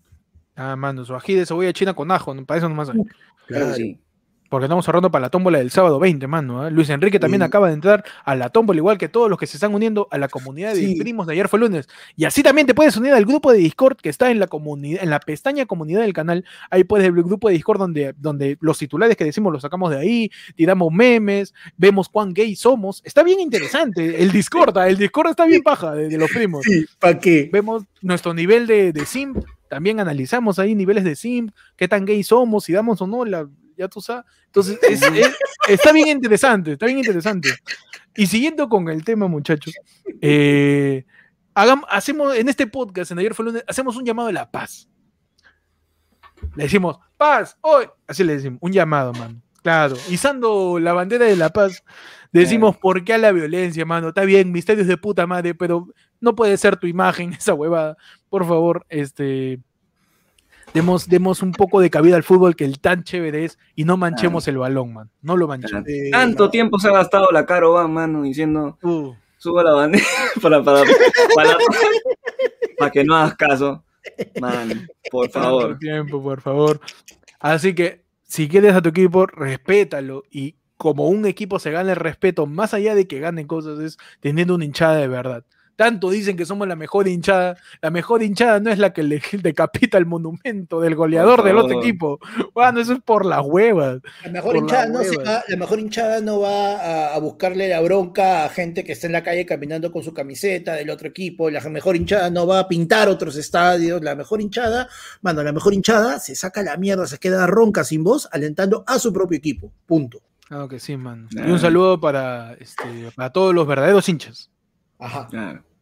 Ah, mano, su ají de cebolla china con ajo, para eso nomás hay. Claro, sí. Porque estamos cerrando para la tómbola del sábado 20, mano. ¿eh? Luis Enrique también acaba de entrar a la tómbola, igual que todos los que se están uniendo a la comunidad de primos de ayer fue lunes. Y así también te puedes unir al grupo de Discord que está en la comunidad, en la pestaña comunidad del canal. Ahí puedes ver el grupo de Discord donde, donde los titulares que decimos los sacamos de ahí, tiramos memes, vemos cuán gay somos. Está bien interesante el Discord, ¿ah? el Discord está bien baja de, los primos. Sí, ¿para qué? Vemos nuestro nivel de, de simp, también analizamos ahí niveles de simp, qué tan gay somos, si damos o no la, ya tú sabes. Entonces, está bien interesante, está bien interesante. Y siguiendo con el tema, muchachos, eh, hagamos, hacemos en este podcast, en ayer fue lunes, hacemos un llamado de la paz. Le decimos, paz, hoy, así le decimos, un llamado, mano. Claro, izando la bandera de la paz, decimos, ¿por qué a la violencia, mano? Está bien, misterios de puta madre, pero no puede ser tu imagen <laughs> esa huevada. Por favor, este, demos, demos un poco de cabida al fútbol que el tan chévere es y no manchemos el balón, man. No lo manchemos. Tanto tiempo se ha gastado la Caro va, mano, diciendo uh. suba la bandera <laughs> para, para, para, que no hagas caso. Man, por favor. tiempo, por favor. Así que, si quieres a tu equipo, respétalo y como un equipo se gana el respeto, más allá de que ganen cosas, es teniendo una hinchada de verdad. Tanto dicen que somos la mejor hinchada. La mejor hinchada no es la que le <laughs> decapita el monumento del goleador del otro equipo. Bueno, eso es por las huevas. La mejor, hinchada no, va, la mejor hinchada no va a, buscarle la bronca a gente que está en la calle caminando con su camiseta del otro equipo. La mejor hinchada no va a pintar otros estadios. La mejor hinchada, mano, la mejor hinchada se saca la mierda, se queda ronca sin voz, alentando a su propio equipo. Punto. Claro que sí, mano. Y un saludo para, este, para todos los verdaderos hinchas. Ajá.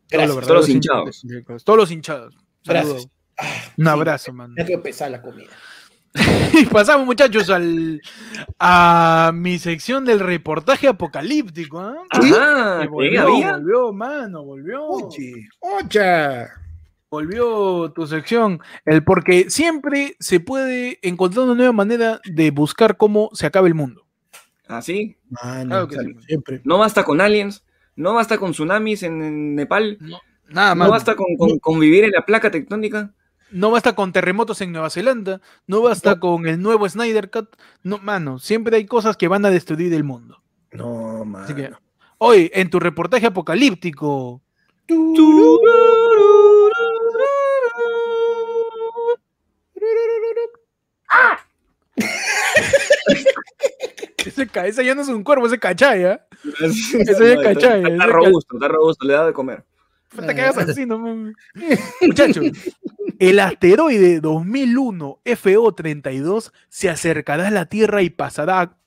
Todos los hinchados. Todos los hinchados. Gracias. Un abrazo, man. Es que pesar la comida. y <laughs> pasamos, muchachos, al, a mi sección del reportaje apocalíptico. ¿eh? Ajá, volvió, volvió, mano, volvió. Oye, oye. Volvió tu sección. El porque siempre se puede encontrar una nueva manera de buscar cómo se acaba el mundo. ¿Ah, sí? claro que sí. siempre. No basta con aliens, no basta con tsunamis en, Nepal. No, nada más. No basta con, vivir en la placa tectónica. No basta con terremotos en Nueva Zelanda. No basta con el nuevo Snyder Cut. No, mano, siempre hay cosas que van a destruir el mundo. No, mano. Así que, hoy, en tu reportaje apocalíptico. ¡Ah! Ese, ya no es un cuervo, ese cachaya. <laughs> ese es cachaya. Está, robusto, está robusto, le da de comer. Falta que hagas así, no <laughs> Muchachos, el asteroide 2001 FO32 se acercará a la Tierra y pasará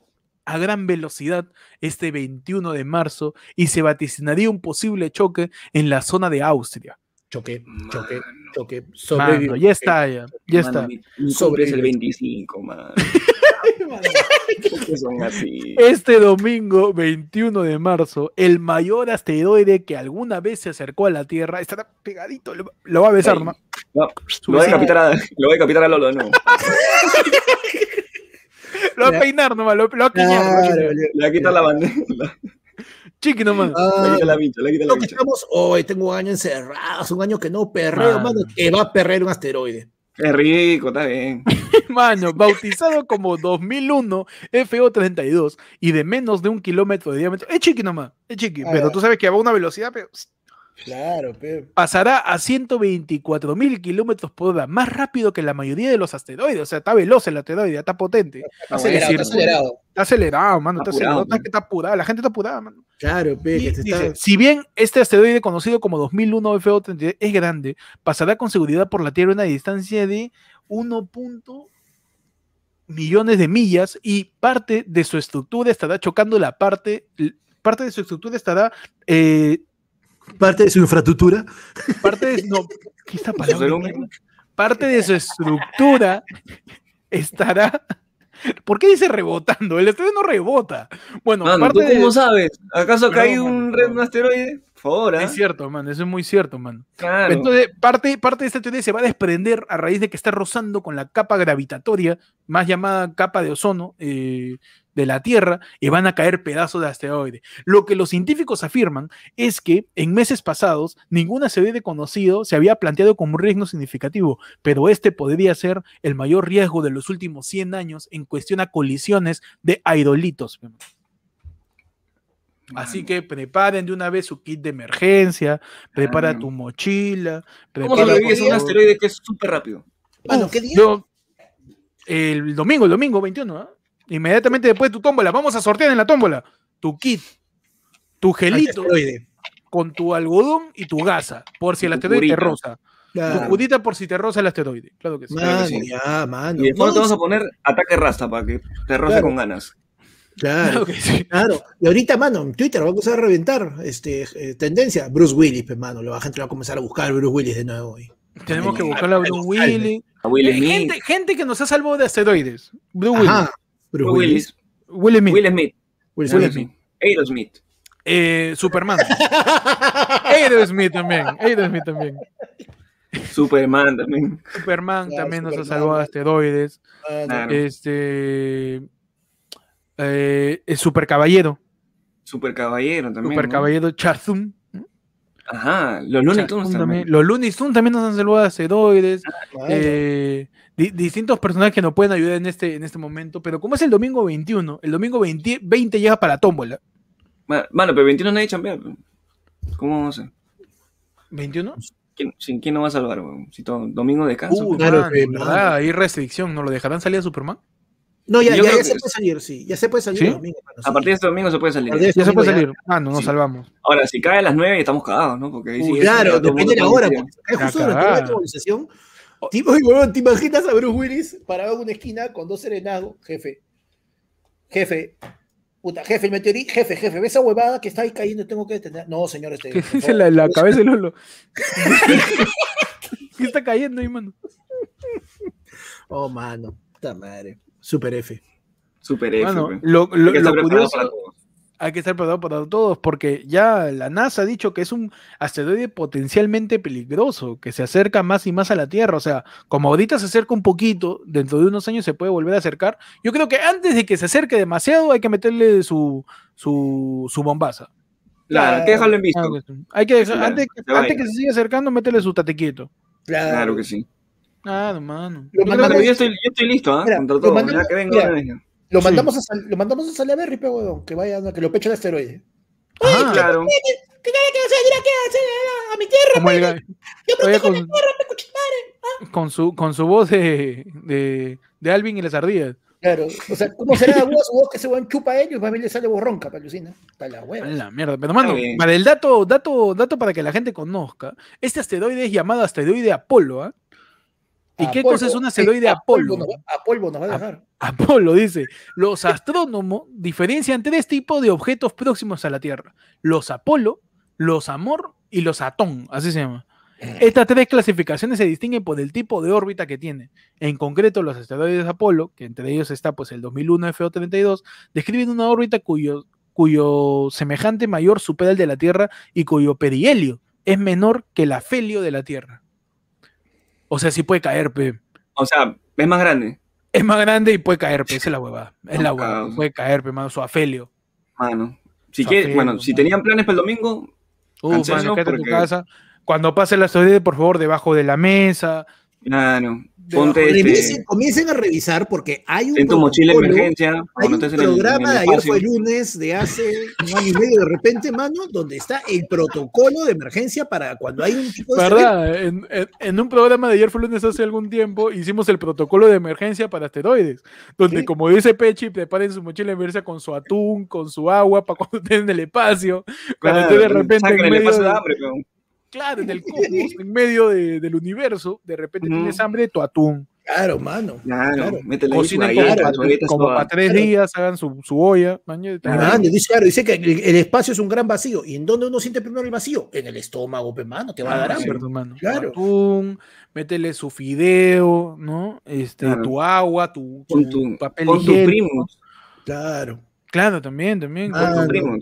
a gran velocidad este 21 de marzo y se vaticinaría un posible choque en la zona de Austria. Choque, choque, choque. Mano, ya está, ya, ya está. Mi, mi cumple es el 25, man. <laughs> son así? Este domingo 21 de marzo, el mayor asteroide que alguna vez se acercó a la Tierra estará pegadito, lo, lo va a besar, Ey, ¿no? No, lo voy a decapitar a, lo voy a decapitar a Lolo, no. <laughs> Lo va a peinar nomás, lo, lo va a va quiñar. Claro, Le voy a quitar la bandera. Chiqui nomás. Ah, quitar la bicha, quitar la lo que bicha. estamos hoy, tengo un año encerrado, es un año que no perreo, Mano. mano, que va a perrear un asteroide. Es rico, está bien. Mano, bautizado como 2001 FO32 y de menos de un kilómetro de diámetro. Es chiqui nomás, es chiqui, Ah, pero tú sabes que va a una velocidad, pero Claro, pero. pasará a 124 mil kilómetros por hora, más rápido que la mayoría de los asteroides. O sea, está veloz el asteroide, está potente. Está Acelerado, está acelerado. Está acelerado, mano, está, Está acelerado. apurado, está que está apurado, la gente está apurada, mano. Claro, pero Y dice, si bien este asteroide conocido como 2001 FO32 es grande, pasará con seguridad por la Tierra a una distancia de 1. millones de millas y parte de su estructura estará chocando la parte, parte de su estructura estará, eh, Parte de su infraestructura. parte de, no. Parte de su estructura estará, ¿por qué dice rebotando? El asteroide no rebota. Bueno, Mano, parte ¿tú cómo de, sabes? ¿Acaso cae un, no. re- un asteroide? Favor, ¿ah? es cierto, man, eso es muy cierto, man. Claro. Entonces, parte, parte de esta teoría se va a desprender a raíz de que está rozando con la capa gravitatoria, más llamada capa de ozono eh, de la Tierra, y van a caer pedazos de asteroide. Lo que los científicos afirman es que en meses pasados ningún asteroide conocido se había planteado como un riesgo significativo, pero este podría ser el mayor riesgo de los últimos 100 años en cuestión a colisiones de aerolitos. Así que preparen de una vez su kit de emergencia, prepara tu mochila. ¿Cómo prepara sobrevives a un asteroide que es súper rápido? Uf, ¿qué día? yo- el domingo, el domingo 21, ¿ah? Inmediatamente después de tu tómbola, vamos a sortear en la tómbola tu kit, tu gelito con tu algodón y tu gasa, por si el asteroide te roza. Tu curita por si te roza el asteroide. Claro que sí. Mano, sí. ya, mano. Y después No, te vamos a poner ataque rasta para que te roce Claro. con ganas. Claro, Claro que sí. claro. Y ahorita, mano, en Twitter va a empezar a reventar este, eh, tendencia. Bruce Willis, pues, mano. La gente va a comenzar a buscar Bruce Willis de nuevo. hoy. Tenemos que buscar a Bruce Willis. A Will Eh. Gente, gente que nos ha salvado de asteroides. Bruce Willis. Bruce Will Willis. Willis. Will Smith. Will Smith. Will Will Smith. Smith. Aerosmith. Eh, Superman. <laughs> Aerosmith también. Aerosmith también. Superman también. Superman Claro, también nos ha Superman. salvado de asteroides. Mano, Claro. Este. Eh, el Super Caballero. Super Caballero también. Super ¿no? Caballero Charzum. Ajá. Los Looney Tunes también. también. Los Looney Tunes también nos han salvado de asteroides. mano. eh, di- distintos personajes que nos pueden ayudar en este, en este momento. Pero como es el domingo 21, el domingo 20, 20 llega para tómbola. Ma- Mano, pero 21 nadie chambea. ¿Cómo vamos a hacer? ¿21? ¿Quién, sin- quién nos va a salvar, weón? Si todo, domingo descanso. Uh, claro. Hay restricción, ¿no lo dejarán salir a Superman? No, ya, ya, se puede salir, sí. Ya se puede salir ¿Sí? el domingo, mano, sí. A partir de este domingo se puede salir. Este Ya se puede salir. Ah, no, nos Sí. salvamos. Ahora, si cae a las 9 estamos cagados, ¿no? Porque ahí sí Uy, es- Claro, depende de la hora. porque es justo La durante la cagada. Oye, huevón, <laughs> ¿te imaginas a Bruce Willis parado en una esquina con dos serenazgos? Jefe, jefe, puta, jefe, el meteorito, jefe, jefe, ¿ves esa huevada que está ahí cayendo? Tengo que detener. No, señor, este. ¿Qué por dice favor, la, la <laughs> cabeza de Lolo? <laughs> ¿Qué está cayendo ahí, mano? Oh, mano, puta madre. Super F. Super F, pe. lo, lo- lo curioso. Hay que estar preparado para todos, porque ya la NASA ha dicho que es un asteroide potencialmente peligroso, que se acerca más y más a la Tierra. O sea, como ahorita se acerca un poquito, dentro de unos años se puede volver a acercar. Yo creo que antes de que se acerque demasiado, hay que meterle su, su, su bombaza. Claro, hay que dejarlo en visto. Claro. Hay que dejar- Claro, antes, que se antes que se siga acercando, métele su tatequito. Claro. Claro que sí. Ah, mano. Lo Yo, mandamos- creo que yo estoy, yo estoy listo, ¿ah? Mira, Contra todo. mandamos- ya que venga mira. Lo Sí. mandamos, a Sal- lo mandamos a Salaberry, pe, huevón, que vaya, que lo peche el asteroide. Ajá, Claro. ¿Qué quiere que se ir aquí a, a mi tierra? Yo protejo mi con, tierra, pe, cochimare. con su, con su voz de, de, de Alvin y las ardillas. Claro, o sea, ¿cómo será vos, vos que ese weón chupa a ellos y más bien le sale borronca, pa' alucina? Está la hueva. la mierda. Pero, mano, para el dato, dato, dato para que la gente conozca, este asteroide es llamado asteroide Apolo, ¿ah? ¿Y qué cosa es un asteroide Apolo? A polvo nos va a dejar. Apolo dice, los astrónomos diferencian tres tipos de objetos próximos a la Tierra. Los Apolo, los Amor y los Atón, así se llama. Estas tres clasificaciones se distinguen por el tipo de órbita que tiene. En concreto, los asteroides Apolo, que entre ellos está pues el 2001 FO32, describen una órbita cuyo, cuyo semejante mayor supera el de la Tierra y cuyo perihelio es menor que el afelio de la Tierra. O sea, sí puede caer, pe. O sea, es más grande. Es más grande y puede caer, pe. Esa es la huevada. Es la huevada. cabrón. Puede caer, pe, mano, su afelio. Mano. Si Su quiere- afelio, bueno, si tenían planes para el domingo, Uh, Cancelos mano, quédate en tu porque- casa. Cuando pase el asteroide, por favor, debajo de la mesa. claro. Ponte este, comiencen a revisar porque hay un en tu mochila de emergencia. Hay cuando un estés en el- en programa el de ayer fue lunes de hace un año y medio de repente, mano, donde está el protocolo de emergencia para cuando hay un tipo de ¿Verdad? En, en- en un programa de ayer fue lunes hace algún tiempo, hicimos el protocolo de emergencia para asteroides, donde Sí. como dice Pechi, preparen su mochila de emergencia con su atún, con su agua, para cuando estén en el espacio. Cuando esté de repente saquen en el medio espacio de de- hambre, pero- Claro, en el <laughs> cosmos, en medio de- del universo, de repente tienes hambre, tu atún. Claro, mano. Claro, Claro. métele Cocinen como, para, como para tres Claro. días, hagan su, su olla. Claro. Dice, claro, dice que el, el espacio es un gran vacío. ¿Y en dónde uno siente primero el vacío? En el estómago, pe, mano, te va a dar Ah, hambre. cierto, hermano. Claro. Atún, métele su fideo, ¿no? Este, Claro. tu agua, tu, Con tu tu, papel con tu higiénico. primo. Claro. Claro, también, también. Ah, Con no. tu primo.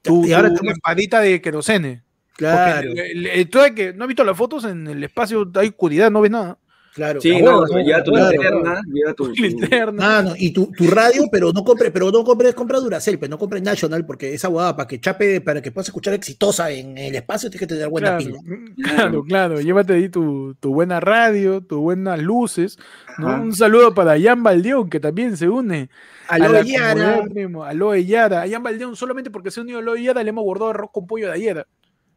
tu, Y ahora tu lamparita de querosene. Claro, el- que no has visto las fotos en el espacio, hay oscuridad, no ves nada. claro. Sí, Ah, no, tu claro, linterna, lleva tu, Linterna. Mano, y tu, tu radio, pero no compre, pero no compres, compra Duracell, pero no compres National, porque esa huevada para que chape, para que puedas escuchar exitosa en el espacio, tienes que tener buena Claro, pila. claro, claro. Llévate ahí tu, tu buena radio, tus buenas luces. ¿no? Un saludo para Jan Baldeón, que también se une. a Aló, la Yara. primo, Aloe Yara. A Jan Baldeón, solamente porque se unió a Aloe Yara, le hemos guardado arroz con pollo de ayer.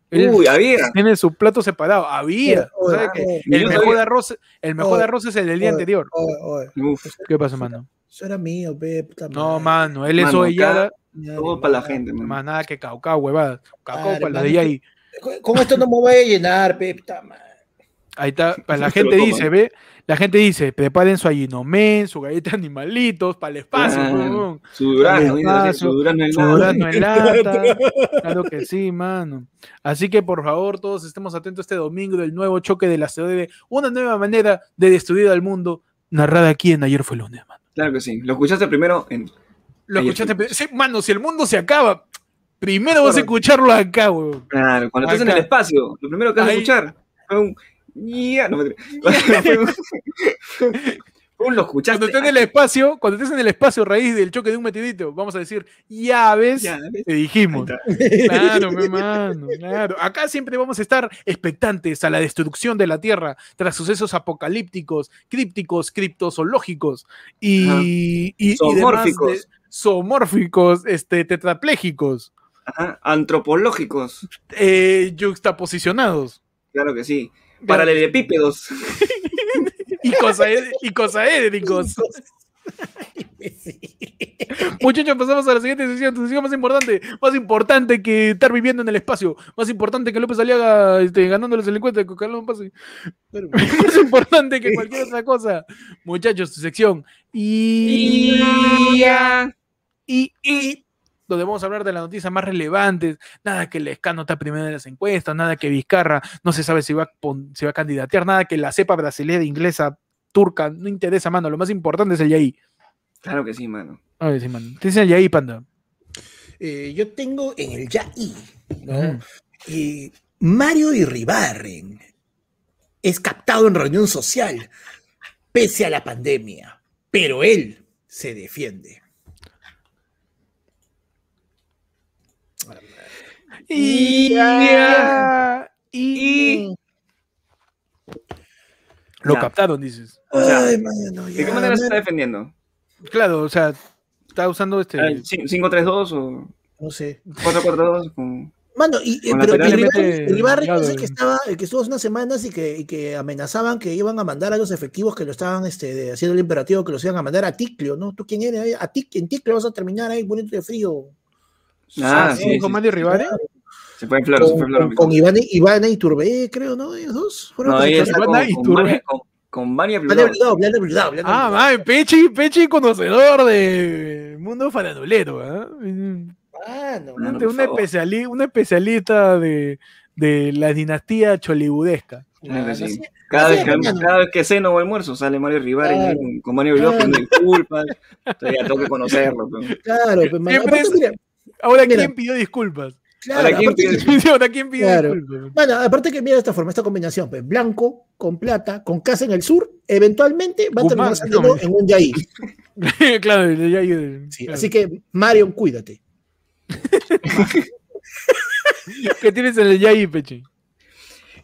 Él Uy, había. tiene su plato separado. Había. Oh, ¿sabes oh, oh, el mejor de arroz, el mejor Oh, de arroz es el del día oh, anterior. Oye, oye, Uf, ¿Qué pasa, mano? eso era mío, pe, puta No, mano, él es Yara, todo para la gente, man. más nada que caucao, huevada. Caucao para la de ahí. Con- esto no me voy a llenar, pe, puta madre. Ahí está, para la <laughs> gente dice, ve, la gente dice, preparen su ayinomén, su galleta de animalitos, para el espacio, Ah. Su durazno, su durazno en su lata. durazno en lata. Claro que sí, mano. Así que por favor, todos estemos atentos este domingo del nuevo choque del asteroide, una nueva manera de destruir al mundo, narrada aquí en Ayer fue lunes, mano. Claro que sí. Lo escuchaste primero en. Lo Ayer escuchaste, pe- sí, mano, si el mundo se acaba, primero vas a escucharlo acá, huevón. Claro, cuando estás en el espacio, lo primero que vas a escuchar un. Ya, no me <laughs> <laughs> <laughs> lo escuchaste. Cuando estés en el espacio, cuando estés en el espacio raíz del choque de un meteorito, vamos a decir, ya ves, Ya, ¿ves? te dijimos. Claro, mi mano, claro. Acá siempre vamos a estar expectantes a la destrucción de la Tierra tras sucesos apocalípticos, crípticos, criptozoológicos y, Ajá. y- y Zoomórficos. de- zoomórficos, este, tetraplégicos, Ajá, Antropológicos. eh, yuxtaposicionados. Claro que sí. Paralelepípedos. <laughs> Y, y cosaédricos. <laughs> Muchachos, pasamos a la siguiente sección. Tu sección más importante, más importante que estar viviendo en el espacio, más importante que López Aliaga este, ganándoles el encuentro con Carlos Pase. <laughs> más importante que cualquier otra cosa. Muchachos, tu sección. Y, y, y donde vamos a hablar de las noticias más relevantes. Nada que el escano está primero en las encuestas, nada que Vizcarra no se sabe si va, a si va a candidatear, nada que la cepa brasileña, inglesa, turca, no interesa, mano. Lo más importante es el Yaí. Claro que sí, mano. A ver, sí, mano. Te dice el Yaí, panda. Eh, yo tengo en el YAI, ¿no? Y Mario Iribarren es captado en reunión social pese a la pandemia, pero él se defiende. Y, Ya. y, lo Ya. captaron, dices. O sea, Ay, mano, ¿De ya, qué manera se está defendiendo? Claro, o sea, está usando este. Ah, ¿cin- ¿5-3-2 o No sé. 4-4-2? Con... Mano, y, eh, Con pero laterales Iribarren, mete Iribarren Gado, es el que eh. estaba, el que estuvo hace unas semanas y que, y que amenazaban que iban a mandar a los efectivos que lo estaban este, de- haciendo el imperativo, que los iban a mandar a Ticlio, ¿no? ¿Tú quién eres? A Tic, en Ticlio vas a terminar ahí poniéndote frío. Ah, ¿sí? sí, dijo sí, Mario Rivare. Se fue en flor, se fue Con, en flor. con, con Iván, Iván Iturbé, creo, ¿no? Ellos dos. fueron No, está Ivana con, con, Iturbe. Mario, con, con Vania Bludau. Ah, man, Pechi, Pechi conocedor de mundo farandulero, ¿ah? Mano, Mano, Un, especiali- un especialista de, de la dinastía. Claro, no sí. Cada, no vez que, cada vez que ceno o almuerzo sale Mario Rivari Claro. con, con Mario Bludau Claro. pidiendo disculpas. Entonces ya tengo que conocerlo. pues. Claro, pues, mano. Siempre Aparte, mira, Ahora, Mira. ¿quién pidió disculpas? Claro, Ahora, ¿quién aparte pide- que- Ahora, ¿quién pidió Claro. Bueno, aparte que mira esta forma, esta combinación, pues blanco con plata, con casa en el sur, eventualmente va a terminar saliendo no, en un yaí. <laughs> claro, ya, ya- Sí, claro. Así que, Marion, cuídate. <laughs> ¿Qué tienes en el Yai, Pechi?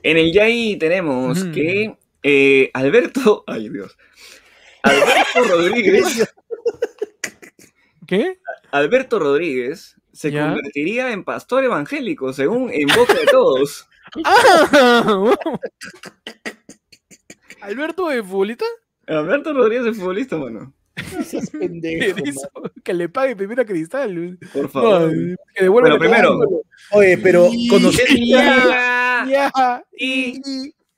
En el Yai tenemos que eh, Alberto. Ay, Dios. Alberto <laughs> Rodríguez. ¿Qué? Alberto Rodríguez se ¿Ya? convertiría en pastor evangélico, según en boca de todos. <laughs> ¡Ah! wow. ¿Alberto de futbolista? Alberto Rodríguez es futbolista, mano. ¿Qué <laughs> pendejo? Que le pague primero a Cristal. Por No, favor. que devuelva Bueno, primero. Oye, pero conociendo. <laughs> Ya. Ya. Y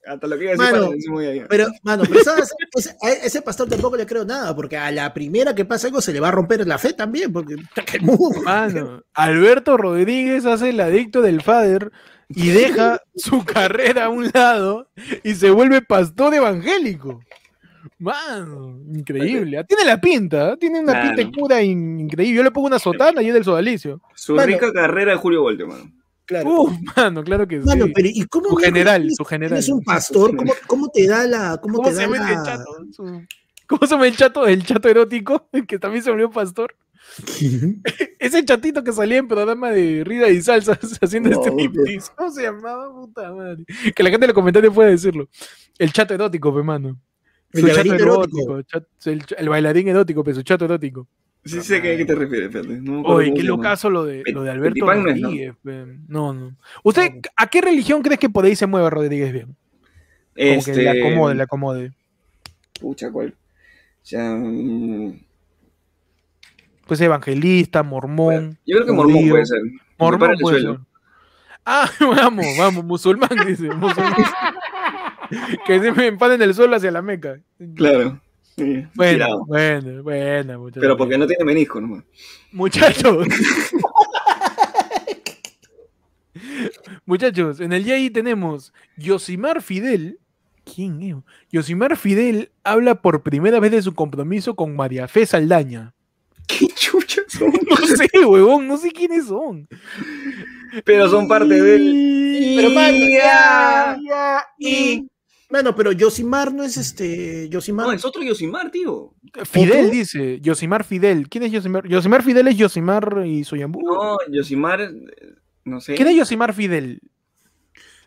hasta lo que iba a decir Mano. para decir muy allá. Pero, mano, pero ¿sabes? Ese- a ese pastor tampoco le creo nada, porque a la primera que pasa algo se le va a romper la fe también, porque Mano, Alberto Rodríguez hace el adicto del Fader y deja su carrera a un lado y se vuelve pastor evangélico. Mano, increíble. Tiene la pinta, ¿eh? tiene una Claro. pinta cura in- increíble. Yo le pongo una sotana y es del sodalicio. Su Mano. rica carrera de Julio Voltio, mano. Claro. Uf, <laughs> mano, claro que sí. Mano, pero ¿y cómo Su general, tienes- su general. tienes un pastor? ¿Cómo, cómo te da la. ¿Cómo, ¿Cómo te se da llama el la... chato? Su- <laughs> ¿Cómo se llama el chato? El chato erótico, <laughs> que también se volvió pastor. Ese chatito que salía en programa de Rida y Salsa haciendo No, este striptease. ¿Cómo se llamaba? Puta madre. Que la gente en los comentarios puede decirlo. El chato erótico, pe mano. El chato erótico. chat- el, el bailarín erótico, pero su chato erótico. Sí sé a qué, a qué te refieres, espérate. No Oye, qué locazo lo de, lo de Alberto. Rodríguez. No, no. ¿Usted a qué religión crees que por ahí se mueva Rodríguez bien? Como Este... que le acomode, le acomode. Pucha, ¿cuál? O sea, Pues evangelista, mormón. yo creo que mormón judío. puede ser. Mormón puede ser. Ah, <laughs> vamos, vamos, musulmán, dice. Musulmán. <laughs> que se me empana en el suelo hacia la meca. Claro. Sí, Bueno, tirado. bueno, bueno, muchachos. Pero porque no tiene menisco nomás. Muchachos. Muchachos, en el día ahí tenemos Yosimar Fidel. ¿Quién es? Yosimar Fidel habla por primera vez de su compromiso con María Fe Saldaña. ¿Qué chuchas son? <laughs> No sé, huevón, no sé quiénes son. Pero son parte de él. Pero, mano, ya, Y. Mano, pero Yosimar no es este. Yosimar. No, es otro Yosimar, tío. Fidel dice, Yosimar Fidel. ¿Quién es Yosimar? Yosimar Fidel es Yosimar y Soyambú. No, Yosimar, eh, no sé. ¿Quién es Yosimar Fidel?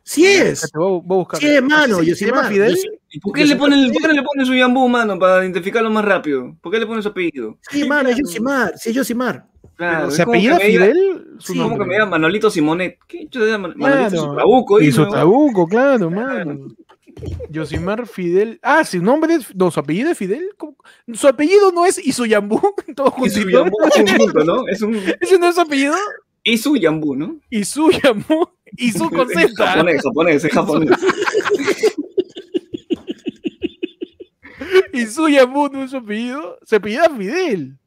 sí es. Voy, a- voy a buscar. Sí es, mano. ¿Así se llama Yosimar. Fidel? ¿Y por qué, le ponen, por qué le ponen su yambú, mano, para identificarlo más rápido? ¿Por qué le ponen su apellido? Sí, mano, es Yosimar. Sí, es Yosimar. Claro, ¿Se apellida Fidel? Su Sí, como que me diga Manolito Simonet. ¿Qué llama? Manolito Claro. su trabuco. Y su trabuco, claro, mano. Yosimar Fidel. Ah, su nombre es. No, su apellido es Fidel. ¿Cómo? Su apellido no es Isuyambú. <laughs> Todo Y su juntito. yambú es un junto, ¿no? Es un... ¿Ese no es su apellido? Y su yambú, ¿no? Isuyambú. Isu con Es Z. japonés, japonés, es japonés. <laughs> Isuyambú no es su apellido. Se apellida Fidel.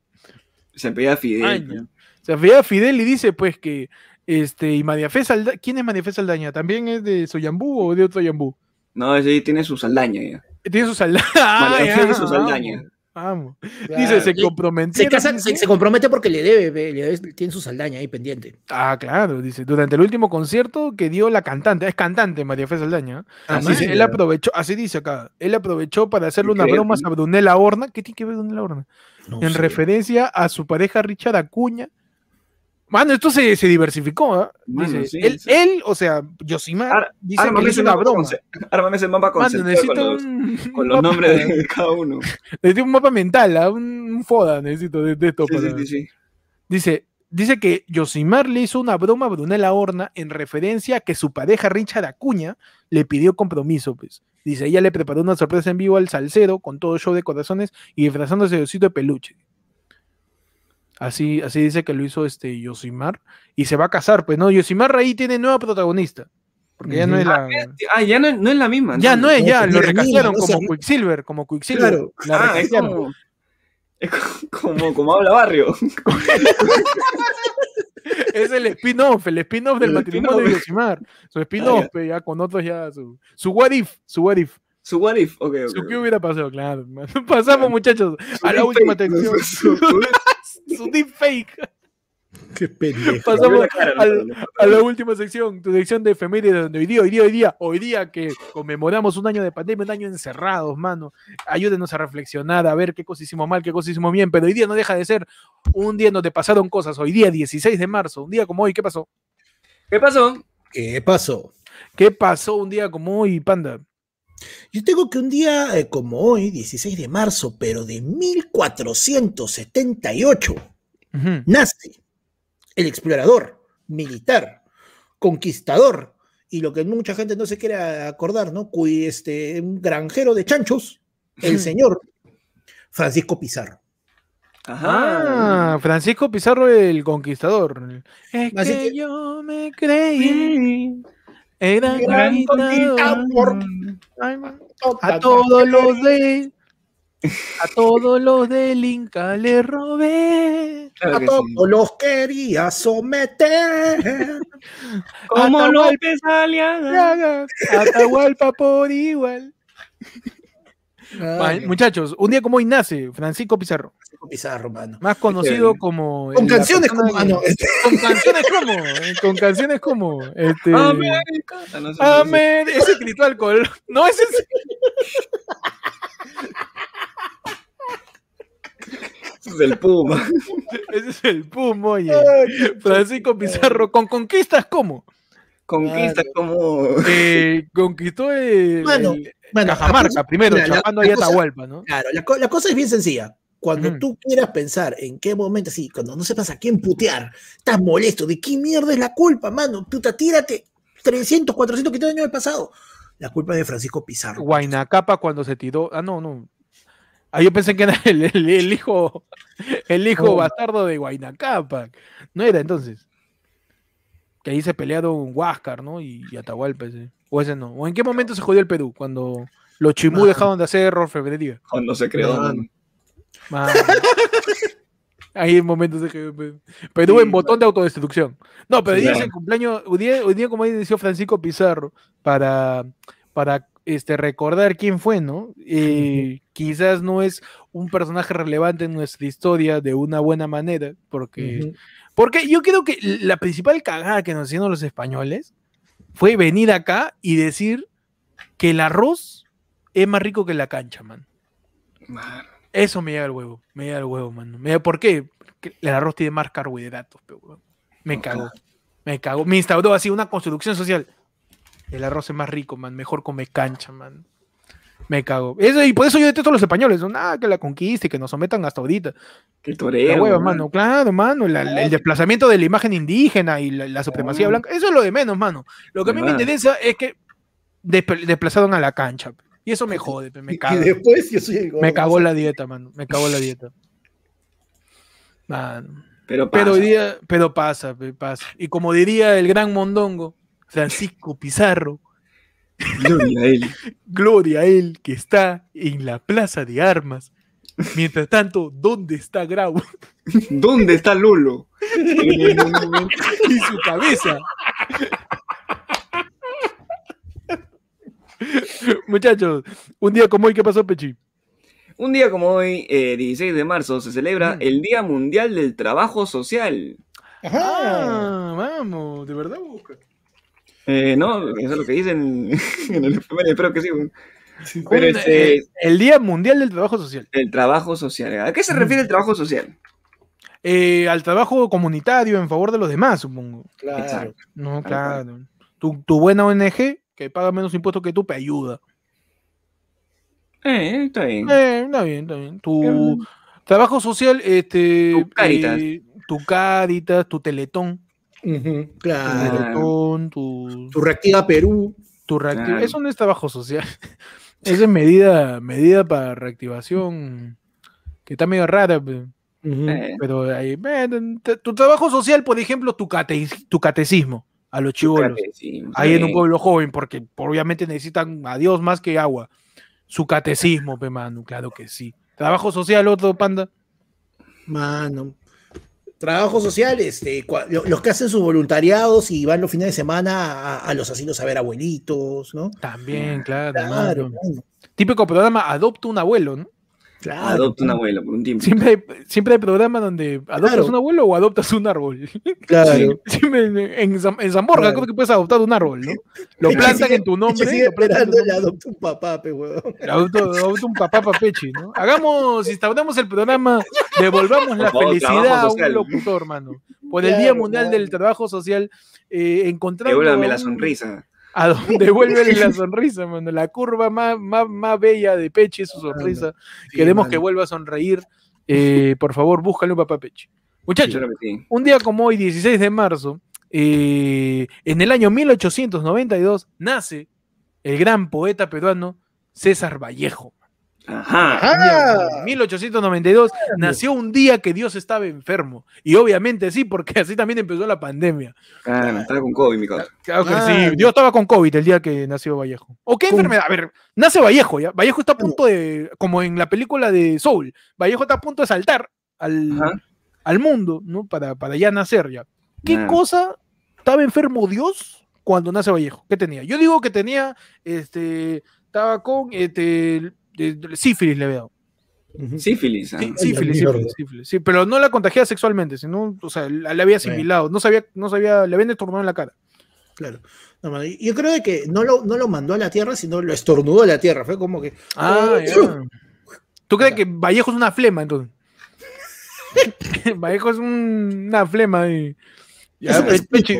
Se apellida Fidel. Se apellida Fidel y dice, pues, que. Este, y María Fe Saldaña. ¿Quién es María Fe Saldaña? ¿También es de Soyambú o de otro Yambú? No, ese tiene su saldaña ya. Tiene su saldaña. María Fe y su vamos, saldaña. Vamos. Claro. Dice, se Sí. comprometió. Se, casa- se, se compromete porque le debe, le debe- tiene su saldaña ahí pendiente. Ah, claro, dice, durante el último concierto que dio la cantante, es cantante María Fe Saldaña, Ah, así él aprovechó, así dice acá, él aprovechó para hacerle una broma a Brunella Horna, ¿qué tiene que ver Brunella Horna? No en sé. referencia a su pareja Richard Acuña. Mano, esto se, se diversificó. Mano, Dice, sí, él, sí. él, o sea, Yosimar, Ar- dice que hizo una broma. Ármame ese mapa Mano, conceptual necesito con los, un, <laughs> con un los mapa- nombres de cada uno. necesito un mapa mental, ¿ah? un, foda necesito de, de esto. Sí, para-. Dice, dice que Yosimar le hizo una broma a Brunella Horna en referencia a que su pareja Richard Acuña le pidió compromiso, pues. Dice, ella le preparó una sorpresa en vivo al salsero con todo show de corazones y disfrazándose de osito de peluche. Así, así dice que lo hizo este Yosimar y se va a casar, pues no, Yosimar ahí tiene nueva protagonista. porque ya no es la. Ah, ya no, no es la misma. Ya no es, ya, no, lo recastearon como. Quicksilver, como Quicksilver. Claro. La Ah, es como, es como, como habla barrio. <laughs> Es el spin-off, el spin-off del El matrimonio de spin-off. Yoshimar. Su spin-off, ya. pe, ya con otros ya. Su, su what if, su what if. Su what if, ok, ok. Su qué hubiera pasado, claro. <laughs> Pasamos, muchachos, a la última sección. Su- deepfake. <laughs> Qué pendejo. Pasamos a, la- a última sección, tu sección de efemérides, donde hoy día, hoy día, hoy día, hoy día que conmemoramos un año de pandemia, un año encerrados, mano. Ayúdenos a reflexionar, a ver qué cosas hicimos mal, qué cosas hicimos bien, pero hoy día no deja de ser un día en donde pasaron cosas. Hoy día, 16 de marzo, un día como hoy, ¿qué pasó? ¿Qué pasó? ¿Qué pasó? ¿Qué pasó un día como hoy, Panda? Yo tengo que un día eh, como hoy, 16 de marzo, pero de 1478, Ujú. nace el explorador, militar, conquistador, y lo que mucha gente no se quiere acordar, ¿no? Cui, este, un granjero de chanchos, el señor Francisco Pizarro. Ajá. Ah, Francisco Pizarro el Conquistador. Es Así que que- yo me creí. Era Gran conquistador. A todos los de. A todos los del Inca le robé. Claro A todos sí. los quería someter. <laughs> Como Atahualpa. López Aliaga. Atahualpa por igual. Muchachos, un día como hoy nace Francisco Pizarro, Francisco Pizarro, mano. más conocido como. Con canciones como. ah, no, este, Con canciones como. eh, Con canciones como. Este, América. Ah. Amén, ese grito alcohol. No, ese es. Ese es el Puma. Ese es el pum, oye. Francisco Pizarro, ¿con conquistas cómo? Conquista como. Eh, <laughs> conquistó el, el Bueno, Cajamarca la- primero, mira, la- chapando la ahí a Atahualpa, ¿no? Claro, la, la cosa es bien sencilla. Cuando tú quieras pensar en qué momento, sí, cuando no sepas a quién putear, estás molesto, ¿de qué mierda es la culpa, mano? Puta, tírate 300, 400 que años del pasado. La culpa es de Francisco Pizarro. Guainacapa cuando se tiró. Ah, no, no. Ah, yo pensé que era el, el- el hijo, el hijo No. bastardo de Guainacapa. No era entonces. Que ahí se pelearon Huáscar, ¿no? Y, y Atahualpa ese. O ese no. ¿O en qué momento se jodió el Perú? Cuando los chimú Mano. dejaron de hacer orfebrería. Cuando se creó. Mano. Mano. <laughs> Ahí en momentos de que Pe- Perú Sí, en botón de autodestrucción. No, pero hoy día es el cumpleaños, hoy día, hoy día como ahí inició Francisco Pizarro para, para este, recordar quién fue, ¿no? Eh, Quizás no es un personaje relevante en nuestra historia de una buena manera, porque. Porque yo creo que la principal cagada que nos hicieron los españoles fue venir acá y decir que el arroz es más rico que la cancha, man. Eso me llega al huevo, me llega al huevo, mano. Me llega- ¿Por qué? Porque el arroz tiene más carbohidratos, pero. Me cagó, me cagó. Me instauró así una construcción social. El arroz es más rico, man. Mejor come cancha, man. Me cago. Eso, y por eso yo detesto a los españoles. ¿no? Ah, que la conquiste, que nos sometan hasta ahorita. Qué La toreo. hueva, mano. mano. Claro, mano. la- la- el desplazamiento de la imagen indígena y la, la supremacía blanca. Eso es lo de menos, mano. Lo que a mí me interesa es que desplazaron a la cancha. Y eso me jode, me <laughs> Y cago. después yo soy el Me gordo. cagó la dieta, mano. Me cagó la dieta. Mano. Pero, Pero pasa. hoy día, pero pasa, pasa. Y como diría el gran mondongo, Francisco Pizarro, Gloria a él. <laughs> gloria a él que está en la plaza de armas. Mientras tanto, ¿dónde está Grau? <laughs> ¿Dónde está Lulo? y su cabeza. <laughs> Muchachos, un día como hoy, ¿qué pasó, Pechi? Un día como hoy, eh, 16 de marzo, se celebra Mm. el Día Mundial del Trabajo Social. Ajá. Ah, vamos, de verdad busca. Eh, no, eso es lo que dicen <laughs> en el efeméride, espero que sí. Pero Un- este, eh, el Día Mundial del Trabajo Social. el trabajo social. ¿A qué se refiere el trabajo social? Eh, al trabajo comunitario en favor de los demás, supongo. Claro. Exacto. No, claro. Tu, tu buena ONG, que paga menos impuestos que tú, te ayuda. Eh, está bien. Eh, está bien, está bien. Tu Mm. trabajo social, este. Tu Cáritas. eh, tu Cáritas, tu Teletón. Claro. Tu, Tu reactiva Perú. tu reactiv- Claro. Eso no <laughs> es trabajo social. Esa es medida, medida para reactivación que está medio rara. Eh, Pero ahí, tu trabajo social, por ejemplo, tu, cate- tu catecismo. a los chivolos. Ahí en un pueblo joven, porque obviamente necesitan a Dios más que agua. Su catecismo, pe mano, claro que sí. Trabajo social, otro panda. Mano. Trabajo social, este, los que hacen sus voluntariados y van los fines de semana a, a los asilos a ver abuelitos, ¿no? También, claro. Claro, Típico programa Adopta un abuelo, ¿no? Claro. Adopta un abuelo por un tiempo. Siempre hay, siempre hay programa donde adoptas Claro. un abuelo o adoptas un árbol. <laughs> Claro. <laughs> Siempre en, en, Zam- en Zamborga Claro. creo que puedes adoptar un árbol, ¿no? Lo <laughs> plantan sigue- en tu nombre. sigue lo esperando nombre. adopta un papá, pe, adopta un papá papechi, ¿no? Hagamos, instauramos el programa, devolvamos la favor, felicidad a un locutor, mano. Por el Día Mundial del Trabajo Social, eh, encontrando Devuélvame la sonrisa. A donde devuélvele la <laughs> sonrisa, mano. La curva más, más, más bella de Peche es su sonrisa. Sí, Queremos mano. que vuelva a sonreír. Eh, por favor, búscale un papá Peche. Muchachos, un día como hoy, 16 de marzo, eh, en el año 1892, nace el gran poeta peruano César Vallejo. Ajá. Ah, En 1892 nació un día que Dios estaba enfermo. Y obviamente sí, porque así también empezó la pandemia. Claro, estaba con COVID, mi cosa. Claro que Ah, sí. Dios estaba con COVID el día que nació Vallejo. ¿O qué Con- enfermedad? A ver, nace Vallejo, ¿ya? Vallejo está a punto de, como en la película de Soul, Vallejo está a punto de saltar al, Ajá. al mundo, ¿no? Para, para ya nacer ya. ¿Qué Ah. cosa estaba enfermo Dios cuando nace Vallejo? ¿Qué tenía? Yo digo que tenía, este, estaba con, este, de- de- sífilis le veo. Sífilis. ah. Sí, Ay, sífilis, sífilis, sífilis. Sí, pero no la contagiaba sexualmente, sino, o sea, la, la había asimilado, no sabía, no sabía, le habían estornudado en la cara. Claro. No, yo creo de que no lo, no lo mandó a la tierra, sino lo estornudó a la tierra. Fue como que. Ah, ya. ¿Tú crees que Vallejo es una flema entonces? <laughs> Vallejo es un- una flema y. Ya, Es un Pe- esputo, Pechi,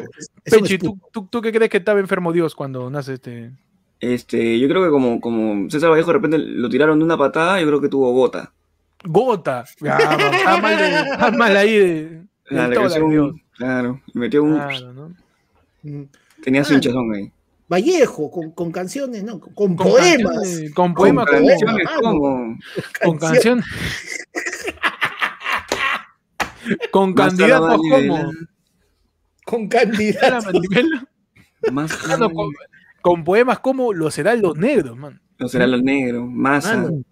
es- un ¿tú, tú, tú qué crees que estaba enfermo Dios cuando nace este? Este, yo creo que como, como César Vallejo de repente lo tiraron de una patada, yo creo que tuvo gota. Gota. Ya, mal, de- está mal ahí de. un- Dios. claro, metió un. Claro, ¿no? Tenía su Ah. hinchazón ahí. Vallejo, con, con canciones, ¿no? Con, con Con poemas. canciones- Con Con poemas como. canciones como. Con Canción- canciones. con candidatos como. Con la candidatos. Más con, poemas como Los Heraldos Negros, man. Los los negros, masa. Mano,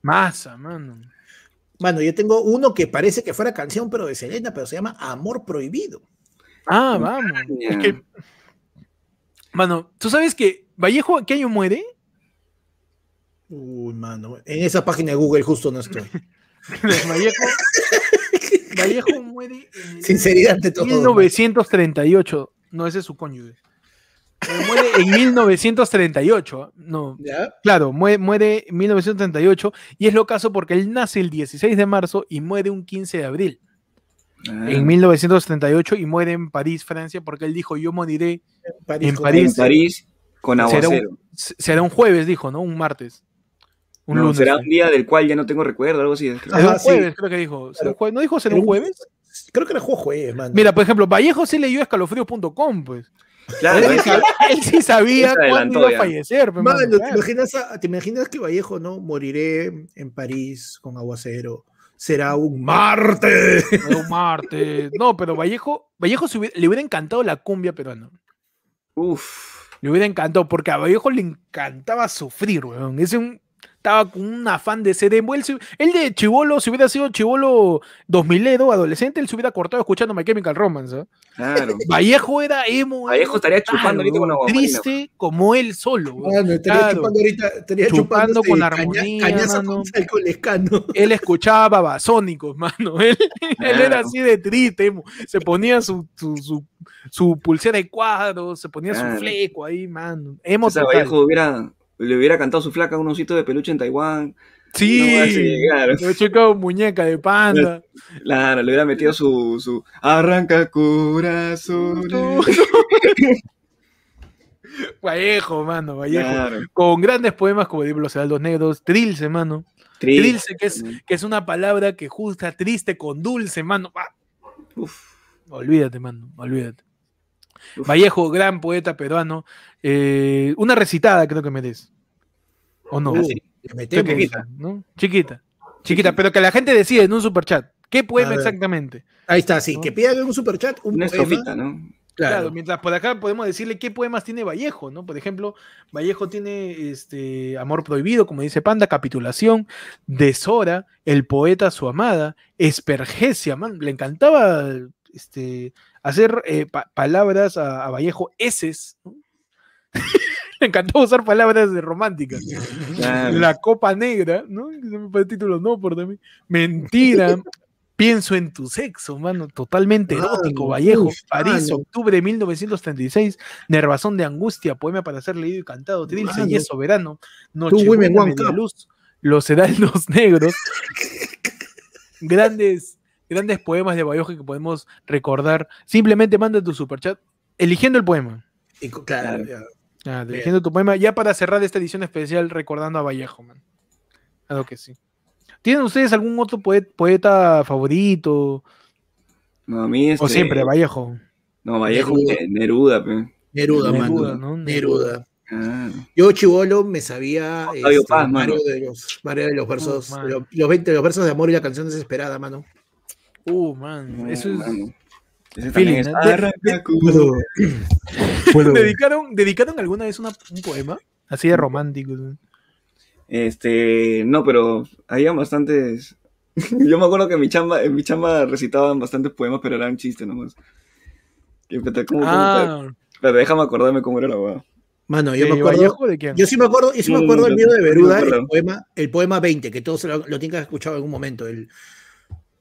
Masa, mano. mano, yo tengo uno que parece que fuera canción, pero de Selena, pero se llama Amor Prohibido. Ah, vamos. Es que, mano, ¿tú sabes que Vallejo, ¿qué año muere? Uy, mano, en esa página de Google justo no estoy. <laughs> Vallejo, Vallejo muere en el Sinceridad de todo. 1938. No, ese es su cónyuge. Eh, muere en 1938. No, ¿Ya? claro, muere, muere en 1938 y es lo caso porque él nace el 16 de marzo y muere un 15 de abril. Ah, En 1938 y muere en París, Francia, porque él dijo, yo moriré, París En París. en París, con Será un- aguacero. será un jueves, dijo, ¿no? Un martes. Un No, lunes. será un día del cual ya no tengo recuerdo, algo así. creo. Será un sí. jueves, creo que dijo. ¿Será un jueves? ¿No dijo será un jueves? Creo que era juego jueves, mano. Mira, por ejemplo, Vallejo sí leyó escalofríos.com, pues. Claro, él, sí sab- él sí sabía cuándo iba a fallecer. Mano, mano, ¿te, imaginas a- ¿te imaginas que Vallejo, no? Moriré en París con aguacero. Será un Marte. Un martes. No, pero Vallejo, Vallejo se hubiera- le hubiera encantado la cumbia peruana. Uf. Le hubiera encantado, porque a Vallejo le encantaba sufrir, weón. Es un, estaba con un afán de ser se- él de chivolo, si hubiera sido chivolo 2000ero, adolescente, él se hubiera cortado escuchando My Chemical Romance. ¿ah? Claro. Vallejo era emo. Vallejo estaría chupando ahorita con agua marina, Triste como él solo. Mano, estaría Claro. chupando ahorita. Estaría Chupando con caña- armonía, cañazo mano. con. <laughs> Él escuchaba babasónicos, mano. <laughs> Él, él era así de triste. emo. Se ponía su, su, su, su pulsera de cuadros, se ponía Claro. su fleco ahí, mano. Emo César total. Vallejo hubiera, le hubiera cantado su flaca a un osito de peluche en Taiwán. Sí, No, así, claro. le he checado muñeca de panda. <laughs> Claro, le hubiera metido su, su arranca corazón. <laughs> Vallejo, mano, Vallejo. Claro. Con grandes poemas como Los Heraldos Negros, Trilce, mano. Trilce, que es, que es una palabra que justa triste con dulce, mano. Ah, Uf. olvídate, mano, olvídate. Uf. Vallejo, gran poeta peruano. Eh, una recitada creo que me des. ¿O no? Uh, metemos. chiquita, ¿no? Chiquita. Chiquita, pero que la gente decide en un superchat. ¿Qué poema exactamente? Ahí está, sí. ¿No? Que pidan un superchat, un Una poema. ¿no? Claro. mientras por acá podemos decirle qué poemas tiene Vallejo, ¿no? Por ejemplo, Vallejo tiene este Amor Prohibido, como dice Panda, Capitulación, Deshora, El Poeta, Su Amada, Espergesia, man, le encantaba este, hacer eh, palabras a, Vallejo, eses, <laughs> le encantaba usar palabras de románticas. La Copa Negra, ¿no? El título no por también. Mentira, <laughs> Pienso en tu sexo, mano, totalmente erótico, Vallejo, París, octubre de 1936, Nervazón de angustia, poema para ser leído y cantado, Trilce y soberano, Noche de luz, Los heraldos negros, <laughs> grandes, grandes poemas de Vallejo que podemos recordar. Simplemente manda tu superchat eligiendo el poema. claro, eligiendo tu poema, ya para cerrar esta edición especial recordando a Vallejo, man. Algo que sí. ¿Tienen ustedes algún otro poeta, favorito? No, a mí O siempre, Vallejo. No, Vallejo, Neruda. Neruda, Neruda, ¿no? Neruda. Ah. Yo, Chivolo, me sabía este, varios, de los, de los versos, los, 20 los versos de amor y la canción desesperada, mano. Uh, man, eso es. ¿Dedicaron, ¿Dedicaron alguna vez un poema así de romántico? Este, no, pero había bastantes. <laughs> Yo me acuerdo que en mi chamba, en mi chamba recitaban bastantes poemas, pero eran chistes nomás. ah. pero déjame acordarme cómo era la weá. Mano, yo me acuerdo. Yo sí me acuerdo, yo sí me acuerdo del miedo de Beruda, el poema, el poema 20, que todos lo, lo tienen que haber escuchado en algún momento. El,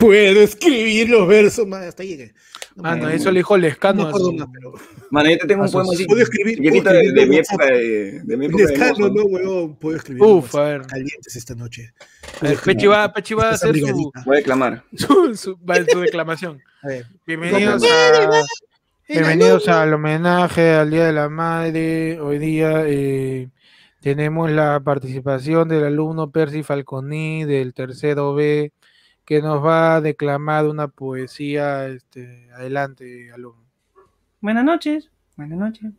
Puedo escribir los versos, man, hasta ahí. ah, no, eso le dijo Lescano. No pero... Yo te tengo un poema así. Puedo escribir. de, de, mi época de, de mi época Lescano, no, weón. Puedo escribir. Uf, a ver. Calientes esta noche. Pechi va, Pechi va a hacer su. Voy a declamar. <laughs> Su, su, su declamación. A ver. Bienvenidos a. Bienvenidos al homenaje al Día de la Madre. Hoy día. Eh, tenemos la participación del alumno Percy Falconi del tercero B, que nos va a declamar una poesía. Este, adelante, alumno. Buenas noches. Buenas noches.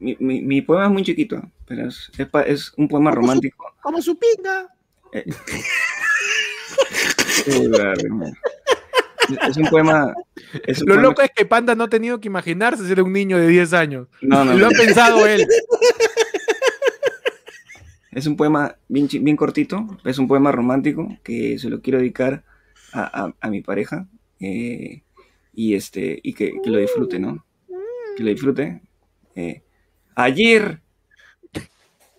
Mi, mi, poema es muy chiquito, pero es, es, un poema romántico. como su pinga. Eh, <laughs> es un poema. Lo loco es que Panda no ha tenido que imaginarse ser un niño de 10 años. No, no, Lo ha pensado él. <laughs> Es un poema bien, bien cortito, es un poema romántico que se lo quiero dedicar a, mi pareja eh, y, este, y que, lo disfrute, ¿no? Que lo disfrute. Eh, ayer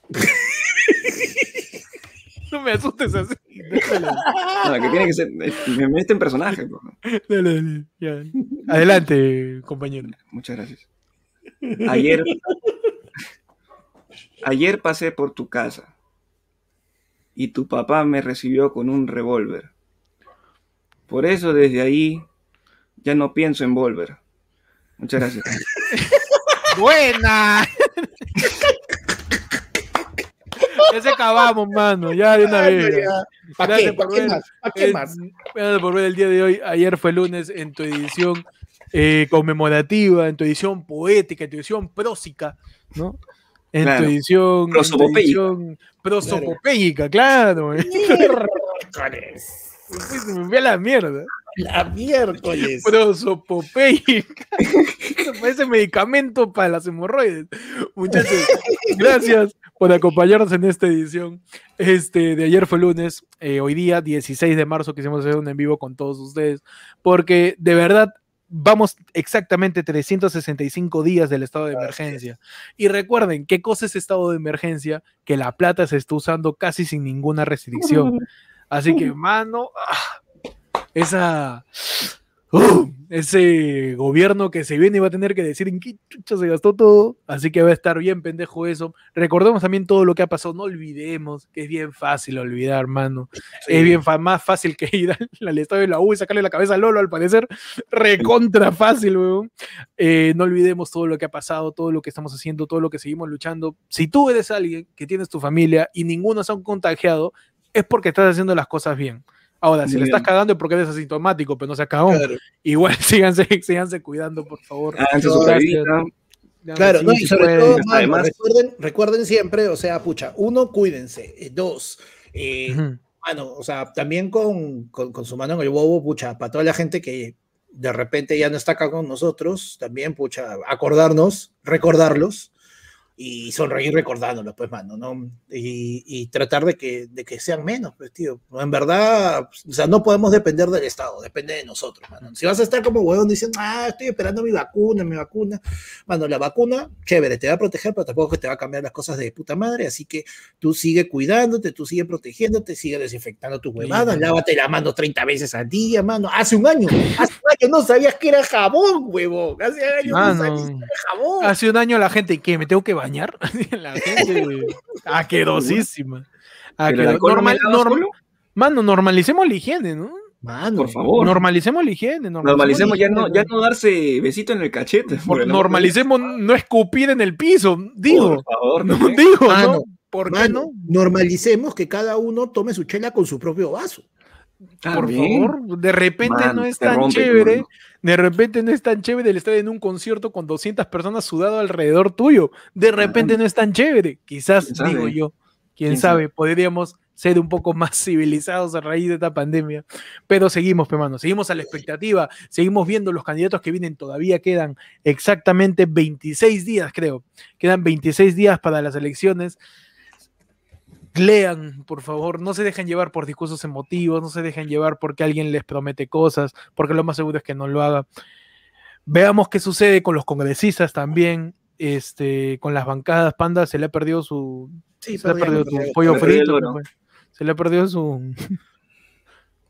<laughs> no me asustes así. No, que tiene que ser. Me mete en personaje. Dale, dale. Adelante, compañero. Muchas gracias. Ayer. Ayer pasé por tu casa y tu papá me recibió con un revólver. Por eso desde ahí ya no pienso en volver. Muchas gracias. <laughs> Buena. <laughs> ya se acabamos, mano. Ya de una vez. ¿Para qué? ¿Para qué más? ¿Para qué más? Gracias por ver el día de hoy. Ayer fue lunes en tu edición eh, conmemorativa, en tu edición poética, en tu edición prósica, ¿no? En tu edición. Prosopopéica. claro. <laughs> Se me fue la mierda. La miércoles. Prosopopéica. Parece <laughs> medicamento para las hemorroides. Muchachos, gracias por acompañarnos en esta edición. Este, de ayer fue lunes, eh, hoy día, 16 de marzo, quisimos hacer un en vivo con todos ustedes, porque de verdad vamos exactamente 365 días del estado de emergencia. Y recuerden, ¿qué cosa es estado de emergencia? Que la plata se está usando casi sin ninguna <laughs> restricción. Así que, mano, ah, esa ¡Uh! ese gobierno que se viene va a tener que decir en qué chucha se gastó todo, así que va a estar bien pendejo eso. Recordemos también todo lo que ha pasado, no olvidemos que es bien fácil olvidar, hermano. Es bien más fácil que ir al, estadio de la U y sacarle la cabeza a Lolo, al parecer, recontra fácil, weón. Eh, no olvidemos todo lo que ha pasado, todo lo que estamos haciendo, todo lo que seguimos luchando. Si tú eres alguien que tienes tu familia y ninguno se ha contagiado, es porque estás haciendo las cosas bien. Ahora, si Muy le estás bien. cagando es porque eres asintomático, pero no se cagó. Claro. Igual <laughs> síganse, síganse cuidando, por favor. Háganse No, su. Claro, Sí, no, y sobre pueden. todo, mano, Además- recuerden, recuerden siempre, o sea, pucha, uno, cuídense. eh, Dos, eh, Ujú. mano, o sea, también con, con, con su mano en el bobo, pucha, para toda la gente que de repente ya no está acá con nosotros, también, pucha, acordarnos, recordarlos y sonreír recordándolos, pues, mano, ¿no? Y, y tratar de que, de que sean menos, pues, tío. En verdad, o sea, no podemos depender del Estado, depende de nosotros, mano. Si vas a estar como huevón diciendo, ah, estoy esperando mi vacuna, mi vacuna, Mano, la vacuna, chévere, te va a proteger, pero tampoco te va a cambiar las cosas de puta madre. Así que tú sigue cuidándote, tú sigue protegiéndote, sigue desinfectando tus huevadas, Sí. lávate la mano 30 veces al día, mano. Hace un año, hace un año no sabías que era jabón, huevón. Hace un año Mano. no sabías que era jabón. Hace un año la gente, ¿qué? ¿Me tengo que bañar? <laughs> la <laughs> gente asquerosísima. ¿Pero el Aquero- alcohol no me normal- lava norm- solo? Mano, normalicemos la higiene, ¿no? Mano, Por favor. Normalicemos la higiene. Normalicemos ya no, ya no darse besito en el cachete. por normalicemos no escupir en el piso. Digo, Por favor, no también. digo, Mano, ¿no? ¿Por qué Mano, no? normalicemos que cada uno tome su chela con su propio vaso. Por También. favor, de repente no es tan rompe, chévere. De repente no es tan chévere el estar en un concierto con 200 personas sudado alrededor tuyo. De repente no es tan chévere. Quizás, digo yo, quién, ¿Quién sabe, sabe? podríamos ser un poco más <laughs> civilizados a raíz de esta pandemia. Pero seguimos, Pemano, seguimos a la expectativa, seguimos viendo los candidatos que vienen. Todavía quedan exactamente 26 días, creo. Quedan 26 días para las elecciones lean, por favor, no se dejen llevar por discursos emotivos, no se dejen llevar porque alguien les promete cosas, porque lo más seguro es que no lo haga. Veamos qué sucede con los congresistas también, este, con las bancadas. Panda se le ha perdido su, Sí, se le ha perdido su pollo frito, oro. ¿no fue? se le ha perdido su.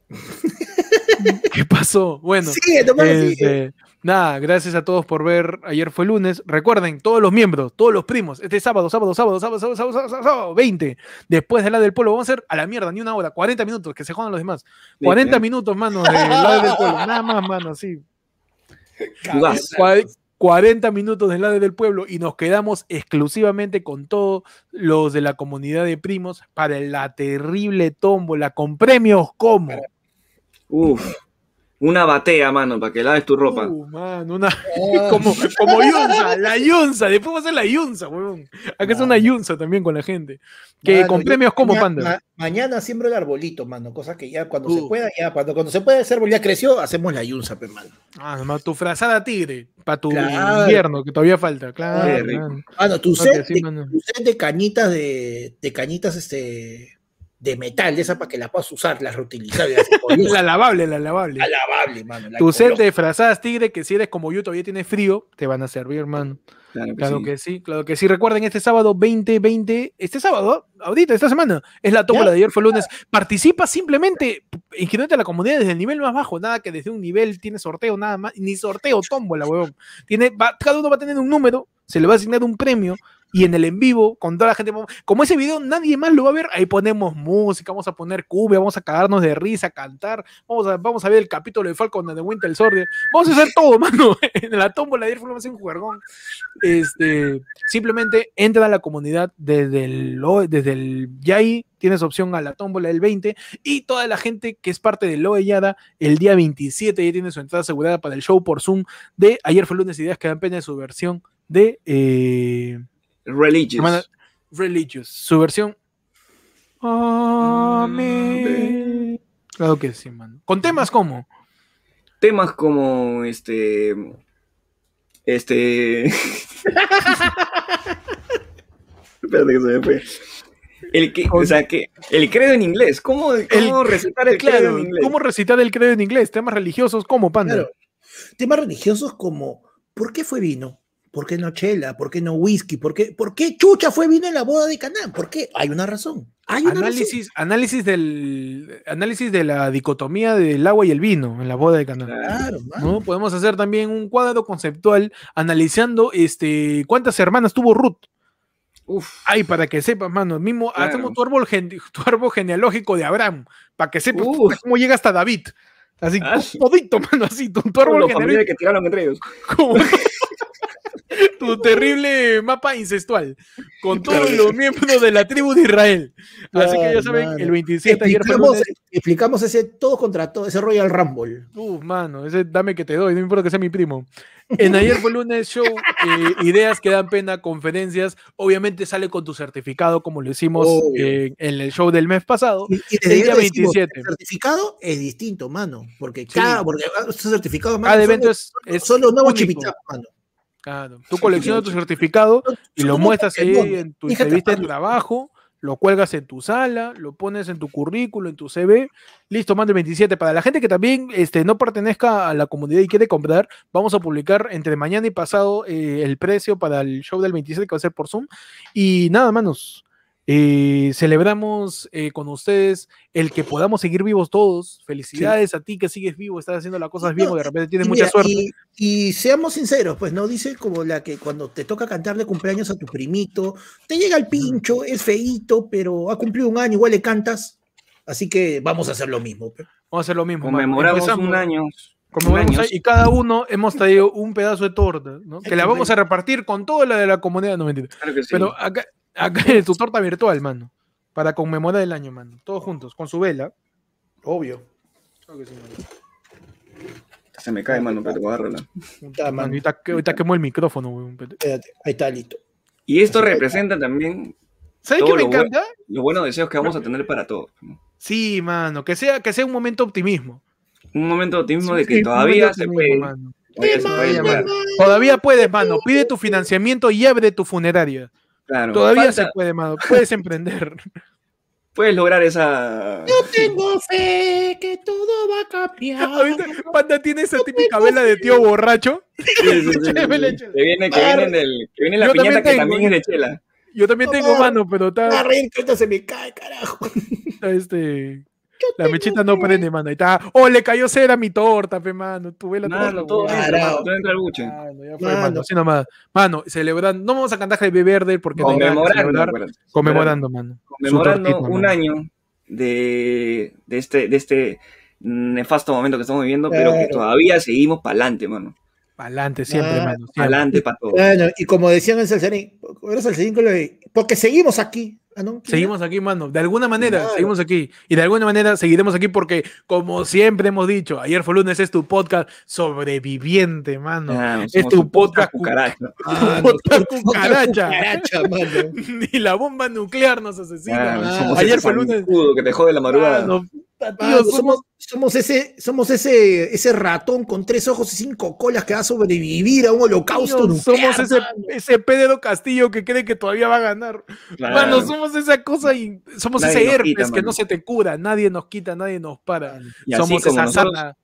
<laughs> ¿Qué pasó? Bueno, Sigue, nomás sigue. Nada, gracias a todos por ver. Ayer fue lunes. Recuerden, todos los miembros, todos los primos, este sábado, sábado, sábado, sábado, sábado, sábado, sábado, sábado 20, después de la del pueblo, vamos a hacer a la mierda, ni una hora, 40 minutos, que se jodan los demás. 40 ¿Sí? Eh. minutos, mano, de la del pueblo, nada más, mano, sí. 40 minutos del lado del pueblo y nos quedamos exclusivamente con todos los de la comunidad de primos para la terrible tómbola con premios como. Uf. Una batea, mano, para que laves tu ropa. Uh, man, una, Ah, <laughs> como, como Yunza, la Yunza, después va a ser la Yunza, weón. Acá es una. Yunza también con la gente. Que Mano, con yo premios como Panda. ma- mañana siembro el arbolito, mano. Cosa que ya cuando se Uh. pueda, ya cuando, cuando se pueda ese árbol ya creció, hacemos la yunza, pe, mano. Ah, nomás tu frazada tigre, para tu Claro. invierno, que todavía falta. Claro. Mano, tu No, set, sí, de, mano. tu set de cañitas de, de cañitas este de metal, de esa para que la puedas usar, las ecológicas, <laughs> La lavable, la lavable. la lavable, mano. la Tu set de frazadas tigre, que si eres como yo todavía tienes frío, te van a servir, man. Claro que Claro sí. que sí, claro que sí. Recuerden, este sábado 2020, este sábado, ahorita, esta semana, es la tómbola de ayer fue lunes. Participa simplemente, inscríbete a la comunidad desde el nivel más bajo, nada que desde un nivel tiene sorteo, nada más, ni sorteo, tómbola, huevón. Tiene, va- cada uno va a tener un número, se le va a asignar un premio. Y en el en vivo, con toda la gente, como ese video nadie más lo va a ver, ahí ponemos música, vamos a poner cumbia, vamos a cagarnos de risa, cantar, vamos a, vamos a ver el capítulo de Falcon and the Winter Soldier, vamos a hacer todo, <laughs> mano, en la tómbola de fue lunes en juergón. Este, simplemente entra a la comunidad desde el, desde el Yai, tienes opción a la tómbola del 20 y toda la gente que es parte del Loe Yada, el día 27 ya tiene su entrada asegurada para el show por Zoom de ayer fue lunes ideas que dan pena de su versión de eh, Religious. hermana- Religious, su versión Amén. Claro que sí, man. Con temas como Temas como este. Este. <laughs> Espérate que se me fue. El que, o sea, que el credo en inglés. ¿Cómo, cómo recitar el credo claro, en inglés? ¿cómo recitar el credo en inglés? Temas religiosos como panda. Claro. Temas religiosos como ¿por qué fue vino? ¿Por qué no chela? ¿Por qué no whisky? ¿Por qué, ¿Por qué chucha fue vino en la boda de Canaán? ¿Por qué? Hay una razón. Hay una razón. análisis, análisis del análisis de la dicotomía del agua y el vino en la boda de Cana. Claro, mano. ¿no? Podemos hacer también un cuadro conceptual analizando este cuántas hermanas tuvo Ruth. Uf. Ay, para que sepas, mano, mismo Claro. hacemos tu árbol, gen- tu árbol genealógico de Abraham, para que sepas Uf. cómo llega hasta David. Así, Ah. todito, mano, así, tu, tu árbol genealógico. que tiraron entre ellos. <laughs> como- <laughs> tu terrible mapa incestual con todos los miembros de la tribu de Israel. Así que ya saben, el 27 ayer fue Explicamos, lunes. explicamos ese todo contra todo, ese Royal Rumble. Uf, mano, ese dame que te doy, no importa que sea mi primo. En ayer fue lunes show, eh, ideas que dan pena, conferencias. Obviamente sale con tu certificado, como lo hicimos eh, en el show del mes pasado. Y, y El día ya decimos, 27. El certificado es distinto, mano. Porque Sí. cada, porque estos certificados, mano, Cada son- evento es, es son los nuevos mano. Claro. Tú coleccionas tu certificado y lo muestras ahí en tu Fíjate, entrevista de trabajo, lo cuelgas en tu sala, lo pones en tu currículo, en tu CV. Listo, más del 27. Para la gente que también este, no pertenezca a la comunidad y quiere comprar, vamos a publicar entre mañana y pasado eh, el precio para el show del 27 que va a ser por Zoom. Y nada, manos. Eh, celebramos eh, con ustedes el que podamos seguir vivos todos. Felicidades a ti que sigues vivo, estás haciendo las cosas bien No, o de repente tienes mucha suerte. Y, y seamos sinceros, pues no dice como la que cuando te toca cantarle cumpleaños a tu primito, te llega el pincho, es feíto, pero ha cumplido un año, igual le cantas. Así que vamos a hacer lo mismo. pues. Vamos a hacer lo mismo. Conmemoramos un año. Conmemoramos y cada uno hemos traído un pedazo de torta, ¿no? Que la vamos a repartir con toda la de la comunidad, no mentira. Claro que sí. Pero acá, acá tu torta virtual, mano. Para conmemorar el año, mano. Todos juntos, con su vela. Obvio. Se me cae, mano, pero madre. ahorita, ahorita quemó el micrófono, weón. Espérate, ahí está listo. Y esto representa también ¿Sabes qué me lo bueno. encanta? los buenos deseos que vamos a tener para todos. Sí, mano, que sea, que sea un momento de optimismo. Un momento de optimismo de que todavía se puede. mano. Todavía se puede llamar. Todavía puedes, mano. Pide tu financiamiento y abre tu funeraria. Claro. Todavía falta- se puede, mano. Puedes emprender. <laughs> Puedes lograr esa. Yo tengo fe que todo va a cambiar. <laughs> Ahorita Panda tiene esa típica vela de tío borracho. <laughs> Sí, sí, sí. Que viene, que viene, del, que viene la Yo piñata también que tengo, también es de chela. Yo también tengo mano, pero está, que ahorita se me cae, carajo. está, este. La mechita no prende, mano. Ahí está. Oh, le cayó cera a mi torta, pe, mano. Tu vela Mano, toda todo entra, Parado. mano, todo entra al buche. Mano, ya fue, Mano. mano. Así nomás. Mano, celebrando. No vamos a cantar Happy Verde porque no hay nada que Conmemorando, celebrar. acuérdate. Conmemorando, mano. Conmemorando tortita, un mano. año de, de, este, de este nefasto momento que estamos viviendo, pero que todavía seguimos para adelante, mano. Pa'lante siempre, Ah, mano. siempre. Para adelante para todos. Bueno, y como decían en Salsarín, era Salsarín que lo de- porque seguimos aquí. Ah, ¿no? Seguimos aquí, mano. De alguna manera, Claro. seguimos aquí. Y de alguna manera seguiremos aquí porque, como siempre hemos dicho, ayer fue lunes, es tu podcast sobreviviente, mano. Ah, es tu podcast cu- cucaracha. Ah, Puta no, cucaracha. cucaracha, mano. <laughs> Ni la bomba nuclear nos asesina. Ah, Ah, ayer fue lunes. que te jode la madrugada. Tío, Mano, somos- somos, ese, somos ese, ese ratón con tres ojos y cinco colas que va a sobrevivir a un holocausto tío, somos ese, mano. ese Pedro Castillo que cree que todavía va a ganar. Claro. Mano, somos esa cosa y somos Nadie ese herpes quita, que mano. no se te cura, nadie nos quita, nadie nos para. Y así somos como esa nosotros- sana.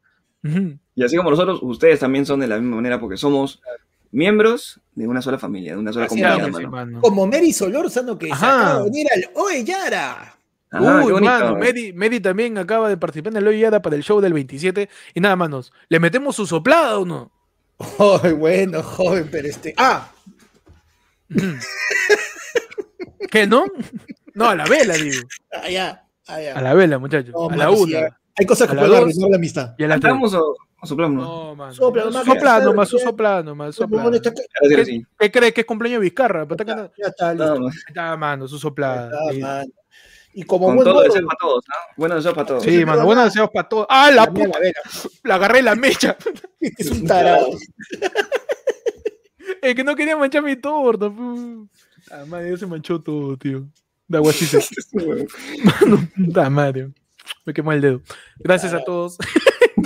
Y así como nosotros, ustedes también son de la misma manera porque somos miembros de una sola familia, de una sola Así comunidad, mano. Como Mary Solórzano que se acaba de venir al Oye Yara. Ajá, Uy, mano, Mary, Mary también acaba de participar en el Hoy Yada para el show del 27. Y nada, manos, ¿le metemos su soplada o no? Ay, bueno, joven, pero este. Ah, <clears throat> ¿Qué no? No, a la vela, digo. ah, ya, ah, ya. A la vela, muchachos. No, a la sí, una. hay cosas que pueden arruinar la amistad. Y a la tres. ¿Cantamos o, o soplamos? No, mano. Sopla, nomás, Sopla nomás, sopla nomás, ¿Qué, crees que es cumpleaños de Vizcarra? Cantando- Ya está, listo. Está, mano, su soplada. Mano. Y como Con buen todo gordo, deseo para todos, ¿no? Buenos deseos para todos. Sí, mano, buenos deseos para todos. ¡Ah, la la puta! la agarré la mecha. <laughs> Es un tarado. <laughs> Es que no quería manchar mi torta. Ah, madre, ya se manchó todo, tío. Da guachita. <laughs> Mano, puta madre. Me quemó el dedo. Gracias a todos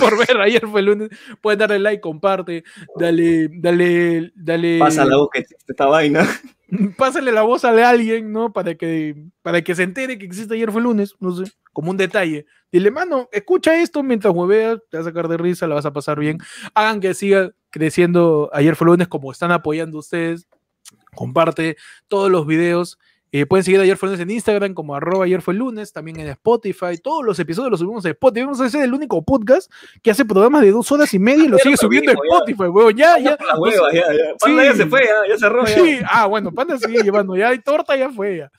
por ver. Ayer fue el lunes. Pueden darle like, comparte, dale, dale, dale. Pasa la voz que existe esta vaina. <laughs> Pásale la voz a alguien, ¿no? Para que, para que se entere que existe ayer fue lunes, no sé, como un detalle. Dile, mano, escucha esto mientras hueveas, te vas a sacar de risa, la vas a pasar bien. Hagan que siga creciendo ayer fue lunes como están apoyando ustedes. Comparte todos los videos Eh, pueden seguir Ayer fue lunes en Instagram como arroba ayer fue lunes, también en Spotify. Todos los episodios los subimos en Spotify. Vamos a ser el único podcast que hace programas de dos horas y media y lo sigue subiendo en Spotify, weón. Ya, ya. La hueva, ya, ya. Panda ya se fue, ya, ya cerró. Ya. Sí, ah, bueno, Panda sigue llevando, ya hay torta, ya fue ya.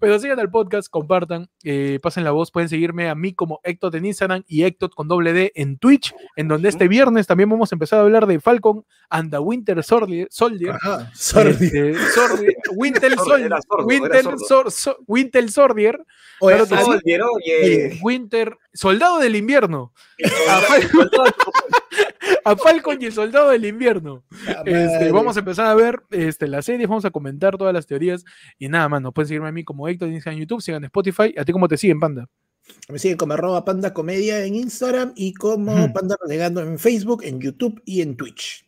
Pero sigan al podcast, compartan, eh, pasen la voz, pueden seguirme a mí como Ectot en Instagram y Ectot con doble D en Twitch, en donde este viernes también vamos a empezar a hablar de Falcon and the Winter Soldier. Soldier, Ajá, este, <laughs> Soldier- Winter Soldier, Winter. Sor- So- Winter Soldier, Oye, Claro oye. Winter, Soldado del Invierno, a, Fal- <laughs> a Falcon y el Soldado del Invierno. Este, vamos a empezar a ver este, las series, vamos a comentar todas las teorías y nada más. No pueden seguirme a mí como Héctor en Instagram, YouTube, sigan Spotify. ¿A ti cómo te siguen, Panda? Me siguen como arroba panda comedia en Instagram y como panda renegando en Facebook, en YouTube y en Twitch.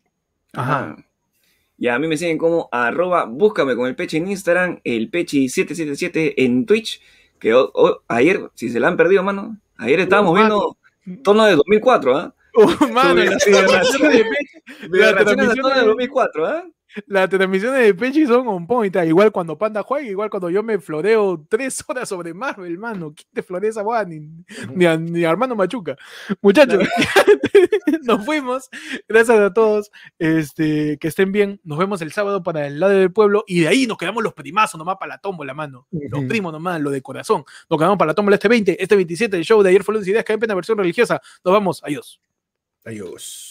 Ajá. Y a mí me siguen como arroba, búscame con el Pechi en Instagram, el Pechi777 en Twitch, que o- o- ayer, si se la han perdido, mano, ayer estábamos viendo tono de 2004, ¿ah? Oh, mano, Pechi- Las <laughs> las reacciones de de transmisiones- 2004, ¿ah? Las transmisiones de Pechi son on point. ah, Igual cuando Panda juega, igual cuando yo me floreo tres <laughs> horas sobre Marvel, mano. ¿Quién te florea esa boda? Ni, ni, a, ni a Armando Machuca. Muchachos, <laughs> nos fuimos. Gracias a todos. Este, que estén bien. Nos vemos el sábado para el lado del pueblo. Y de ahí nos quedamos los primazos nomás para la tómbola, mano. Los primos nomás, lo de corazón. Nos quedamos para la tómbola este 20, este 27, el show de ayer fue lunes ideas que hay pena versión religiosa. Nos vamos. Adiós. Adiós.